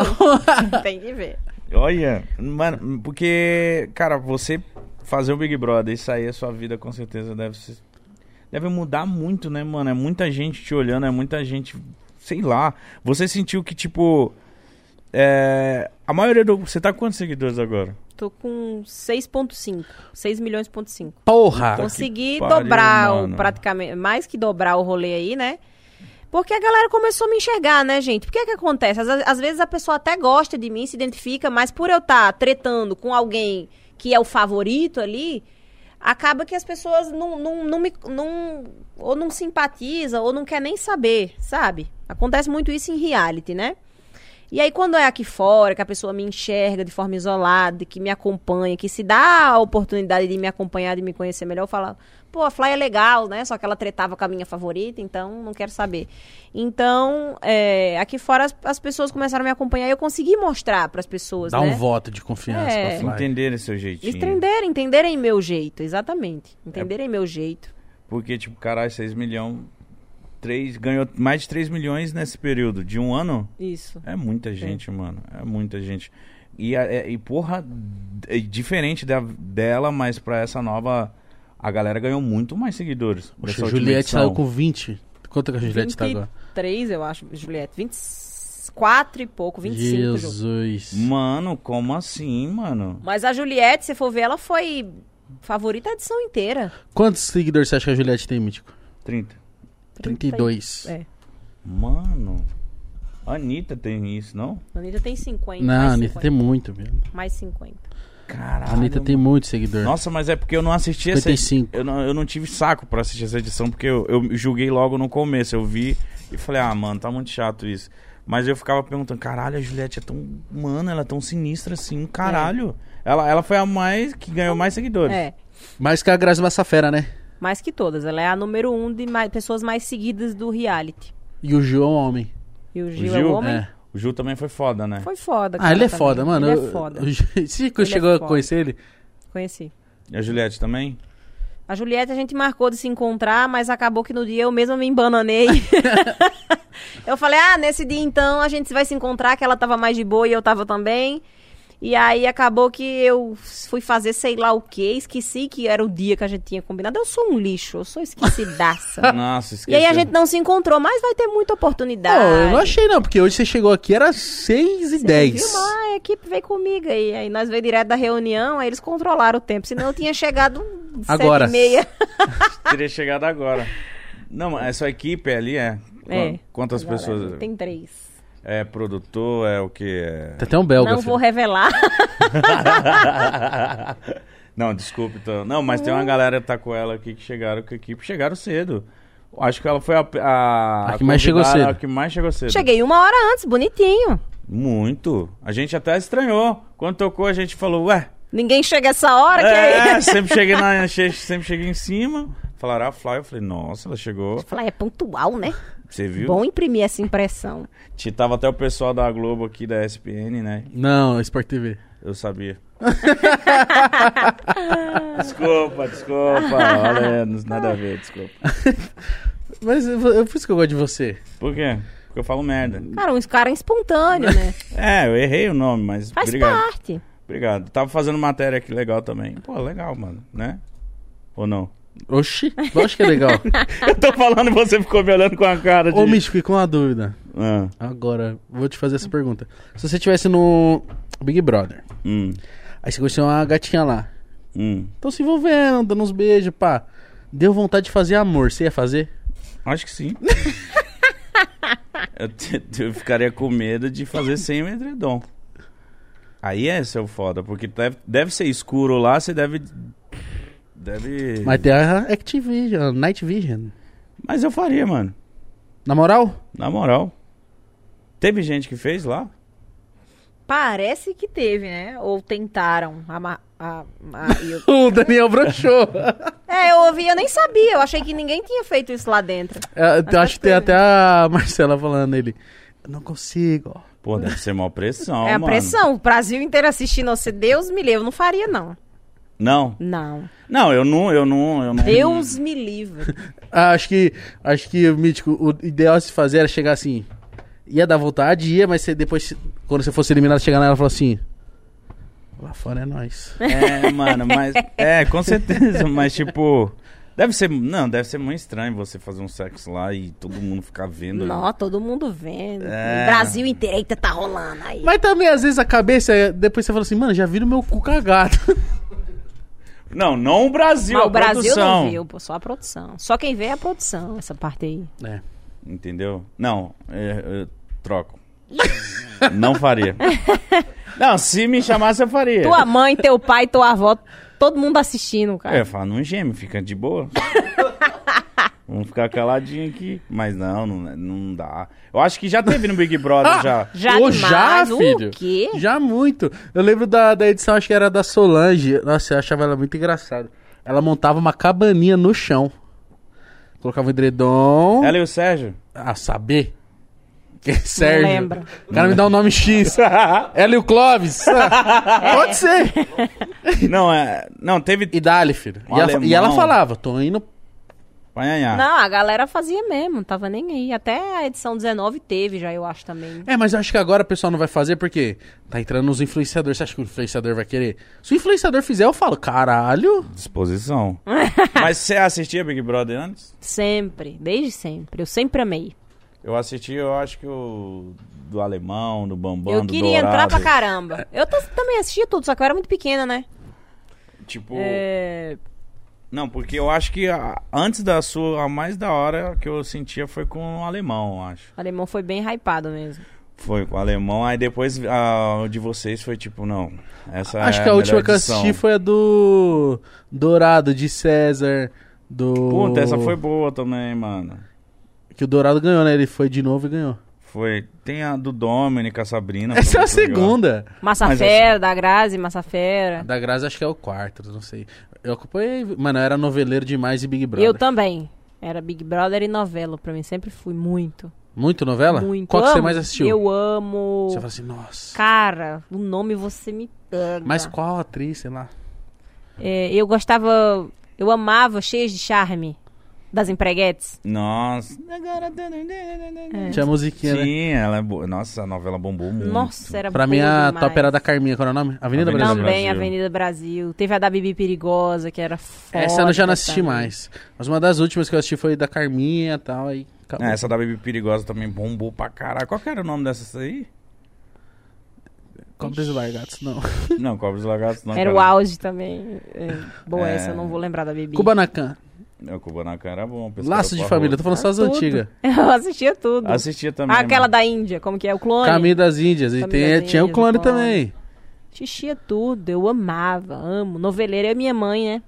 tem que ver. Olha, mano, porque, cara, você fazer o Big Brother e sair a sua vida com certeza deve ser. Deve mudar muito, né, mano? É muita gente te olhando, é muita gente. Sei lá. Você sentiu que, tipo. É, a maioria do. Você tá com quantos seguidores agora? Tô com 6.5. 6 milhões ponto 5. Porra! Consegui pariu, dobrar o, mano. praticamente, mais que dobrar o rolê aí, né? Porque a galera começou a me enxergar, né, gente? Por que que acontece? Às, às vezes a pessoa até gosta de mim, se identifica, mas por eu estar tretando com alguém que é o favorito ali, acaba que as pessoas não, não, não me. Não, ou não simpatiza, ou não quer nem saber, sabe? Acontece muito isso em reality, né? E aí, quando é aqui fora, que a pessoa me enxerga de forma isolada, que me acompanha, que se dá a oportunidade de me acompanhar, de me conhecer melhor, eu falo, pô, a Fly é legal, né? Só que ela tretava com a minha favorita, então não quero saber. Então, é, aqui fora as, as pessoas começaram a me acompanhar e eu consegui mostrar para as pessoas, Dá né? um voto de confiança É. pra Fly. Entenderem seu jeitinho. Entenderem, entenderem meu jeito, exatamente. Entenderem meu jeito. Porque, tipo, caralho, 6 milhões. 3, ganhou mais de 3 milhões nesse período. De um ano? Isso. É muita gente, mano. É muita gente. E, a- é- e porra, é diferente da, dela, mas pra essa nova. A galera ganhou muito mais seguidores. Poxa, Juliette edição. saiu com 20. Quanto que a Juliette tá agora? 23, eu acho, Juliette. 24 e pouco, 25. Ju. Jesus. Mano, como assim, mano? Mas a Juliette, se for ver, ela foi favorita a edição inteira. Quantos seguidores você acha que a Juliette tem, Mítico? 30. 32. É. Mano. A Anitta tem isso, não? A Anitta tem 50. Não, a Anitta 50. tem muito, velho. Mais 50. Caralho. A Anitta tem muito seguidor. Nossa, mas é porque eu não assisti essa 55. eu não, eu não tive saco pra assistir essa edição, porque eu, eu julguei logo no começo. Eu vi e falei, ah, mano, tá muito chato isso. Mas eu ficava perguntando, caralho, a Juliette é tão. Mano, ela é tão sinistra assim, caralho. Ela, ela foi a mais que ganhou mais seguidores. É. Mais que a Grazi Massafera, né? Mais que todas. Ela é a número um de mais, pessoas mais seguidas do reality. E o Gil é um homem. E o Gil, Gil? é o homem. É. O Ju também foi foda, né? Foi foda. Ah, cara, ele é também. foda, mano. Ele é foda. Você é chegou a foda. conhecer ele? Conheci. E a Juliette também? A Juliette a gente marcou de se encontrar, mas acabou que no dia eu mesma me embananei. eu falei, ah, nesse dia então a gente vai se encontrar, que ela tava mais de boa e eu tava também. E aí acabou que eu fui fazer sei lá o que, esqueci que era o dia que a gente tinha combinado. Eu sou um lixo, eu sou esquecidaça. Nossa, e esqueci. aí a gente não se encontrou, mas vai ter muita oportunidade. Não, eu não achei não, porque hoje você chegou aqui era 6 e Você 10. viu? Mas a equipe veio comigo aí. Aí nós veio direto da reunião, aí eles controlaram o tempo. Senão eu tinha chegado Agora. e meia. Teria chegado agora. Não, mas essa equipe ali é. É. Qu- Quantas Agora, pessoas? Tem três. É produtor, é o que? É... Tem até um belga. Não filho. vou revelar. Não, desculpe. Então. Não, mas tem uma galera que tá com ela aqui que chegaram com a equipe. Chegaram cedo. Acho que ela foi a, a, A que mais chegou cedo. A que mais chegou cedo. Cheguei uma hora antes, bonitinho. Muito. A gente até estranhou. Quando tocou, a gente falou, ué. Ninguém chega essa hora, que É, é sempre cheguei, na, sempre cheguei em cima. Falaram a Fly, eu falei, nossa, ela chegou. Falar, é pontual, né? Você viu? Bom imprimir essa impressão. Te- Tava até o pessoal da Globo aqui, da SPN, né? Não, Sport TV. Eu sabia. desculpa, desculpa. Olha, nada a ver, desculpa. Mas eu, eu, por isso que eu gosto de você. Por quê? Porque eu falo merda. Cara, uns caras espontâneos, né? É, eu errei o nome, mas Faz obrigado. parte. Obrigado. Tava fazendo matéria aqui legal também. Pô, legal, mano, né? Ou não? Oxi, lógico que é legal. Eu tô falando e você ficou me olhando com a cara de... Ô, Mitch, fiquei com uma dúvida. Ah, Agora, vou te fazer essa pergunta. Se você estivesse no Big Brother, hum, aí você conheceu uma gatinha lá. hum. Estão se envolvendo, dando uns beijos, pá. Deu vontade de fazer amor, você ia fazer? Acho que sim. eu, te- eu ficaria com medo de fazer sem o edredom. Aí é seu foda, porque deve, deve ser escuro lá, você deve. Deve. Mas tem a Activision, Night Vision. Mas eu faria, mano. Na moral? Na moral. Teve gente que fez lá? Parece que teve, né? Ou tentaram. a- a- eu- O Daniel broxou. É, eu ouvi, eu nem sabia. Eu achei que ninguém tinha feito isso lá dentro. É, eu acho que tem até a Marcela falando ele. Eu não consigo. Pô, deve ser maior pressão. é a mano. pressão. O Brasil inteiro assistindo você. Deus me livre. Eu não faria, não. Não. Não. Não, eu não, eu não, eu não. Deus me livre. Ah, acho que acho que o mítico, o ideal a se fazer era chegar assim. Ia dar vontade, ia, mas você depois, quando você fosse eliminado, chegar nela e falar assim. Lá fora é nós. É, mano, mas. É, com certeza, mas tipo. Deve ser. Não, deve ser muito estranho você fazer um sexo lá e todo mundo ficar vendo. Não, todo mundo vendo. É. O Brasil inteiro, tá rolando aí. Mas também, às vezes, a cabeça, depois você fala assim, mano, já viram meu cu cagado. Não, não o Brasil, Mas a o Brasil produção. não viu, pô, só a produção. Só quem vê é a produção, essa parte aí. É. Entendeu? Não, é, eu troco. não faria. Não, se me chamasse eu faria. Tua mãe, teu pai, tua avó, todo mundo assistindo, Eu cara. ia falar, não geme, fica de boa. Vamos ficar caladinho aqui. Mas não, não, não dá. Eu acho que já teve no Big Brother já. Já demais, já, filho? o quê? Já muito. Eu lembro da, da edição, acho que era da Solange. Nossa, eu achava ela muito engraçada. Ela montava uma cabaninha no chão. Colocava um edredom. Ela e o Sérgio? Ah, saber. Que é Sérgio. lembro. O cara me dá um nome X. Ela e o Clóvis. Ah, Pode ser. não, é. Não, teve. E dali, filho. Um E ela, e ela falava, tô indo. Não, a galera fazia mesmo, não tava nem aí. Até a edição 19 teve já, eu acho também. É, mas eu acho que agora o pessoal não vai fazer porque tá entrando nos influenciadores. Você acha que o influenciador vai querer? Se o influenciador fizer, eu falo, caralho. Disposição. Mas você assistia Big Brother antes? Sempre, desde sempre. Eu sempre amei. Eu assisti, eu acho que o. Do alemão, do Bambam, eu do queria entrar pra caramba. Eu também assistia tudo, só que eu era muito pequena, né? Tipo. É... Não, porque eu acho que a- antes da sua, a mais da hora que eu sentia foi com o alemão, eu acho. O alemão foi bem hypado mesmo. Foi com o alemão, aí depois a de vocês foi tipo, não. Essa acho é que a, melhor última que eu assisti foi a do Dourado, de César. Do. Puta, essa foi boa também, mano. Que o Dourado ganhou, né? Ele foi de novo e ganhou. Foi. Tem a do Dominic, a Sabrina. Essa é a segunda. Massafera, da Grazi, Massafera. A da Grazi acho que é o quarto, não sei. Eu acompanhei. Mano, eu era noveleiro demais e Big Brother. Eu também. Era Big Brother e novela, pra mim sempre fui muito. Muito novela? Muito. Qual que você mais assistiu? Eu amo. Você fala assim, nossa. Cara, o nome você me pega. Mas qual atriz, sei lá? É, eu gostava, eu amava Cheias de Charme, das empreguetes. Nossa. Tinha a musiquinha, né? Sim, ela é boa. Nossa, a novela bombou muito. Nossa, era Pra mim, a demais. top era da Carminha, qual era o nome? Avenida, Avenida Brasil. Também, Brasil. Avenida Brasil. Teve a da Bibi Perigosa, que era foda. Essa eu já não assisti também. mais. Mas uma das últimas que eu assisti foi da Carminha e tal, aí acabou. É, essa da Baby Perigosa também bombou pra caralho. Qual que era o nome dessa aí? Cobras e Largatos, não. Não, Cobras e Lagartos não. Era o cara. auge também. É, boa É. essa, eu não vou lembrar da bebida. Kubanacan. O Kubanacan era bom. Laço de família, tô falando só as antigas. Eu assistia tudo. Assistia também. Aquela mano. da Índia, como que é? O clone? Caminho das Índias. E tem, das tinha o Índias, clone o clone. também. Assistia tudo, eu amava, amo. Noveleira é minha mãe, né?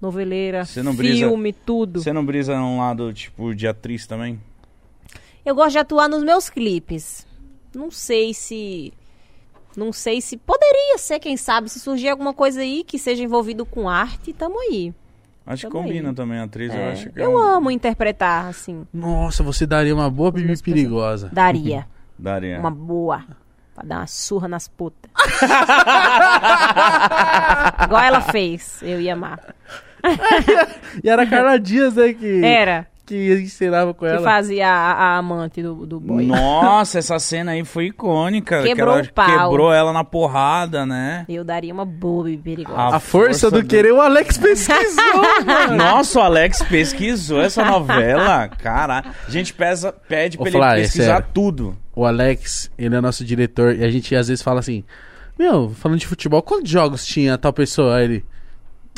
Noveleira, Você não brisa- filme, tudo. Você não brisa num lado, tipo, de atriz também? Eu gosto de atuar nos meus clipes. Não sei se. Não sei se. Poderia ser, quem sabe, se surgir alguma coisa aí que seja envolvido com arte, tamo aí. Acho que combina aí. também a atriz, eu É, acho que é eu um- amo interpretar, assim. Nossa, você daria uma boa bibi perigosa. Daria. Daria. Uma boa. Pra dar uma surra nas putas. Igual ela fez. Eu ia amar. E era a Carla Dias, né, que, Era. Que ensinava com Que ela. fazia a, a amante do, do boy. Nossa, essa cena aí foi icônica. Quebrou que ela o pau. Quebrou ela na porrada, né? Eu daria uma boa e perigosa. A A força, força do, do- querer, o Alex pesquisou, mano. Nossa, o Alex pesquisou essa novela. Cara, a gente pesa, pede Ô, pra Flávio, ele é pesquisar sério. tudo. O Alex, ele é nosso diretor e a gente às vezes fala assim: Meu, falando de futebol, quantos jogos tinha tal pessoa? Aí ele.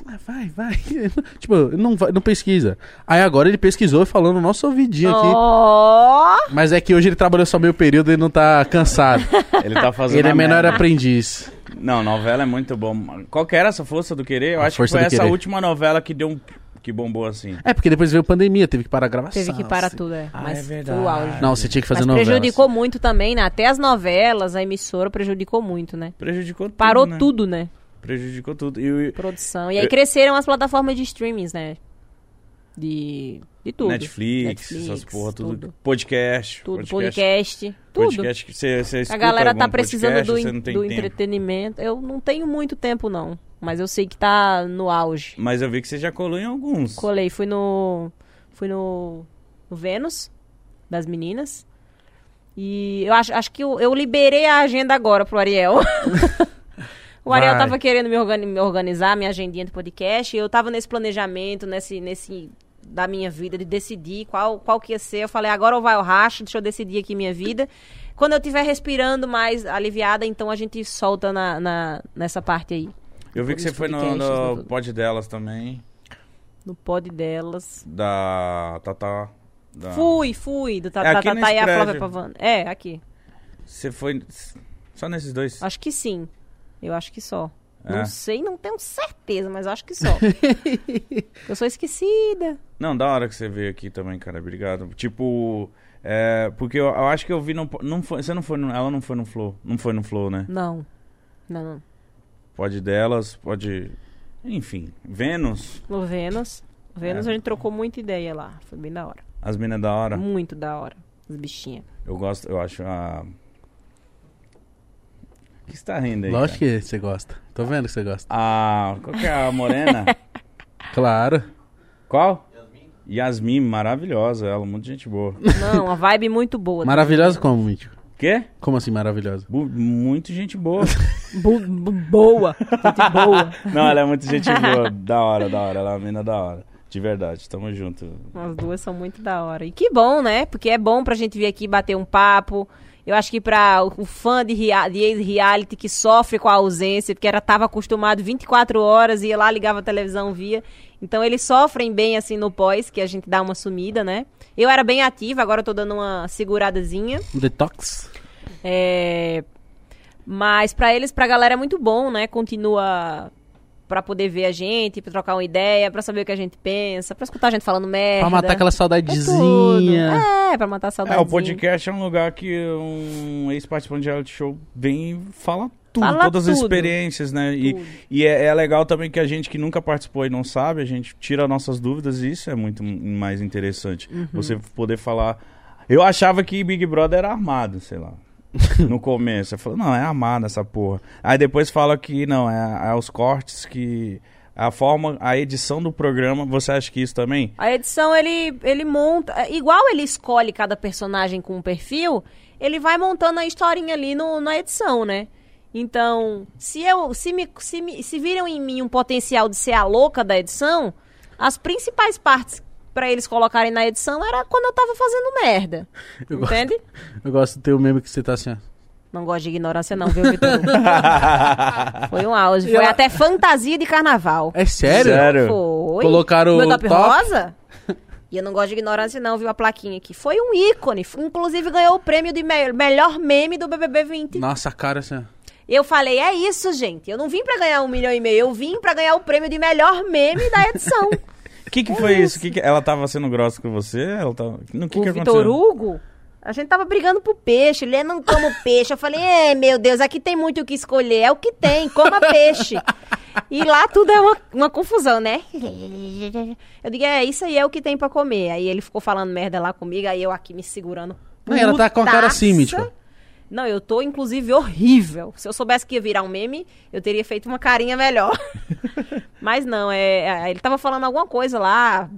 "Ah, vai, vai. tipo, não, vai- não pesquisa. Aí agora ele pesquisou e falou no nosso ouvidinho aqui. Ó! Mas é que hoje ele trabalhou só meio período e não tá cansado. Ele tá fazendo. ele é a menor merda. aprendiz. Não, novela é muito bom. Qual que era essa força do querer? Eu A acho que foi essa Querer. última novela que deu um. que bombou assim. É, porque depois veio pandemia, teve que parar a gravação. Teve que parar assim. tudo, é. Ah, Mas é foi verdade. o auge. Não, você tinha que fazer Mas novela. prejudicou muito também, né? Até as novelas, a emissora prejudicou muito, né? Prejudicou tudo. Parou né? tudo, né? Prejudicou tudo. E Produção. E aí Eu- cresceram as plataformas de streamings, né? De. De tudo. Netflix, Netflix, essas porra, tudo. tudo. Podcast. Tudo, podcast, tudo. Podcast você A galera tá precisando podcast, do, do entretenimento. Eu não tenho muito tempo, não. Mas eu sei que tá no auge. Mas eu vi que você já colou em alguns. Colei, fui no. Fui no. No Vênus, das meninas. E eu acho, acho que eu, eu liberei a agenda agora pro Ariel. o Ariel Vai. tava querendo me, organi- me organizar, minha agendinha de podcast. E eu tava nesse planejamento, nesse. nesse da minha vida, de decidir qual, qual que ia ser. Eu falei, agora ou vai ao racho, deixa eu decidir aqui minha vida. Quando eu estiver respirando mais aliviada, então a gente solta na, na- nessa parte aí. Eu vi que você foi no, no tudo. pod delas também. No pod delas. Da Tata. Da... Fui, fui, do É Tata Tata nesse e a Flávia. Pavano. É, aqui. Você foi. Só nesses dois? Acho que sim. Eu acho que só. É. Não sei, não tenho certeza, mas acho que só. eu sou esquecida. Não, da hora que você veio aqui também, cara. Obrigado. Tipo. É, porque eu, eu acho que eu vi no. Não foi, você não foi no. Ela não foi no Flow. Não foi no Flow, né? Não. Não, não. Pode delas, pode. Enfim. Vênus. No Vênus. No Vênus É. a gente trocou muita ideia lá. Foi bem da hora. As minas da hora. Muito da hora. As bichinhas. Eu gosto, eu acho a. O que você tá rindo aí? Lógico cara? que você gosta. Tô vendo que você gosta. A. Qual que é a morena? Claro. Qual? Yasmin, maravilhosa, ela, muito gente boa. Não, uma vibe muito boa. Maravilhosa como, Mítico? Quê? Como assim maravilhosa? Bu- muito gente boa. Bu- bu- boa. Gente boa. Não, ela é muito gente boa. Da hora, da hora. Ela é uma mina da hora. De verdade, tamo junto. As duas são muito da hora. E que bom, né? Porque é bom pra gente vir aqui bater um papo. Eu acho que pra o, fã de, de ex-reality que sofre com a ausência, porque era tava acostumado 24 horas, ia lá, ligava a televisão, via. Então eles sofrem bem assim no pós, que a gente dá uma sumida, né? Eu era bem ativa, agora eu tô dando uma seguradazinha. Detox? É... Mas pra eles, pra galera é muito bom, né? Continua pra poder ver a gente, pra trocar uma ideia, pra saber o que a gente pensa, pra escutar a gente falando merda. Pra matar aquela É saudadezinha. É, pra matar a É, saudade. o podcast é um lugar que um ex-participante de reality show vem e fala tudo, Fala todas as tudo. experiências, né? E, Tudo. e é, é legal também que a gente que nunca participou e não sabe, a gente tira nossas dúvidas e isso é muito mais interessante. Uhum. Você poder falar. Eu achava que Big Brother era armado, sei lá. No começo. Eu falei, não, é armado essa porra. Aí depois fala que não, é, é os cortes que. A forma, a edição do programa, você acha que isso também? A edição, ele, ele monta... é, Igual ele escolhe cada personagem com um perfil, ele vai montando a historinha ali no, na edição, né? Então, se eu se me, se me se viram em mim um potencial de ser a louca da edição, as principais partes pra eles colocarem na edição era quando eu tava fazendo merda. Eu gosto- entende? Eu gosto do teu meme que você tá assim, ó. Não gosto de ignorância, não, viu, Vitor? Foi um auge. Foi ela- até fantasia de carnaval. É sério? Sério? Foi. Colocaram Meu o top, top? rosa? E eu não gosto de ignorância, não, viu a plaquinha aqui. Foi um ícone. Inclusive ganhou o prêmio de me- melhor meme do BBB 20. Nossa, cara, assim. Eu falei, é isso, gente. Eu não vim pra ganhar um milhão e meio, eu vim pra ganhar o prêmio de melhor meme da edição. O que, que foi isso? Que que- Ela tava sendo grossa com você? Ela tava... No que, o que Vitor aconteceu? Hugo, a gente tava brigando pro peixe. Ele "Eu não como peixe. Eu falei, é, meu Deus, aqui tem muito o que escolher. É o que tem, coma peixe. E lá tudo é uma, uma confusão, né? Eu digo, é, isso aí é o que tem pra comer. Aí ele ficou falando merda lá comigo, aí eu aqui me segurando. Não, ela tá com a cara assim, putaça. Não, eu tô, inclusive, horrível. Se eu soubesse que ia virar um meme, eu teria feito uma carinha melhor. Mas não, é, é, ele tava falando alguma coisa lá,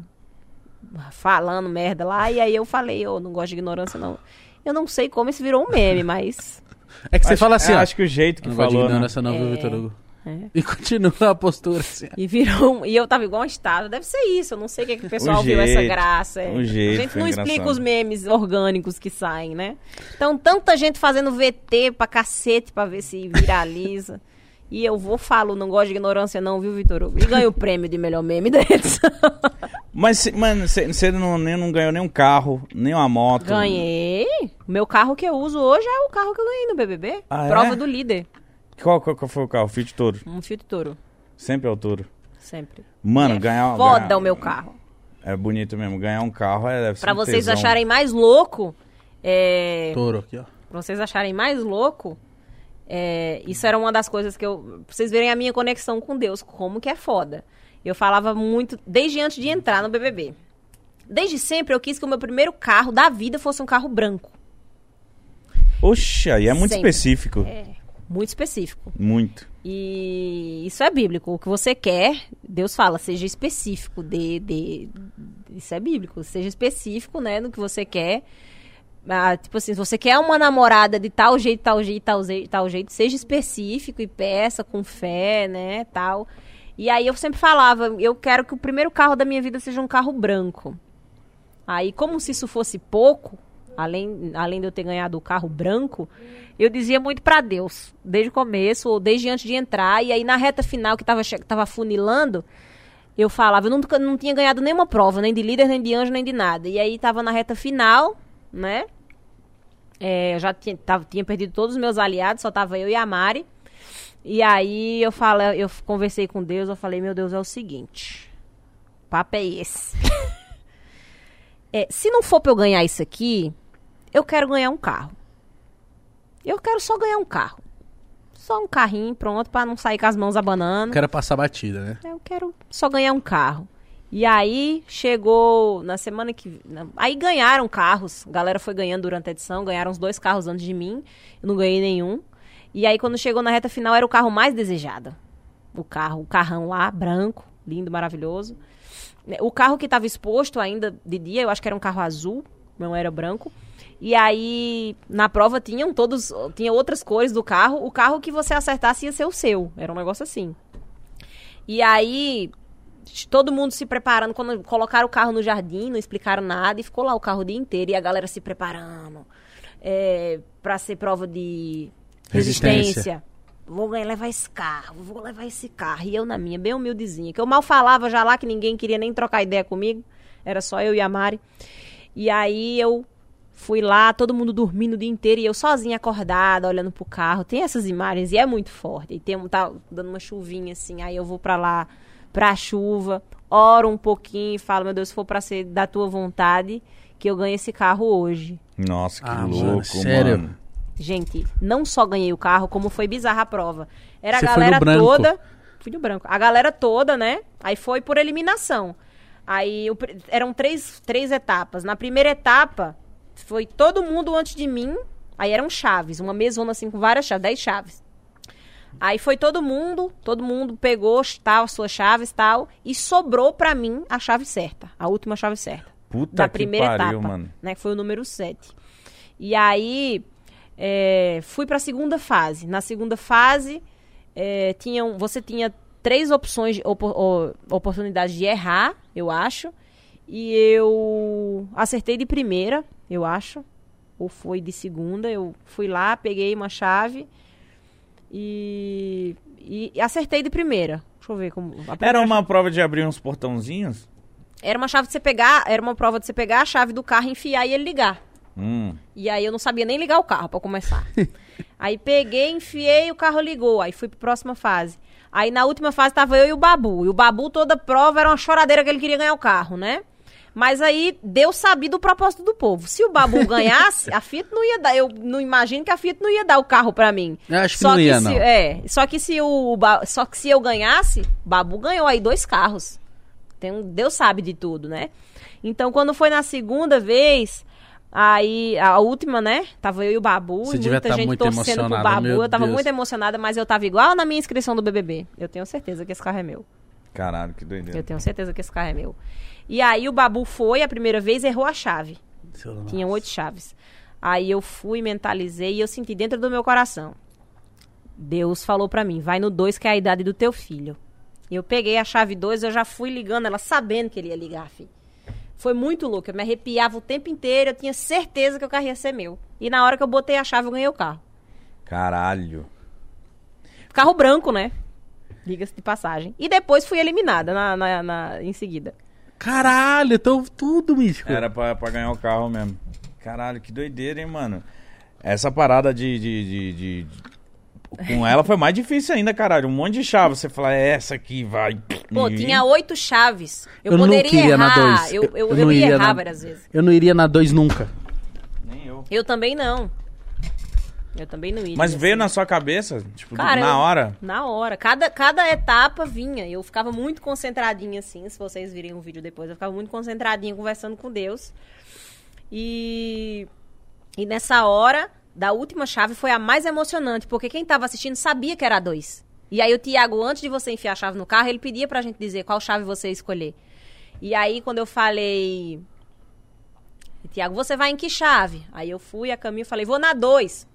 falando merda lá, e aí eu falei, eu não gosto de ignorância, não. Eu não sei como isso virou um meme, mas. É que você Acho- fala assim, é, ó. acho que o jeito que Não gosto de falou, né? ignorância não, viu, É. Vitor Hugo? É. E continua a postura assim. E virou. um- E eu tava igual um estado. Deve ser isso. Eu não sei o que, que o pessoal viu essa graça. é. o jeito a gente não explica os memes orgânicos que saem, né? Então, tanta gente fazendo VT pra cacete pra ver se viraliza. E eu vou falo, não gosto de ignorância, não, viu, Vitor Hugo? E ganha o prêmio de melhor meme da edição. Mas, mano, você não, não ganhou nem um carro, nem uma moto. Ganhei. O meu carro que eu uso hoje é o carro que eu ganhei no BBB. Ah, é? Prova do líder. Qual, qual, qual foi o carro? Fiat Toro. Um Fiat Toro. Sempre é o Toro. Sempre. Mano, É ganhar... Foda ganhar- o meu carro. É bonito mesmo. Ganhar um carro é... Deve ser Pra um vocês tesão. acharem mais louco, é... Touro aqui, ó. Pra vocês acharem mais louco, é, isso era uma das coisas que eu. Pra vocês verem a minha conexão com Deus, como que é foda. Eu falava muito, desde antes de entrar no BBB. Desde sempre eu quis que o meu primeiro carro da vida fosse um carro branco. Oxe, aí é muito Sempre. específico. É, muito específico. Muito. E isso é bíblico. O que você quer, Deus fala, seja específico. De, de, isso é bíblico. Seja específico, né, no que você quer. Ah, tipo assim, se você quer uma namorada de tal jeito, tal jeito, tal jeito, tal jeito, seja específico e peça com fé, né, tal. E aí eu sempre falava, eu quero que o primeiro carro da minha vida seja um carro branco. Aí, como se isso fosse pouco, além, além de eu ter ganhado o carro branco, eu dizia muito pra Deus, desde o começo, ou desde antes de entrar, e aí na reta final que tava, che- tava funilando, eu falava, eu nunca, não tinha ganhado nenhuma prova, nem de líder, nem de anjo, nem de nada. E aí tava na reta final, né? É, eu já tinha, tava- tinha perdido todos os meus aliados, só tava eu e a Mari. E aí eu falei, eu conversei com Deus, eu falei, meu Deus, é o seguinte. O papo é esse. É, se não for pra eu ganhar isso aqui, eu quero ganhar um carro. Eu quero só ganhar um carro. Só um carrinho, pronto, pra não sair com as mãos abanando. Quero passar batida, né? Eu quero só ganhar um carro. E aí chegou na semana que. Aí ganharam carros. A galera foi ganhando durante a edição, ganharam os dois carros antes de mim. Eu não ganhei nenhum. E aí, quando chegou na reta final, era o carro mais desejado. O carro, o carrão lá, branco, lindo, maravilhoso. O carro que estava exposto ainda de dia, eu acho que era um carro azul, não era branco. E aí, na prova, tinham todos. Tinha outras cores do carro. O carro que você acertasse ia ser o seu. Era um negócio assim. E aí, todo mundo se preparando. Quando colocaram o carro no jardim, não explicaram nada. E ficou lá o carro o dia inteiro. E a galera se preparando. É, pra ser prova de Resistência. resistência. Vou levar esse carro, vou levar esse carro. E eu na minha, bem humildezinha. Que eu mal falava já lá, que ninguém queria nem trocar ideia comigo. Era só eu e a Mari. E aí eu fui lá, todo mundo dormindo o dia inteiro e eu sozinha acordada, olhando pro carro. Tem essas imagens e é muito forte. E tem um, tá dando uma chuvinha assim, aí eu vou pra lá, pra chuva, oro um pouquinho e falo, meu Deus, se for pra ser da tua vontade, que eu ganhe esse carro hoje. Nossa, que Ah, mano, louco, sério? mano. Gente, não só ganhei o carro, como foi bizarra a prova. Era Você a foi no galera toda. Fui no branco. A galera toda, né? Aí foi por eliminação. Aí pr- eram três, três etapas. Na primeira etapa, foi todo mundo antes de mim. Aí eram chaves, uma mesona assim com várias chaves, dez chaves. Aí foi todo mundo, todo mundo pegou tal, suas chaves tal, e sobrou pra mim a chave certa, a última chave certa Puta da que primeira pariu, etapa, mano. né? Que foi o número 7. E aí é, fui para a segunda fase. Na segunda fase, é, tinham, você tinha três opções, de opo- o- oportunidades de errar, eu acho. E eu acertei de primeira, eu acho. ou foi de segunda. Eu fui lá, peguei uma chave e, e acertei de primeira. Deixa eu ver como. Era uma prova de abrir uns portãozinhos? Era uma chave de você pegar, era uma prova de você pegar a chave do carro, enfiar e ele ligar. Hum. E aí eu não sabia nem ligar o carro pra começar. aí peguei, enfiei, o carro ligou. Aí fui pra próxima fase. Aí na última fase tava eu e o Babu. E o Babu toda prova era uma choradeira que ele queria ganhar o carro, né? Mas aí Deus sabia do propósito do povo. Se o Babu ganhasse, a Fiat não ia dar. Eu não imagino que a Fiat não ia dar o carro pra mim. Eu acho que Só não ia, se, não. É, só que se o só que se eu ganhasse, Babu ganhou aí dois carros. Tem um, Deus sabe de tudo, né? Então quando foi na segunda vez, aí a última, né? Tava eu e o Babu, Você e muita tá gente torcendo pro Babu. Eu tava Deus. muito emocionada, mas eu tava igual na minha inscrição do BBB. Eu tenho certeza que esse carro é meu. Caralho, que doideira. Eu tenho certeza que esse carro é meu. E aí o Babu foi a primeira vez errou a chave. Seu- Tinha oito chaves. Aí eu fui, mentalizei e eu senti dentro do meu coração. Deus falou pra mim, vai no 2 que é a idade do teu filho. Eu peguei a chave 2, eu já fui ligando ela sabendo que ele ia ligar, filho. Foi muito louco, eu me arrepiava o tempo inteiro, eu tinha certeza que o carro ia ser meu. E na hora que eu botei a chave, eu ganhei o carro. Caralho. Carro branco, né? Diga-se de passagem. E depois fui eliminada na, na- na- em seguida. Caralho, então tudo, místico. Era pra, pra ganhar o carro mesmo. Caralho, que doideira, hein, mano? Essa parada de, de, de- de- de- Com ela foi mais difícil ainda, caralho. Um monte de chave. Você fala, é essa aqui vai. Pô, tinha oito chaves. Eu, Eu não poderia queria na errar. dois. Eu, Eu- eu, eu não ia iria errar na- várias vezes. Eu não iria na 2 nunca. Nem eu. Eu também não. Eu também não iria. Mas veio assim. na sua cabeça? Tipo, Cara, na eu- hora? Na hora. Cada, cada etapa vinha. Eu ficava muito concentradinha, assim. Se vocês virem o vídeo depois, eu ficava muito concentradinha conversando com Deus. E. E nessa hora, da última chave, foi a mais emocionante, porque quem tava assistindo sabia que era a dois. E aí o Tiago, antes de você enfiar a chave no carro, ele pedia pra gente dizer qual chave você ia escolher. E aí, quando eu falei. Tiago, você vai em que chave? Aí eu fui a caminho falei, vou na dois.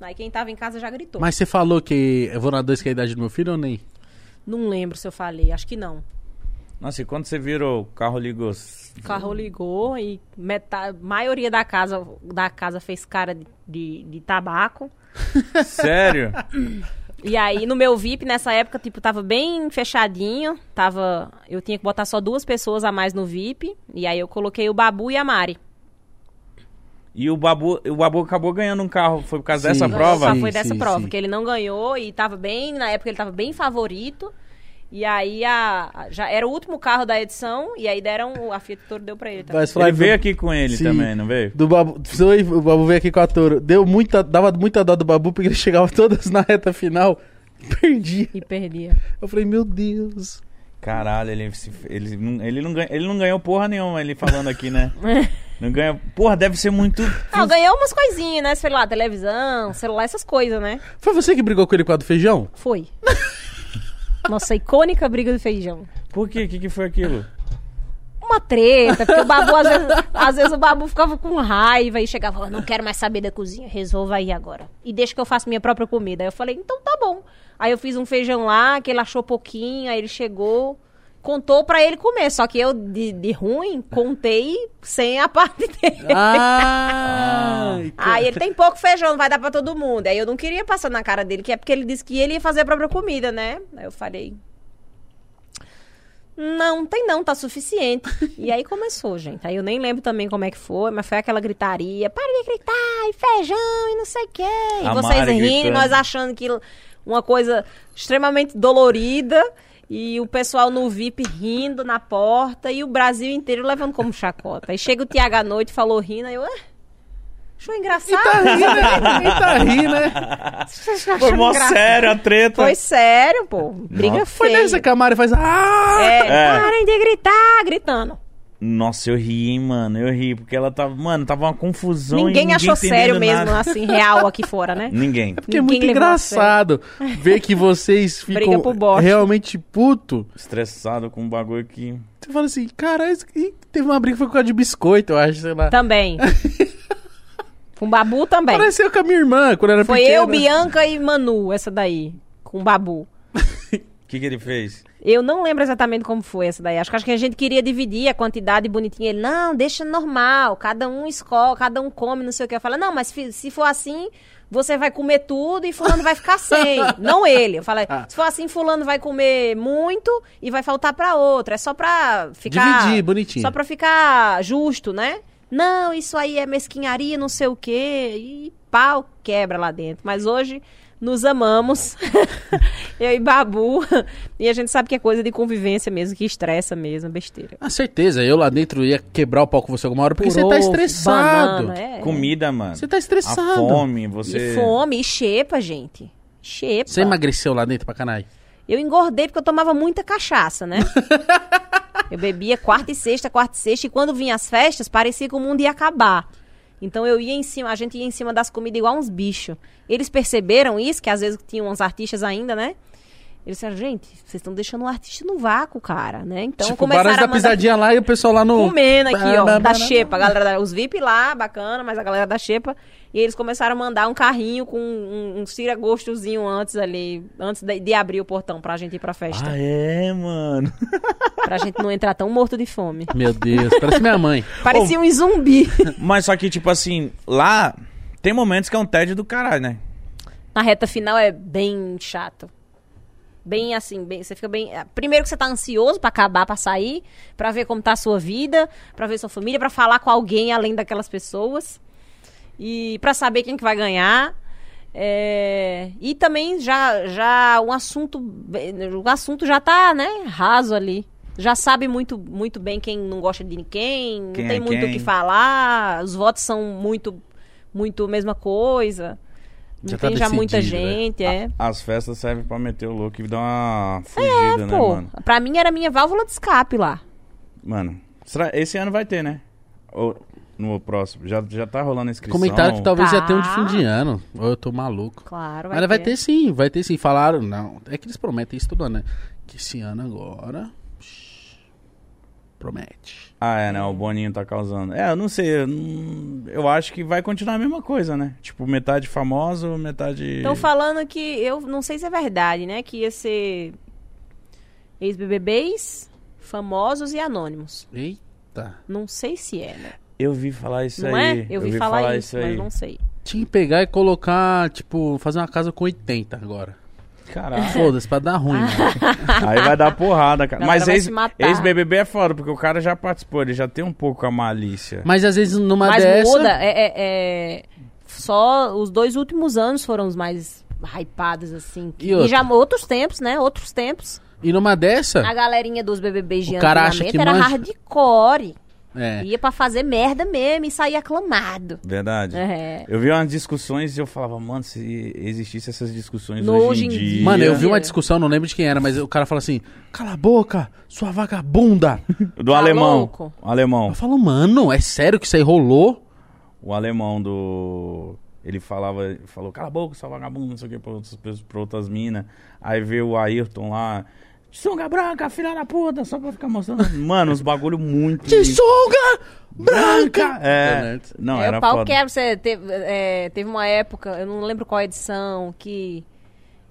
Aí quem tava em casa já gritou. Mas você falou que eu vou na 2 que é a idade do meu filho ou nem? Não lembro se eu falei, acho que não. Nossa, e quando você virou, o carro ligou. O carro ligou e metade, maioria da casa, da casa fez cara de, de, de tabaco. Sério? E aí, no meu VIP, nessa época, tipo, tava bem fechadinho. Tava. Eu tinha que botar só duas pessoas a mais no VIP. E aí eu coloquei o Babu e a Mari. E o Babu, o Babu acabou ganhando um carro. Foi por causa Sim. dessa prova? Só Sim, foi dessa sim, prova, sim. que ele não ganhou e tava bem. Na época ele tava bem favorito. E aí a, já era o último carro da edição. E aí deram. A Fiat Toro deu pra ele também. Mas Ele do- veio aqui com ele Sim. também, não veio? Do Babu, foi, o Babu veio aqui com a Toro. Deu muita, dava muita dó do Babu porque ele chegava todas na reta final. Perdia. E perdia. Eu falei, meu Deus. Caralho, ele, se- ele, não- ele, não ganha, ele não ganhou porra nenhuma, ele falando aqui, né? Não ganha. Porra, deve ser muito. Ah, ganhou umas coisinhas, né? Sei lá, televisão, celular, essas coisas, né? Foi você que brigou com ele por causa do feijão? Foi. Nossa icônica briga do feijão. Por quê? O que, que foi aquilo? Uma treta, porque o Babu, às vezes, às vezes o Babu ficava com raiva e chegava, "Ó, não quero mais saber da cozinha, resolva aí agora. E deixa que eu faço minha própria comida. Aí eu falei, então tá bom. Aí eu fiz um feijão lá, que ele achou pouquinho, aí ele chegou, contou pra ele comer. Só que eu, de, de ruim, contei sem a parte dele. Ah! Aí ele tem pouco feijão, não vai dar pra todo mundo. Aí eu não queria passar na cara dele, que é porque ele disse que ele ia fazer a própria comida, né? Aí eu falei. Não, tem não, tá suficiente. e aí começou, gente. Aí eu nem lembro também como é que foi, mas foi aquela gritaria. Para de gritar, e feijão, e não sei o quê. E A vocês Mari rindo, nós achando que uma coisa extremamente dolorida. E o pessoal no VIP rindo na porta e o Brasil inteiro levando como chacota. Aí chega o Tiago à noite, falou rindo, aí eu, "Ué, achou engraçado? Tá rindo, né? Nem tá rindo, né? Foi mó sério a treta. Foi sério, pô. Briga Nossa. Foi feia. nessa que a Mari faz. Ah! É, É. parem de gritar, gritando. Nossa, eu ri, hein, mano. Eu ri, porque ela tava. Mano, tava uma confusão. e Ninguém achou sério mesmo, nada. assim, real aqui fora, né? Ninguém. Porque é Ninguém muito a sério. engraçado ver que vocês ficam realmente puto. Estressado com um bagulho que. Você fala assim, cara, teve uma briga que foi por causa de biscoito, eu acho, sei lá. Também. Com Babu também. Pareceu com a minha irmã quando era Foi pequena. eu, Bianca e Manu, essa daí. Com Babu. O que, que, ele fez? Eu não lembro exatamente como foi essa daí. Acho que, acho que a gente queria dividir a quantidade bonitinha. Ele, não, deixa normal. Cada um escolhe, cada um come, não sei o que. Eu falei, não, mas se for assim, você vai comer tudo e fulano vai ficar sem. não ele. Eu falei, Ah. se for assim, fulano vai comer muito e vai faltar pra outro. É só pra ficar... Dividir, bonitinho. Só pra ficar justo, né? Não, isso aí é mesquinharia, não sei o quê. E pau quebra lá dentro. Mas hoje nos amamos. Eu e Babu. E a gente sabe que é coisa de convivência mesmo, que estressa mesmo, besteira. Ah, certeza, eu lá dentro ia quebrar o pau com você alguma hora, porque Por você tá ovo, estressado. banana, é. Comida, mano. Você tá estressado. A fome, você... E fome, e xepa, gente. Xepa. Você emagreceu lá dentro pra canai. Eu engordei porque eu tomava muita cachaça, né? eu bebia quarta e sexta, quarta e sexta, e quando vinha as festas, parecia que o mundo ia acabar. Então eu ia em cima, a gente ia em cima das comidas igual uns bichos. Eles perceberam isso, que às vezes tinham uns artistas ainda, né? Eles disseram, gente, vocês estão deixando o artista no vácuo, cara, né? Então tipo, começaram a mandar Pisadinha lá e o pessoal lá no... comendo aqui, ó, da Xepa, a galera da, os VIP lá, bacana, mas a galera da Xepa, e eles começaram a mandar um carrinho com um, um tira-gostozinho antes ali, antes de, de abrir o portão pra gente ir pra festa, Ah, é, mano. pra gente não entrar tão morto de fome. Meu Deus, parece minha mãe. Parecia um zumbi. Mas só que, tipo assim, lá tem momentos que é um tédio do caralho, né? Na reta final é bem chato. Bem assim, bem, você fica bem. Primeiro que você tá ansioso pra acabar, pra sair, pra ver como tá a sua vida, pra ver sua família, pra falar com alguém além daquelas pessoas. E pra saber quem que vai ganhar. É, e também já já um assunto o assunto já tá, né, raso ali. Já sabe muito muito bem quem não gosta de quem, Quem não tem é muito o que falar, os votos são muito muito mesma coisa. Não Já tá tem já muita né? gente, é. As festas servem pra meter o louco e dar uma fugida, né, Pô, mano? pra mim era minha válvula de escape lá. Mano, esse ano vai ter, né? Ou no próximo? Já, já tá rolando a inscrição? Comentaram que talvez Tá. ia ter um de fim de ano. Ou eu tô maluco. Claro, Mas vai ter sim, vai ter sim. Falaram, não. É que eles prometem isso todo ano, né? Que esse ano agora. Promete. Ah, é, né? O Boninho tá causando. É, eu não sei. Eu, não- eu acho que vai continuar a mesma coisa, né? Tipo, metade famoso, metade. Estão falando que, eu não sei se é verdade, né? Que ia ser ex-BBBs, famosos e anônimos. Eita. Não sei se é, né? Eu vi falar isso não aí. é? Eu vi, falar, isso, aí. mas não sei. Tinha que pegar e colocar, tipo, fazer uma casa com 80 agora. Caralho. Foda-se, pra dar ruim, mano. Aí vai dar porrada, cara. Galera Mas vai ex- ex-BBB é foda, porque o cara já participou, ele já tem um pouco a malícia. Mas às vezes numa mas dessa. muda, é, é- é- Só os dois últimos anos foram os mais hypados, assim. E E, outra? já outros tempos, né? Outros tempos. E numa dessa. A galerinha dos BBBs de O cara acha antigamente que era manja. hardcore. É. Ia pra fazer merda mesmo e sair aclamado. Verdade. É. Eu vi umas discussões e eu falava, mano, se existissem essas discussões No hoje em hoje em dia. dia. Mano, eu vi uma discussão, não lembro de quem era, mas o cara fala assim: cala a boca, sua vagabunda. Do Tá alemão. louco? O alemão. Eu falo, mano, é sério que isso aí rolou? O alemão do. Ele falava, falou, cala a boca, sua vagabunda, não sei o que, pra outras, pra outras minas. Aí veio o Ayrton lá. Sunga branca, filha da puta, só pra ficar mostrando. Mano, uns bagulho muito. De sunga branca! É. Não, é, era o pau foda. quebra. Você teve, é, teve uma época, eu não lembro qual edição, que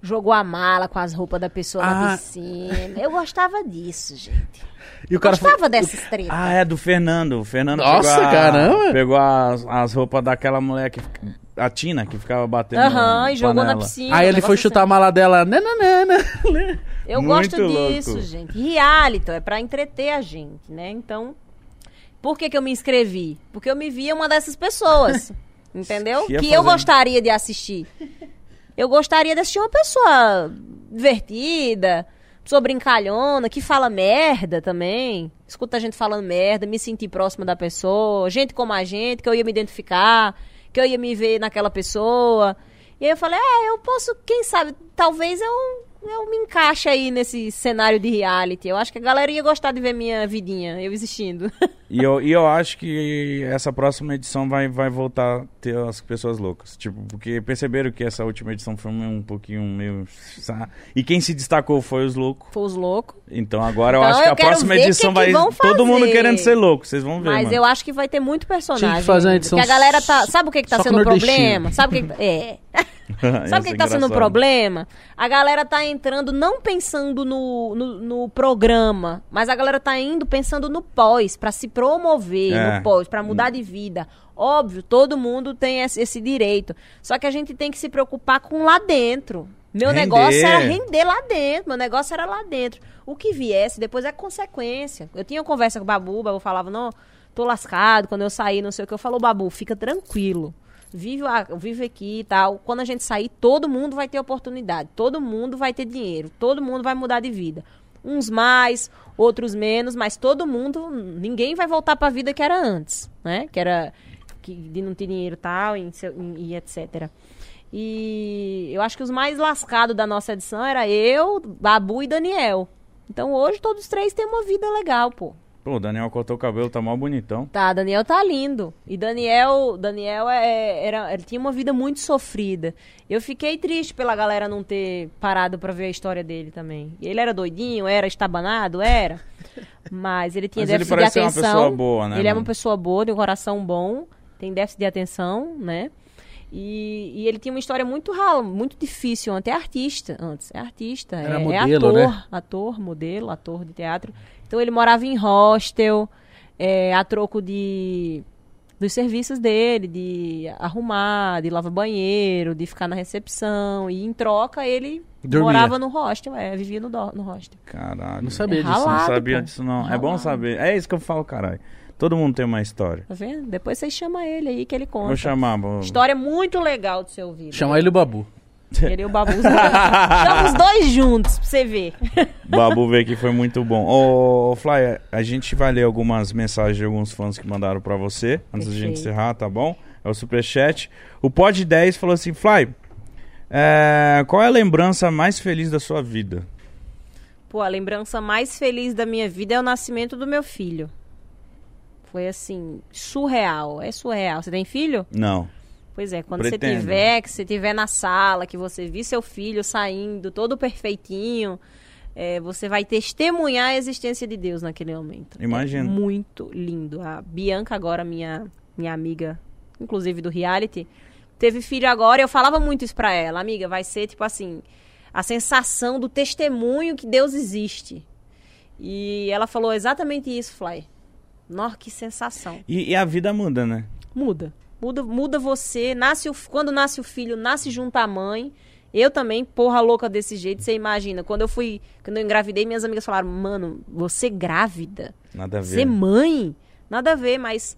jogou a mala com as roupas da pessoa Ah. na piscina. Eu gostava disso, gente. E o cara gostava falou, dessas tretas. Ah, é do Fernando. O Fernando Nossa, pegou a- caramba! Pegou as, as roupas daquela mulher que. A Tina, que ficava batendo. Aham, e jogou na piscina. Aí ele foi chutar a mala dela. Nananana. assim. Eu Muito gosto louco. disso, gente. Reality é pra entreter a gente, né? Então, por que que eu me inscrevi? Porque eu me via uma dessas pessoas, entendeu? Que eu gostaria de assistir. Eu gostaria de assistir uma pessoa divertida, pessoa brincalhona, que fala merda também. Escuta a gente falando merda, me sentir próxima da pessoa, gente como a gente, que eu ia me identificar, que eu ia me ver naquela pessoa. E aí eu falei, é, eu posso, quem sabe, talvez eu, eu me encaixe aí nesse cenário de reality. Eu acho que a galera ia gostar de ver minha vidinha, eu existindo. E eu, e eu acho que essa próxima edição vai, vai voltar a ter as pessoas loucas. Tipo, porque perceberam que essa última edição foi um pouquinho meio. E quem se destacou foi os loucos. Foi os loucos. Então agora eu Então acho eu que a próxima que edição que vai. vão Todo mundo querendo ser louco, vocês vão ver. Mas mano. eu acho que vai ter muito personagem. Tinha que fazer uma edição Porque a galera tá. Sabe o que, que tá sendo o problema? Sabe o que, que É. Sabe o que, que tá sendo o problema? A galera tá entrando não pensando no, no, no programa, mas a galera tá indo pensando no pós, pra se promover É. no pós, pra mudar de vida. Óbvio, todo mundo tem esse, direito. Só que a gente tem que se preocupar com lá dentro. Meu Render. negócio era render lá dentro. Meu negócio era lá dentro. O que viesse depois é consequência. Eu tinha uma conversa com o Babu, o Babu falava, não, tô lascado, quando eu saí, não sei o que. Eu falo, Babu, fica tranquilo. Vive, vive aqui e tal. Quando a gente sair, todo mundo vai ter oportunidade. Todo mundo vai ter dinheiro. Todo mundo vai mudar de vida. Uns mais, outros menos, mas todo mundo, ninguém vai voltar para a vida que era antes, né? Que era que, de não ter dinheiro tal, e, e- etc. E eu acho que os mais lascados da nossa edição era eu, Babu e Daniel. Então hoje todos os três têm uma vida legal, pô. Pô, o Daniel cortou o cabelo, tá mal bonitão. Tá, Daniel tá lindo. E Daniel, Daniel é, era, ele tinha uma vida muito sofrida. Eu fiquei triste pela galera não ter parado pra ver a história dele também. Ele era doidinho, era estabanado, era. Mas ele tinha Mas ele déficit de parece ser uma atenção. pessoa boa, né, Ele é uma pessoa boa, tem um coração bom, tem déficit de atenção, né? E, e ele tinha uma história muito rala, muito difícil antes. É artista antes, é artista. Era é, é modelo, ator, né? ator, modelo, ator de teatro. Então ele morava em hostel, é, a troco de dos serviços dele, de arrumar, de lavar banheiro, de ficar na recepção. E em troca ele Dormia. morava no hostel, é, vivia no, do- no hostel. Caralho. Não sabia É disso. ralado. Não sabia pô. disso, não. É bom Ralado. saber. É isso que eu falo, caralho. Todo mundo tem uma história. Tá vendo? Depois vocês chamam ele aí que ele conta. Vou chamar. Vou... História muito legal de ser ouvida. Chamar ele o Babu. E o Babu. Chama os dois juntos pra você ver. Babu veio aqui, foi muito bom. Ô, ô, Fly, a gente vai ler algumas mensagens de alguns fãs que mandaram pra você, antes da gente encerrar, tá bom? É o Superchat. O Pod 10 falou assim, Fly, é, qual é a lembrança mais feliz da sua vida? Pô, a lembrança mais feliz da minha vida é o nascimento do meu filho. Foi assim, surreal. É surreal. Você tem filho? Não. Pois é, quando Pretendo. você tiver, que você tiver na sala, que você vir seu filho saindo todo perfeitinho, é, você vai testemunhar a existência de Deus naquele momento. Imagino. É muito lindo. A Bianca agora, minha, minha amiga, inclusive do reality, teve filho agora e eu falava muito isso pra ela. Amiga, vai ser tipo assim, a sensação do testemunho que Deus existe. E ela falou exatamente isso, Fly. Nossa, que sensação. E, e a vida muda, né? Muda. Muda, muda você. Nasce o, quando nasce o filho, nasce junto à mãe. Eu também, porra louca desse jeito, você imagina. Quando eu fui, quando eu engravidei, minhas amigas falaram: "Mano, você grávida? Nada a ver. mãe?" Nada a ver, mas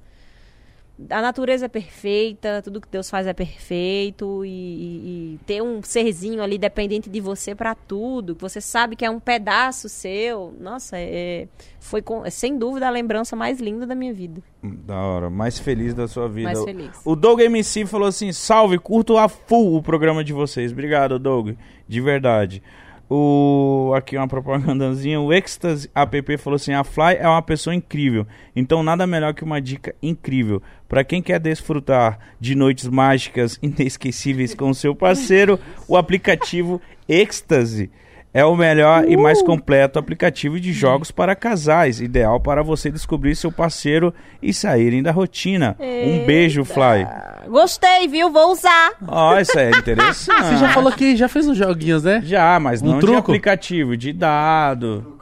a natureza é perfeita, tudo que Deus faz é perfeito e, e- e ter um serzinho ali dependente de você pra tudo, que você sabe que é um pedaço seu, nossa, é, foi com- é, sem dúvida a lembrança mais linda da minha vida, Da hora. Mais feliz da sua vida. mais feliz. O Doug MC falou assim: salve, curto a full o programa de vocês. Obrigado, Doug. De verdade. O aqui uma propagandazinha, o Ecstasy app falou assim: "A Fly é uma pessoa incrível. Então nada melhor que uma dica incrível para quem quer desfrutar de noites mágicas inesquecíveis com seu parceiro, o aplicativo Ecstasy é o melhor e mais completo aplicativo de jogos para casais, ideal para você descobrir seu parceiro e saírem da rotina. Um beijo, Fly. Gostei, viu? Vou usar. Ó, isso é interessante. Você já falou que já fez uns joguinhos, né? Já, mas Um não de truco? aplicativo, de dado.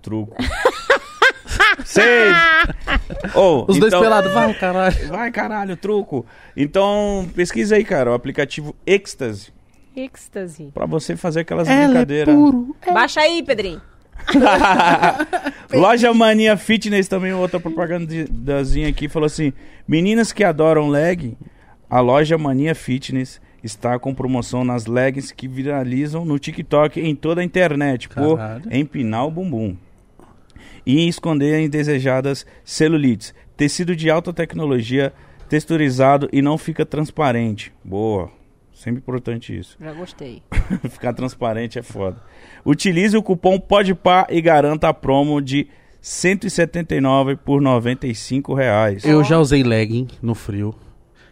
Truco. Sei. Oh, Os dois então- pelados, vai, caralho. Vai, caralho, truco. Então, pesquisa aí, cara, o aplicativo Ecstasy, Êxtase. pra você fazer aquelas Ela é brincadeiras. puro. Baixa aí, Pedrinho. Loja Mania Fitness também, outra propagandazinha aqui, falou assim: Meninas que adoram leg, a loja Mania Fitness está com promoção nas leggings que viralizam no TikTok e em toda a internet por empinar o bumbum e esconder indesejadas celulites. Tecido de alta tecnologia, texturizado e não fica transparente. Boa. Sempre importante isso. Já gostei. Ficar transparente é foda. Utilize o cupom PODPAR e garanta a promo de 179 por 95 reais. Eu já usei legging no frio.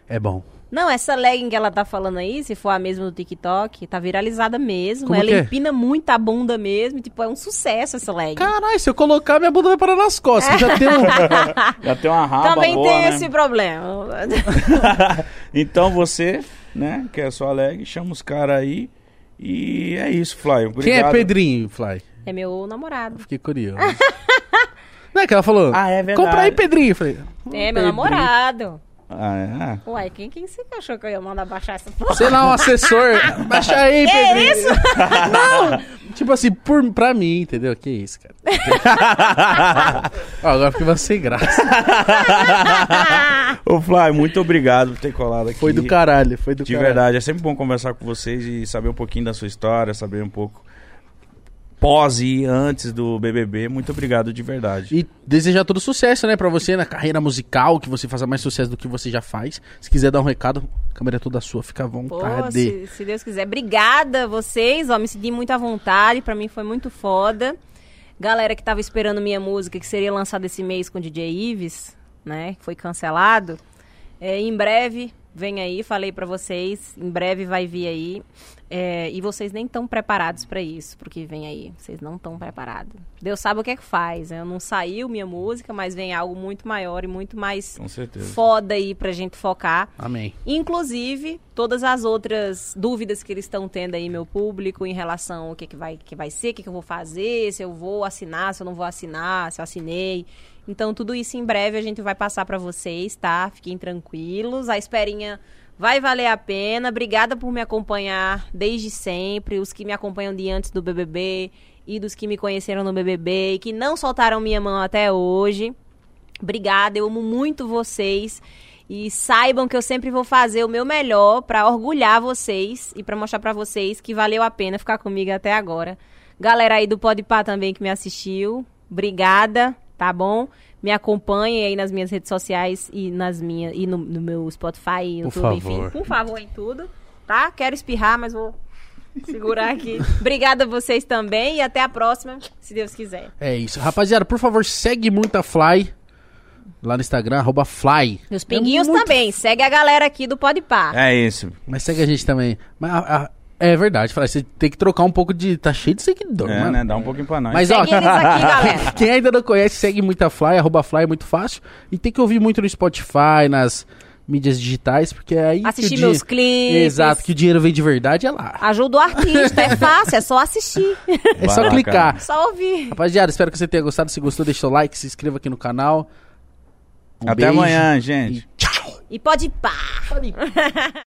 É bom. Não, essa legging que ela tá falando aí, se for a mesma do TikTok, tá viralizada mesmo. Como ela que é? empina muito a bunda mesmo. Tipo, é um sucesso essa legging. Caralho, se eu colocar, minha bunda vai parar nas costas. Já tem um... Já tem uma raba Também boa, tem né? esse problema. então você, né, que é sua leg, chama os caras aí. E é isso, Fly. Obrigado. Quem é Pedrinho, Fly? É meu namorado. Fiquei curioso. Não é que ela falou? Ah, é verdade. Compra aí, Pedrinho. Eu falei, É, meu Pedrinho. namorado. Ah, é? Uai, quem, quem você achou que eu ia mandar baixar essa porra? Sei lá, um assessor. Baixa aí, Pedrinho. isso? Não! Tipo assim, por, pra mim, entendeu? Que isso, cara. Ó, agora fiquei sem graça. Ô, Fly, muito obrigado por ter colado aqui. Foi do caralho, foi do De caralho. verdade, é sempre bom conversar com vocês e saber um pouquinho da sua história, saber um pouco pós e antes do BBB. Muito obrigado de verdade. E desejar todo sucesso, né, pra você na carreira musical, que você faça mais sucesso do que você já faz. Se quiser dar um recado, a câmera é toda sua, fica à Pô, vontade. se, se Deus quiser. Obrigada a vocês, ó, me senti muito à vontade, pra mim foi muito foda. Galera que tava esperando minha música, que seria lançada esse mês com o DJ Ives, né, que foi cancelado. É, em breve, vem aí, falei pra vocês, em breve vai vir aí. É, e vocês nem estão preparados pra isso, porque vem aí. Vocês não estão preparados. Deus sabe o que é que faz. né? Não saiu minha música, mas vem algo muito maior e muito mais Com certeza. foda aí pra gente focar. Amém. Inclusive, todas as outras dúvidas que eles estão tendo aí, meu público, em relação ao que, que, vai, que vai ser, o que, que eu vou fazer, se eu vou assinar, se eu não vou assinar, se eu assinei. Então, tudo isso em breve a gente vai passar pra vocês, tá? Fiquem tranquilos. A esperinha vai valer a pena. Obrigada por me acompanhar desde sempre. Os que me acompanham de antes do BBB e dos que me conheceram no BBB e que não soltaram minha mão até hoje. Obrigada, eu amo muito vocês. E saibam que eu sempre vou fazer o meu melhor pra orgulhar vocês e pra mostrar pra vocês que valeu a pena ficar comigo até agora. Galera aí do Podpah também que me assistiu, obrigada, tá bom? Me acompanhem aí nas minhas redes sociais e nas minhas e no, no meu Spotify, Por YouTube, enfim, favor. por favor em tudo, tá? Quero espirrar, mas vou segurar aqui. Obrigada a vocês também e até a próxima, se Deus quiser. É isso. Rapaziada, por favor, segue muito a Fly lá no Instagram, arroba Fly. Os pinguinhos É muito- também. Segue a galera aqui do Podpah. É isso. Mas segue a gente também. Mas a- a- é verdade, você tem que trocar um pouco de... Tá cheio de seguidor, É, mano. né? Dá um pouquinho pra nós. Mas ó, aqui, galera. quem ainda não conhece, segue muito a Fly, arroba Fly, é muito fácil. E tem que ouvir muito no Spotify, nas mídias digitais, porque é aí Assistir meus clipes. Exato, que o dinheiro vem de verdade é lá. Ajuda o artista, é fácil, é só assistir. É só lá, clicar. Só ouvir. Rapaziada, espero que você tenha gostado. Se gostou, deixa o like, se inscreva aqui no canal. Um Até beijo amanhã, gente. E tchau! E pode pá.